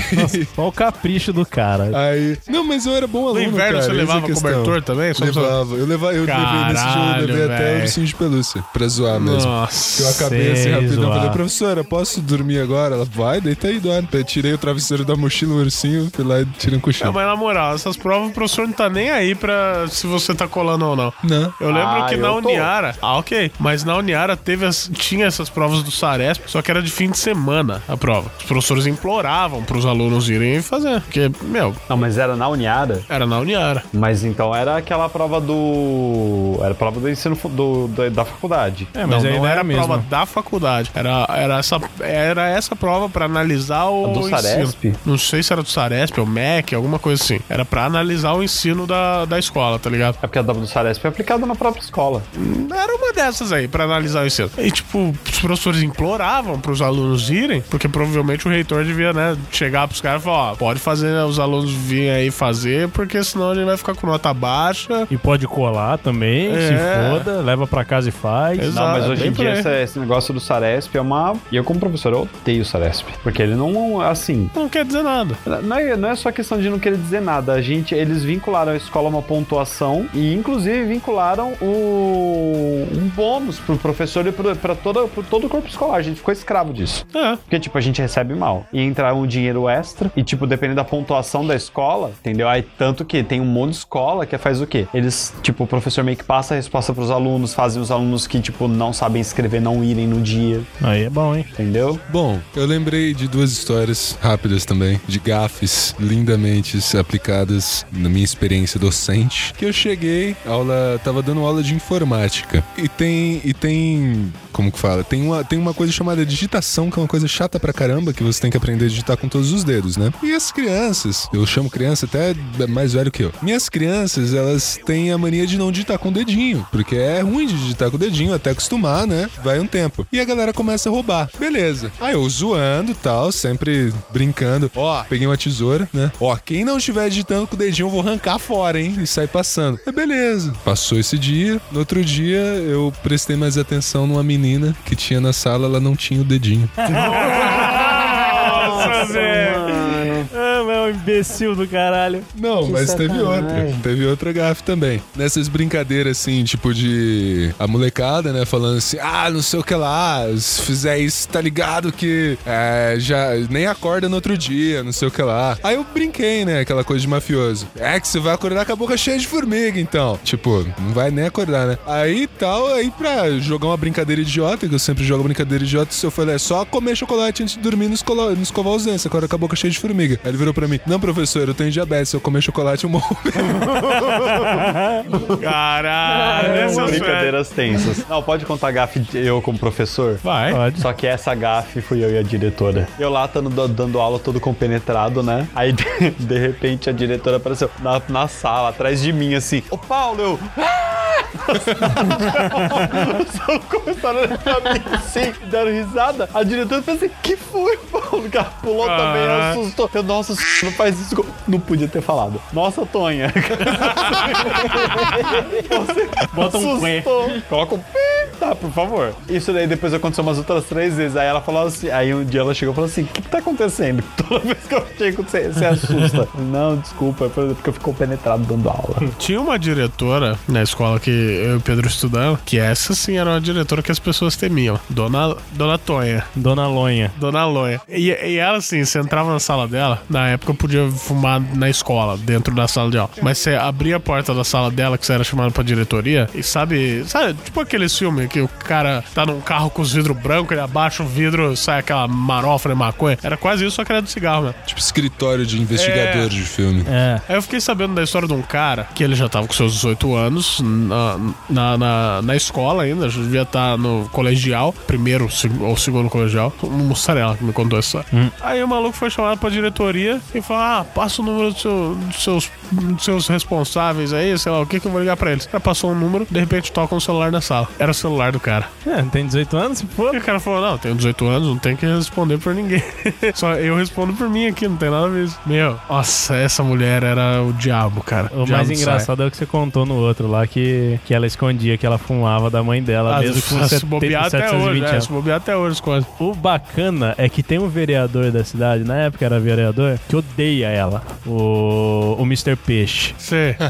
Olha o capricho do cara. aí. Não, mas eu era bom aluno. No inverno cara, você é a levava cobertor também? Só Levava. Eu, levava, eu levei nesse dia, eu Caralho, levei até velho. o ursinho de pelúcia pra zoar mesmo. Nossa. Eu acabei assim rapidão. zoar. Falei, professora, posso dormir agora? Ela vai, deita aí, dorme. Eu tirei o travesseiro da mochila, o ursinho, fui lá e tirei um É, cochilo. mas na moral, essas provas o professor não tá nem aí pra se você tá colando ou não. Não. Eu lembro Ah, que eu na tô. Uniara. Ah, ok. Mas na Uniara teve as- tinha essas provas do Saresp, só que era de fim de semana a prova. Os professores imploravam pros alunos irem fazer. Porque, meu, Não, mas era na Uniara. era na Uniara. Mas então era aquela prova do. Era a prova do ensino fu- do, da, da faculdade. É, mas não, não era era a prova da faculdade. Era, era, essa, era essa prova pra analisar o A do ensino. Saresp? Não sei se era do Saresp ou MEC, alguma coisa assim. Era pra analisar o ensino da, da escola, tá ligado? É porque a do Saresp é aplicada na própria escola. Era uma dessas aí, pra analisar E, tipo, os professores imploravam pros alunos irem, porque provavelmente o reitor devia, né, chegar pros caras e falar, ó, pode fazer os alunos virem aí fazer, porque senão a gente vai ficar com nota baixa. E pode colar também, se É. foda, leva pra casa e faz. Exato. Não, mas hoje em dia esse, esse negócio do Saresp é uma. E eu, como professor, eu odeio o Saresp. Porque ele não. Assim. Não quer dizer nada. Não é, não é só questão de não querer dizer nada. A gente, eles vincularam a escola a uma pontuação e, inclusive, vincularam o, um bônus pro professor e pro, pra toda, pro todo o corpo escolar. A gente ficou escravo disso. É. Porque, tipo, a gente recebe mal. E entra um dinheiro extra. E, tipo, dependendo da pontuação da escola, entendeu? Aí, tanto que tem um monte de escola que faz o quê? Eles, tipo, o professor meio que passa a resposta pros alunos, fazem os alunos que, tipo, não sabem escrever não irem no dia, Aí é bom, hein? entendeu? Bom, eu lembrei de duas histórias rápidas também, de gafes lindamente aplicadas na minha experiência docente. Que eu cheguei, aula, tava dando aula de informática. E tem, e tem, como que fala? Tem uma, tem uma coisa chamada digitação, que é uma coisa chata pra caramba, que você tem que aprender a digitar com todos os dedos, né? E as crianças, eu chamo criança até mais velho que eu. Minhas crianças, elas têm a mania de não digitar com o dedinho, porque é ruim de digitar com o dedinho, até acostumar, né? Vai um tempo. E a galera começa a roubar. Beleza. Aí eu zoando tal, sempre brincando. Ó, peguei uma tesoura, né? Ó, quem não estiver digitando com o dedinho, eu vou arrancar fora, hein? E sair passando. É beleza. Passou esse dia. No outro dia, eu prestei mais atenção numa menina que tinha na sala, ela não tinha o dedinho. Nossa, velho. É um imbecil do caralho. Não, mas teve outra. Teve outra gafe também. Nessas brincadeiras, assim, tipo de. A molecada, né? Falando assim, ah, não sei o que lá, se fizer isso, tá ligado que é, já nem acorda no outro dia, não sei o que lá. Aí eu brinquei, né? Aquela coisa de mafioso. É que você vai acordar com a boca cheia de formiga, então. Tipo, não vai nem acordar, né? Aí tal, aí pra jogar uma brincadeira idiota, que eu sempre jogo brincadeira idiota, se eu falei, é só comer chocolate antes de dormir nos, colo- nos escovar os dentes, acorda com a boca cheia de formiga. Aí ele virou pra mim, não, professor, eu tenho diabetes, se eu comer chocolate eu morro. Caralho, esse é o Brincadeiras tensas. Não, pode contar a gafe de eu como professor? Vai. Pode. Só que essa gafe fui eu e a diretora. Eu lá tando, dando aula todo compenetrado, né? Aí de, de repente a diretora apareceu na, na sala, atrás de mim, assim. Ô Paulo, eu. Só começaram a olhar pra mim assim, deram risada. A diretora fez assim: que foi, Paulo? Que ela pulou também, Ah. assustou. Eu, nossa, não faz isso. com-" Não podia ter falado. Nossa, Tonha. Bota um pé. Assustou. Coloca um pi, tá, por favor. Isso daí depois aconteceu umas outras três vezes. Aí ela falou assim, aí um dia ela chegou e falou assim: o que, que tá acontecendo? Toda vez que eu chego, você, você assusta. Não, desculpa, é porque eu fico penetrado dando aula. Tinha uma diretora na escola que eu e o Pedro estudamos, que essa sim era uma diretora que as pessoas temiam. Dona, Dona Tonha. Dona Lonha. Dona Lonha. E, e ela, assim, você entrava na sala dela, na época eu podia fumar na escola, dentro da sala de aula. Mas você abria a porta da sala dela, que você era chamado pra diretoria, e sabe, sabe, tipo aqueles filmes que o cara tá num carro com os vidros brancos, ele abaixa o vidro, sai aquela marofa de maconha. Era quase isso, só que era do cigarro, né? tipo escritório de investigador É. de filme. É. Aí eu fiquei sabendo da história de um cara que ele já tava com seus 18 anos na, na, na, na escola ainda, já devia estar no colegial, primeiro ou segundo colegial. Um mussarela que me contou essa. Aí o maluco foi chamado pra diretoria e falou: Ah, passa o número do seu- dos seus, dos seus responsáveis aí, sei lá, o que que eu vou ligar pra eles. Aí passou um número, de repente toca um celular na sala. Era o celular do cara. É, tem 18 anos? For. E o cara falou: Não, tenho 18 anos, não tem que responder por ninguém. Só eu respondo por mim aqui, não tem nada a ver. Meu, nossa, essa mulher era o diabo, cara. O Diabo mais sai. engraçado é o que você contou no outro lá, que, que ela escondia que ela fumava da mãe dela, Ah, mesmo com se bobear até 720 hoje, é, anos. se bobear até hoje as coisas. O bacana é que tem um vereador da cidade, na época era vereador, que odeia ela, o, o Mr. Peixe. Você.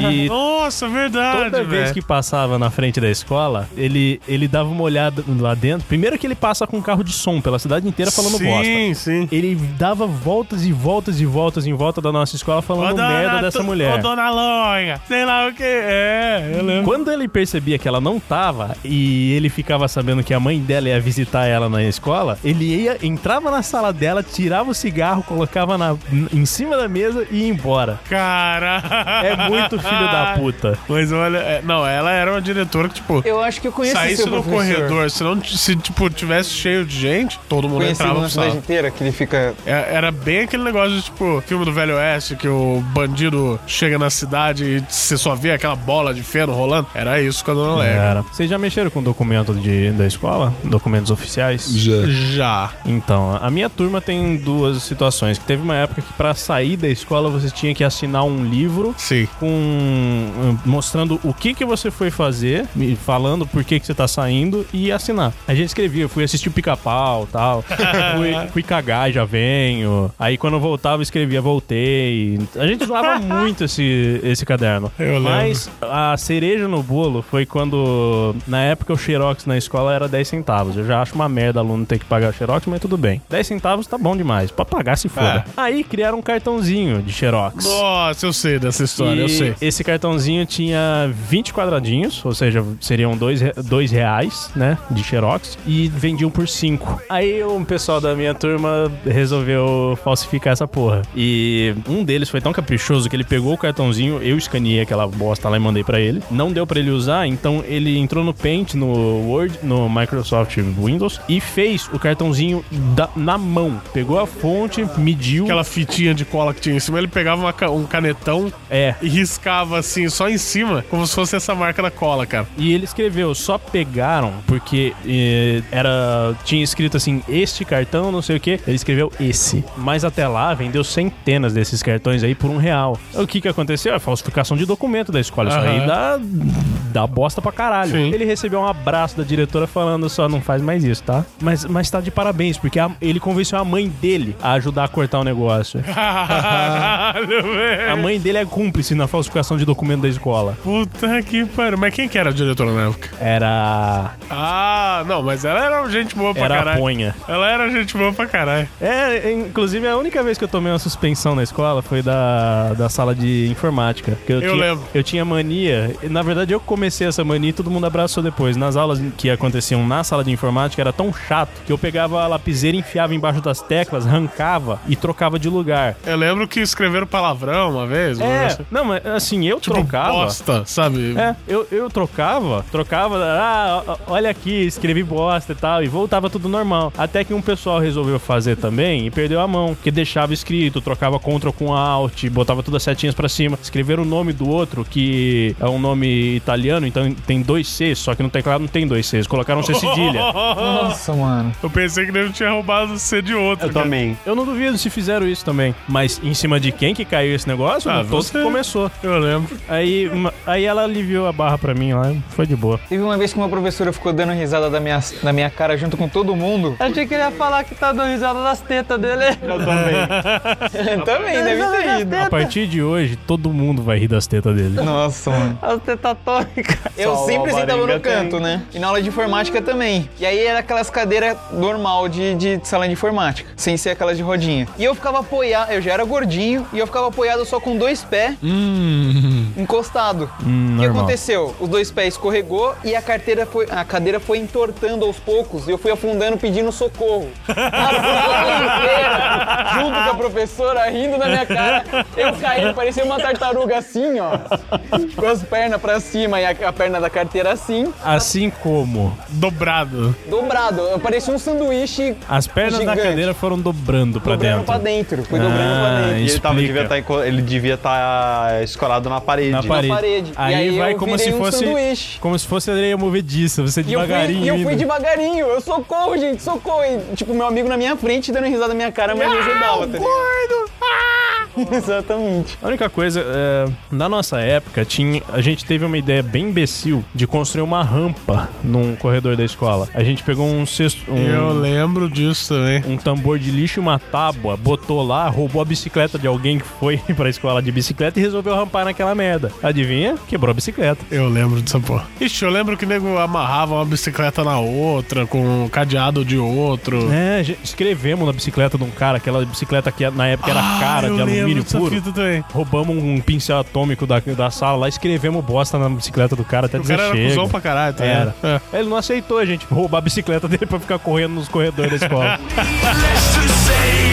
E Nossa, verdade, toda vez velho. que passava na frente da escola, ele, ele dava uma olhada lá dentro. Primeiro que ele passa com um carro de som pela cidade inteira falando bosta. Sim, sim. Ele dava voltas e voltas e voltas em volta da nossa escola falando merda dessa mulher. Ô, dona Lonha, sei lá o que. É, eu lembro. Quando ele percebia que ela não tava e ele ficava sabendo que a mãe dela ia visitar ela na escola, ele ia, entrava na sala dela, tirava o cigarro, colocava na, em cima da mesa e ia embora. Cara. É muito filho da puta. Mas olha, é, não, ela era uma diretora que, tipo, Eu acho que eu conheço saísse no professor. corredor, se não, se, tipo, tivesse cheio de gente, todo mundo Conheci entrava na cidade sala. inteira, que ele fica... É- Era bem aquele negócio de, tipo, filme do Velho Oeste, que o bandido chega na cidade e você só vê aquela bola de feno rolando. Era isso com a Dona Lega. Era. Vocês já mexeram com documento de, da escola? Documentos oficiais? Já. Já. Então, a minha turma tem duas situações. Que teve uma época que pra sair da escola você tinha que assinar um livro Sim. com mostrando o que que você foi fazer, me falando por que que você tá saindo e assinar. A gente escrevia, fui assistir o Pica-Pau, tal. fui, fui cagar, já venho. Aí quando eu voltava, eu escrevia voltei. A gente zoava muito esse esse caderno. Eu lembro. Mas a cereja no bolo foi quando na época o xerox na escola era 10 centavos. Eu já acho uma merda aluno ter que pagar xerox, mas tudo bem. 10 centavos tá bom demais. Pra pagar se foda. Aí criaram um cartãozinho de xerox. Nossa, eu sei dessa história, eu E sei. Esse cartãozinho tinha 20 quadradinhos, ou seja, seriam dois, re- dois reais, né? De Xerox. E vendiam por 5. Aí o pessoal da minha turma resolveu falsificar essa porra. E um deles foi tão caprichoso que ele pegou o cartãozinho, eu escaneei aquela bosta lá e mandei pra ele. Não deu pra ele usar, então ele entrou no Paint, no Word, no Microsoft Windows e fez o cartãozinho da- na mão. Pegou a fonte, mediu. Aquela fitinha de cola que tinha em cima, ele pegava uma um canetão É, e riscava assim, só em cima, como se fosse essa marca da cola, cara. E ele escreveu só pegaram porque eh, era tinha escrito assim, este cartão, não sei o que. Ele escreveu esse. Mas até lá vendeu centenas desses cartões aí por um real. O que que aconteceu? É falsificação de documento da escola. Isso aí Aham. Dá, dá bosta pra caralho. Sim. Ele recebeu um abraço da diretora falando só, não faz mais isso, tá? Mas, mas tá de parabéns, porque a- ele convenceu a mãe dele a ajudar a cortar o negócio. Caralho, A mãe dele é cúmplice na falsificação de documento da escola. Puta que pariu. Mas quem que era a diretora na época? Era. Ah, não, mas ela era gente boa pra Era a caralho. ponha. Ela era gente boa pra caralho. É, inclusive a única vez que eu tomei uma suspensão na escola foi da, da sala de informática. Que Eu tinha, lembro. Eu tinha mania. Na verdade, eu comecei essa mania e todo mundo abraçou depois. Nas aulas que aconteciam na sala de informática era tão chato que eu pegava a lapiseira, enfiava embaixo das teclas, arrancava e trocava de lugar. Eu lembro que escreveram palavrão uma vez. É, negócio- não, mas assim, eu Tipo, trocava. bosta, sabe? É, eu, eu trocava, trocava, ah, olha aqui, escrevi bosta e tal, e voltava tudo normal. Até que um pessoal resolveu fazer também e perdeu a mão, que deixava escrito, trocava Ctrl com Alt, botava todas as setinhas pra cima, escreveram o nome do outro, que é um nome italiano, então tem dois Cs, só que no teclado não tem dois Cs, colocaram um C cedilha. Nossa, mano. Eu pensei que ele tinha roubado o C de outro. Eu cara. também. Eu não duvido se fizeram isso também, mas em cima de quem que caiu esse negócio? Ah, todo você. que começou. Eu lembro. Aí, uma- aí ela aliviou a barra pra mim lá, foi de boa. Teve uma vez que uma professora ficou dando risada da minha, da minha cara junto com todo mundo. Achei que ele ia falar que tá dando risada das tetas dele. Eu também. Também, deve ter ido. A partir de hoje, todo mundo vai rir das tetas dele. Nossa, mano. As tetas tônicas. Eu Só sempre sentava no canto, tem. né? E na aula de informática também. E aí era aquelas cadeiras normal de, de sala de informática, sem ser aquelas de rodinha. E eu ficava apoiado, eu já era gordinho, e eu ficava apoiado só com dois pés encostado. o que normal. aconteceu? Os dois pés escorregou e a carteira foi, a cadeira foi entortando aos poucos e eu fui afundando pedindo socorro. A sala inteira, junto com a professora rindo na minha cara, eu caí, parecia uma tartaruga assim, ó, com as pernas pra cima e a, a perna da carteira assim, Assim como Dobrado. dobrado. Eu parecia um sanduíche as pernas da Gigante. cadeira foram dobrando pra dobrando dentro. pra dentro. Fui dobrando Ah, pra dentro. E ele, tava, devia tá, ele devia estar escolado na parede. Na parede. parede. Aí, aí vai eu como virei se um fosse sanduíche. como se fosse areia movediça, você E eu, fui, devagarinho. e eu fui indo. devagarinho, eu socorro, gente, socorro. E, tipo, meu amigo na minha frente dando risada na minha cara, mas me ajudava, tá ligado? Exatamente. A única coisa, é, na nossa época, tinha, a gente teve uma ideia bem imbecil de construir uma rampa num corredor da escola. A gente pegou um cesto, Eu um, lembro disso também. um tambor de lixo e uma tábua, botou lá, roubou a bicicleta de alguém que foi pra escola de bicicleta e resolveu rampar naquela merda. Adivinha? Quebrou a bicicleta. Eu lembro dessa porra. Ixi, eu lembro que o nego amarrava uma bicicleta na outra, com um cadeado de outro. É, escrevemos na bicicleta de um cara, aquela bicicleta que na época era cara, eu de lembro alumínio puro. também. Roubamos um pincel atômico da, da sala lá, escrevemos bosta na bicicleta do cara até O dizer cara era chega. cuzão pra caralho, tá? Era. É. Ele não aceitou a gente roubar a bicicleta dele pra ficar correndo nos corredores da escola.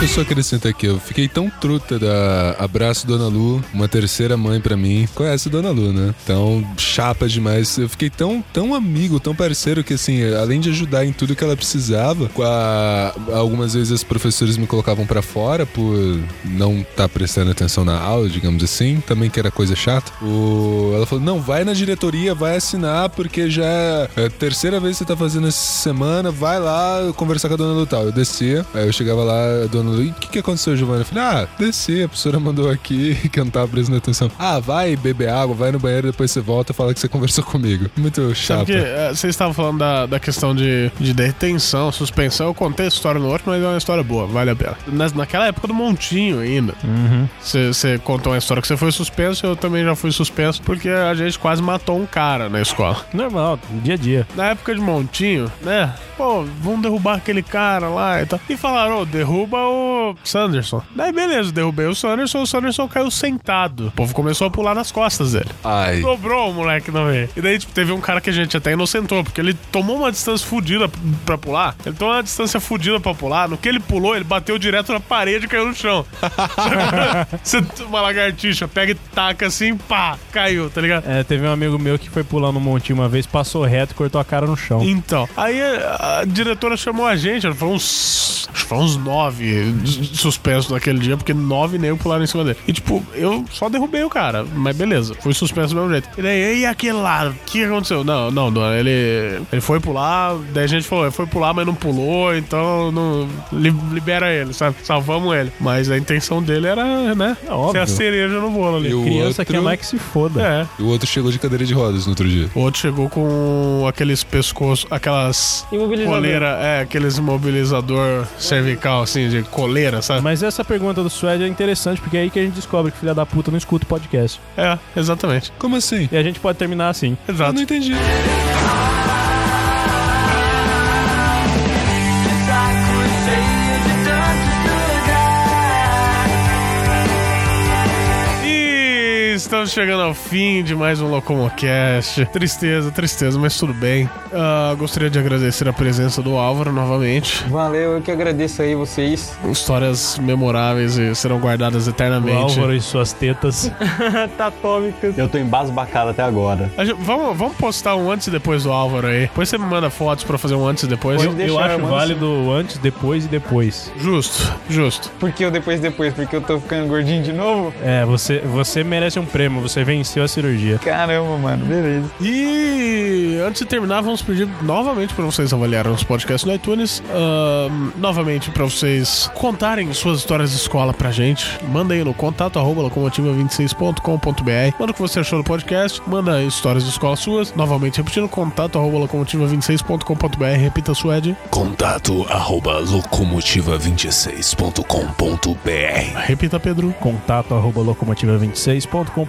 Deixa eu só acrescentar aqui, eu fiquei tão truta da Abraço Dona Lu, uma terceira mãe pra mim. Conhece Dona Lu, né? Então, chapa demais. Eu fiquei tão, tão amigo, tão parceiro que, assim, além de ajudar em tudo que ela precisava, a- algumas vezes os professores me colocavam pra fora por não estar prestando atenção na aula, digamos assim, também que era coisa chata. O... Ela falou: não, vai na diretoria, vai assinar, porque já é a terceira vez que você tá fazendo essa semana, vai lá conversar com a dona Lu tal. Eu descia, aí eu chegava lá, a dona E o que, que aconteceu, Giovana? Eu falei, ah, desci, a professora mandou aqui que eu não tava prestando atenção. Ah, vai beber água, vai no banheiro, depois você volta e fala que você conversou comigo. Muito chato. que é, vocês estavam falando da, da questão de, de detenção, suspensão. Eu contei a história no outro, mas é uma história boa, vale a pena. Nas- naquela época do Montinho ainda. Você contou uma história que você foi suspenso, eu também já fui suspenso, porque a gente quase matou um cara na escola. Normal, dia a dia. Na época de Montinho, né? Pô, vamos derrubar aquele cara lá e tal. E falaram, ô, derruba o Sanderson. Daí beleza, derrubei o Sanderson, o Sanderson caiu sentado. O povo começou a pular nas costas dele. Ai. Dobrou o moleque no meio. E daí, tipo, teve um cara que a gente até inocentou, porque ele tomou uma distância fudida p- pra pular. Ele tomou uma distância fudida pra pular. No que ele pulou, ele bateu direto na parede e caiu no chão. Você, uma lagartixa, pega e taca assim, pá, caiu, tá ligado? É, teve um amigo meu que foi pular no montinho uma vez, passou reto e cortou a cara no chão. Então, aí a, a diretora chamou a gente, ela falou uns. Acho que foi uns nove suspenso naquele dia, porque nove negros pularam em cima dele. E, tipo, eu só derrubei o cara, mas beleza, fui suspenso do mesmo jeito. E daí, e aquele lá, o que aconteceu? Não, não, não, ele, ele foi pular, daí a gente falou, ele foi pular, mas não pulou, então não, li- libera ele, sabe? Salvamos ele. Mas a intenção dele era, né, ser óbvio. a cereja no bolo ali. E o Criança outro- quer mais que se foda. É. E o outro chegou de cadeira de rodas no outro dia. O outro chegou com aqueles pescoços, aquelas Imobilizador. coleira, é, aqueles imobilizador cervical, assim, de coleira, sabe? Mas essa pergunta do Suede é interessante, porque é aí que a gente descobre que filha da puta não escuta o podcast. É, exatamente. Como assim? E a gente pode terminar assim. Eu Exato. não entendi. Estamos chegando ao fim de mais um Locomocast. Tristeza, tristeza, mas tudo bem. Ah, gostaria de agradecer a presença do Álvaro novamente. Valeu, eu que agradeço aí vocês. Histórias memoráveis e serão guardadas O eternamente. Álvaro e suas tetas. Tatômicas. Eu tô embasbacado até agora. A gente- vamos, vamos postar um antes e depois do Álvaro aí. Depois você me manda fotos pra fazer um antes e depois. Eu, eu acho válido o antes, depois e depois. Justo, justo. Porque eu depois, depois, porque eu tô ficando gordinho de novo? É, você, você merece um prêmio, você venceu a cirurgia. Caramba, mano, beleza. E antes de terminar, vamos pedir novamente para vocês avaliarem os podcasts no iTunes. Ahn, novamente para vocês contarem suas histórias de escola pra gente. Manda aí no contato arroba locomotiva26.com.br. Manda o que você achou do podcast. Manda histórias de escola suas. Novamente repetindo, contato arroba locomotiva26.com.br. Repita Suede. Contato arroba locomotiva26.com.br Repita Pedro. Contato arroba locomotiva26.com.br.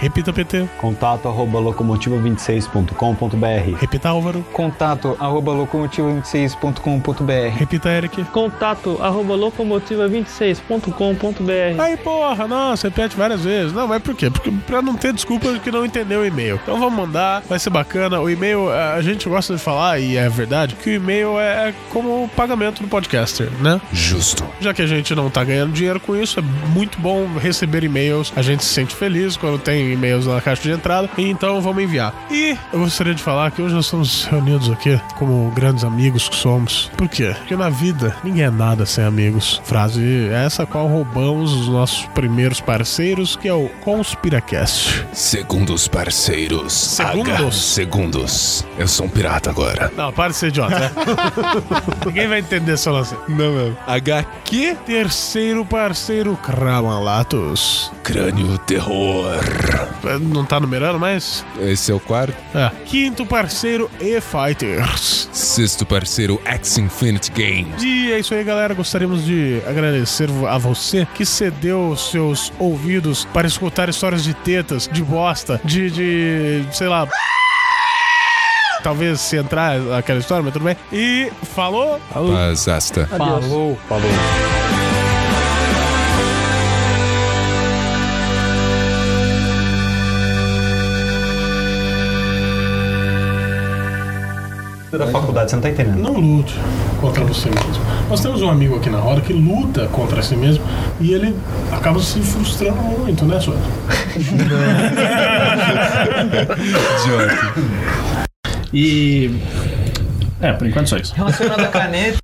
Repita PT. Contato arroba locomotiva26.com.br. Repita Álvaro. Contato arroba locomotiva26.com.br. Repita Eric. Contato arroba locomotiva26.com.br. Aí, porra, nossa, repete várias vezes. Não, mas por quê? Porque pra não ter desculpa de que não entendeu o e-mail. Então vamos mandar, vai ser bacana. O e-mail, a a gente gosta de falar, e é verdade, que o e-mail é como o pagamento do podcaster, né? Justo. Já que a gente não tá ganhando dinheiro com isso, é muito bom receber e-mails. A gente se sente feliz quando tem e-mails na caixa de entrada. Então vamos enviar. E eu gostaria de falar que hoje nós estamos reunidos aqui como grandes amigos que somos. Por quê? Porque na vida ninguém é nada sem amigos. Frase essa qual roubamos os nossos primeiros parceiros, que é o Conspiracast. Segundos parceiros. Segundos? H. Segundos. Eu sou um pirata agora. Não, para de ser idiota, né? ninguém vai entender só você. Não, meu. HQ Terceiro parceiro, Kramalatos. Crânio Terror. Não tá numerando mais? Esse é o quarto. É. Quinto parceiro, E-Fighters. Sexto parceiro, X Infinite Games. E é isso aí, galera. Gostaríamos de agradecer a você que cedeu seus ouvidos para escutar histórias de tetas, de bosta, de, de sei lá. Talvez se entrar aquela história, mas tudo bem. E falou! Pazasta. Falou, falou. Da faculdade, você não tá entendendo. Não lute contra você mesmo. Nós temos um amigo aqui na roda que luta contra si mesmo e ele acaba se frustrando muito, né? Idiota. E. É, por enquanto só isso. Relacionado à caneta,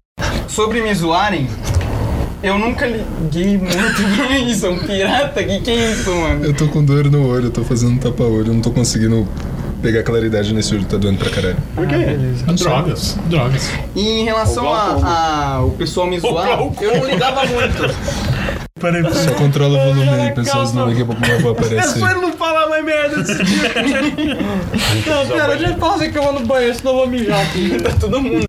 sobre me zoarem, eu nunca liguei muito pra isso. É um pirata? Que que é isso, mano? Eu tô com dor no olho, eu tô fazendo tapa-olho, eu não tô conseguindo pegar claridade nesse olho, tá doendo pra caralho. Por quê? Drogas. Drogas. E em relação a, a o pessoal me zoar, eu não ligava muito. Peraí, Só controla o volume aí, pessoal, senão daqui a pouco minha avó aparece. aí. não falar mais merda desse dia. não, pera, deixa eu pausa que eu vou no banheiro, senão eu vou mijar aqui. Tá todo mundo.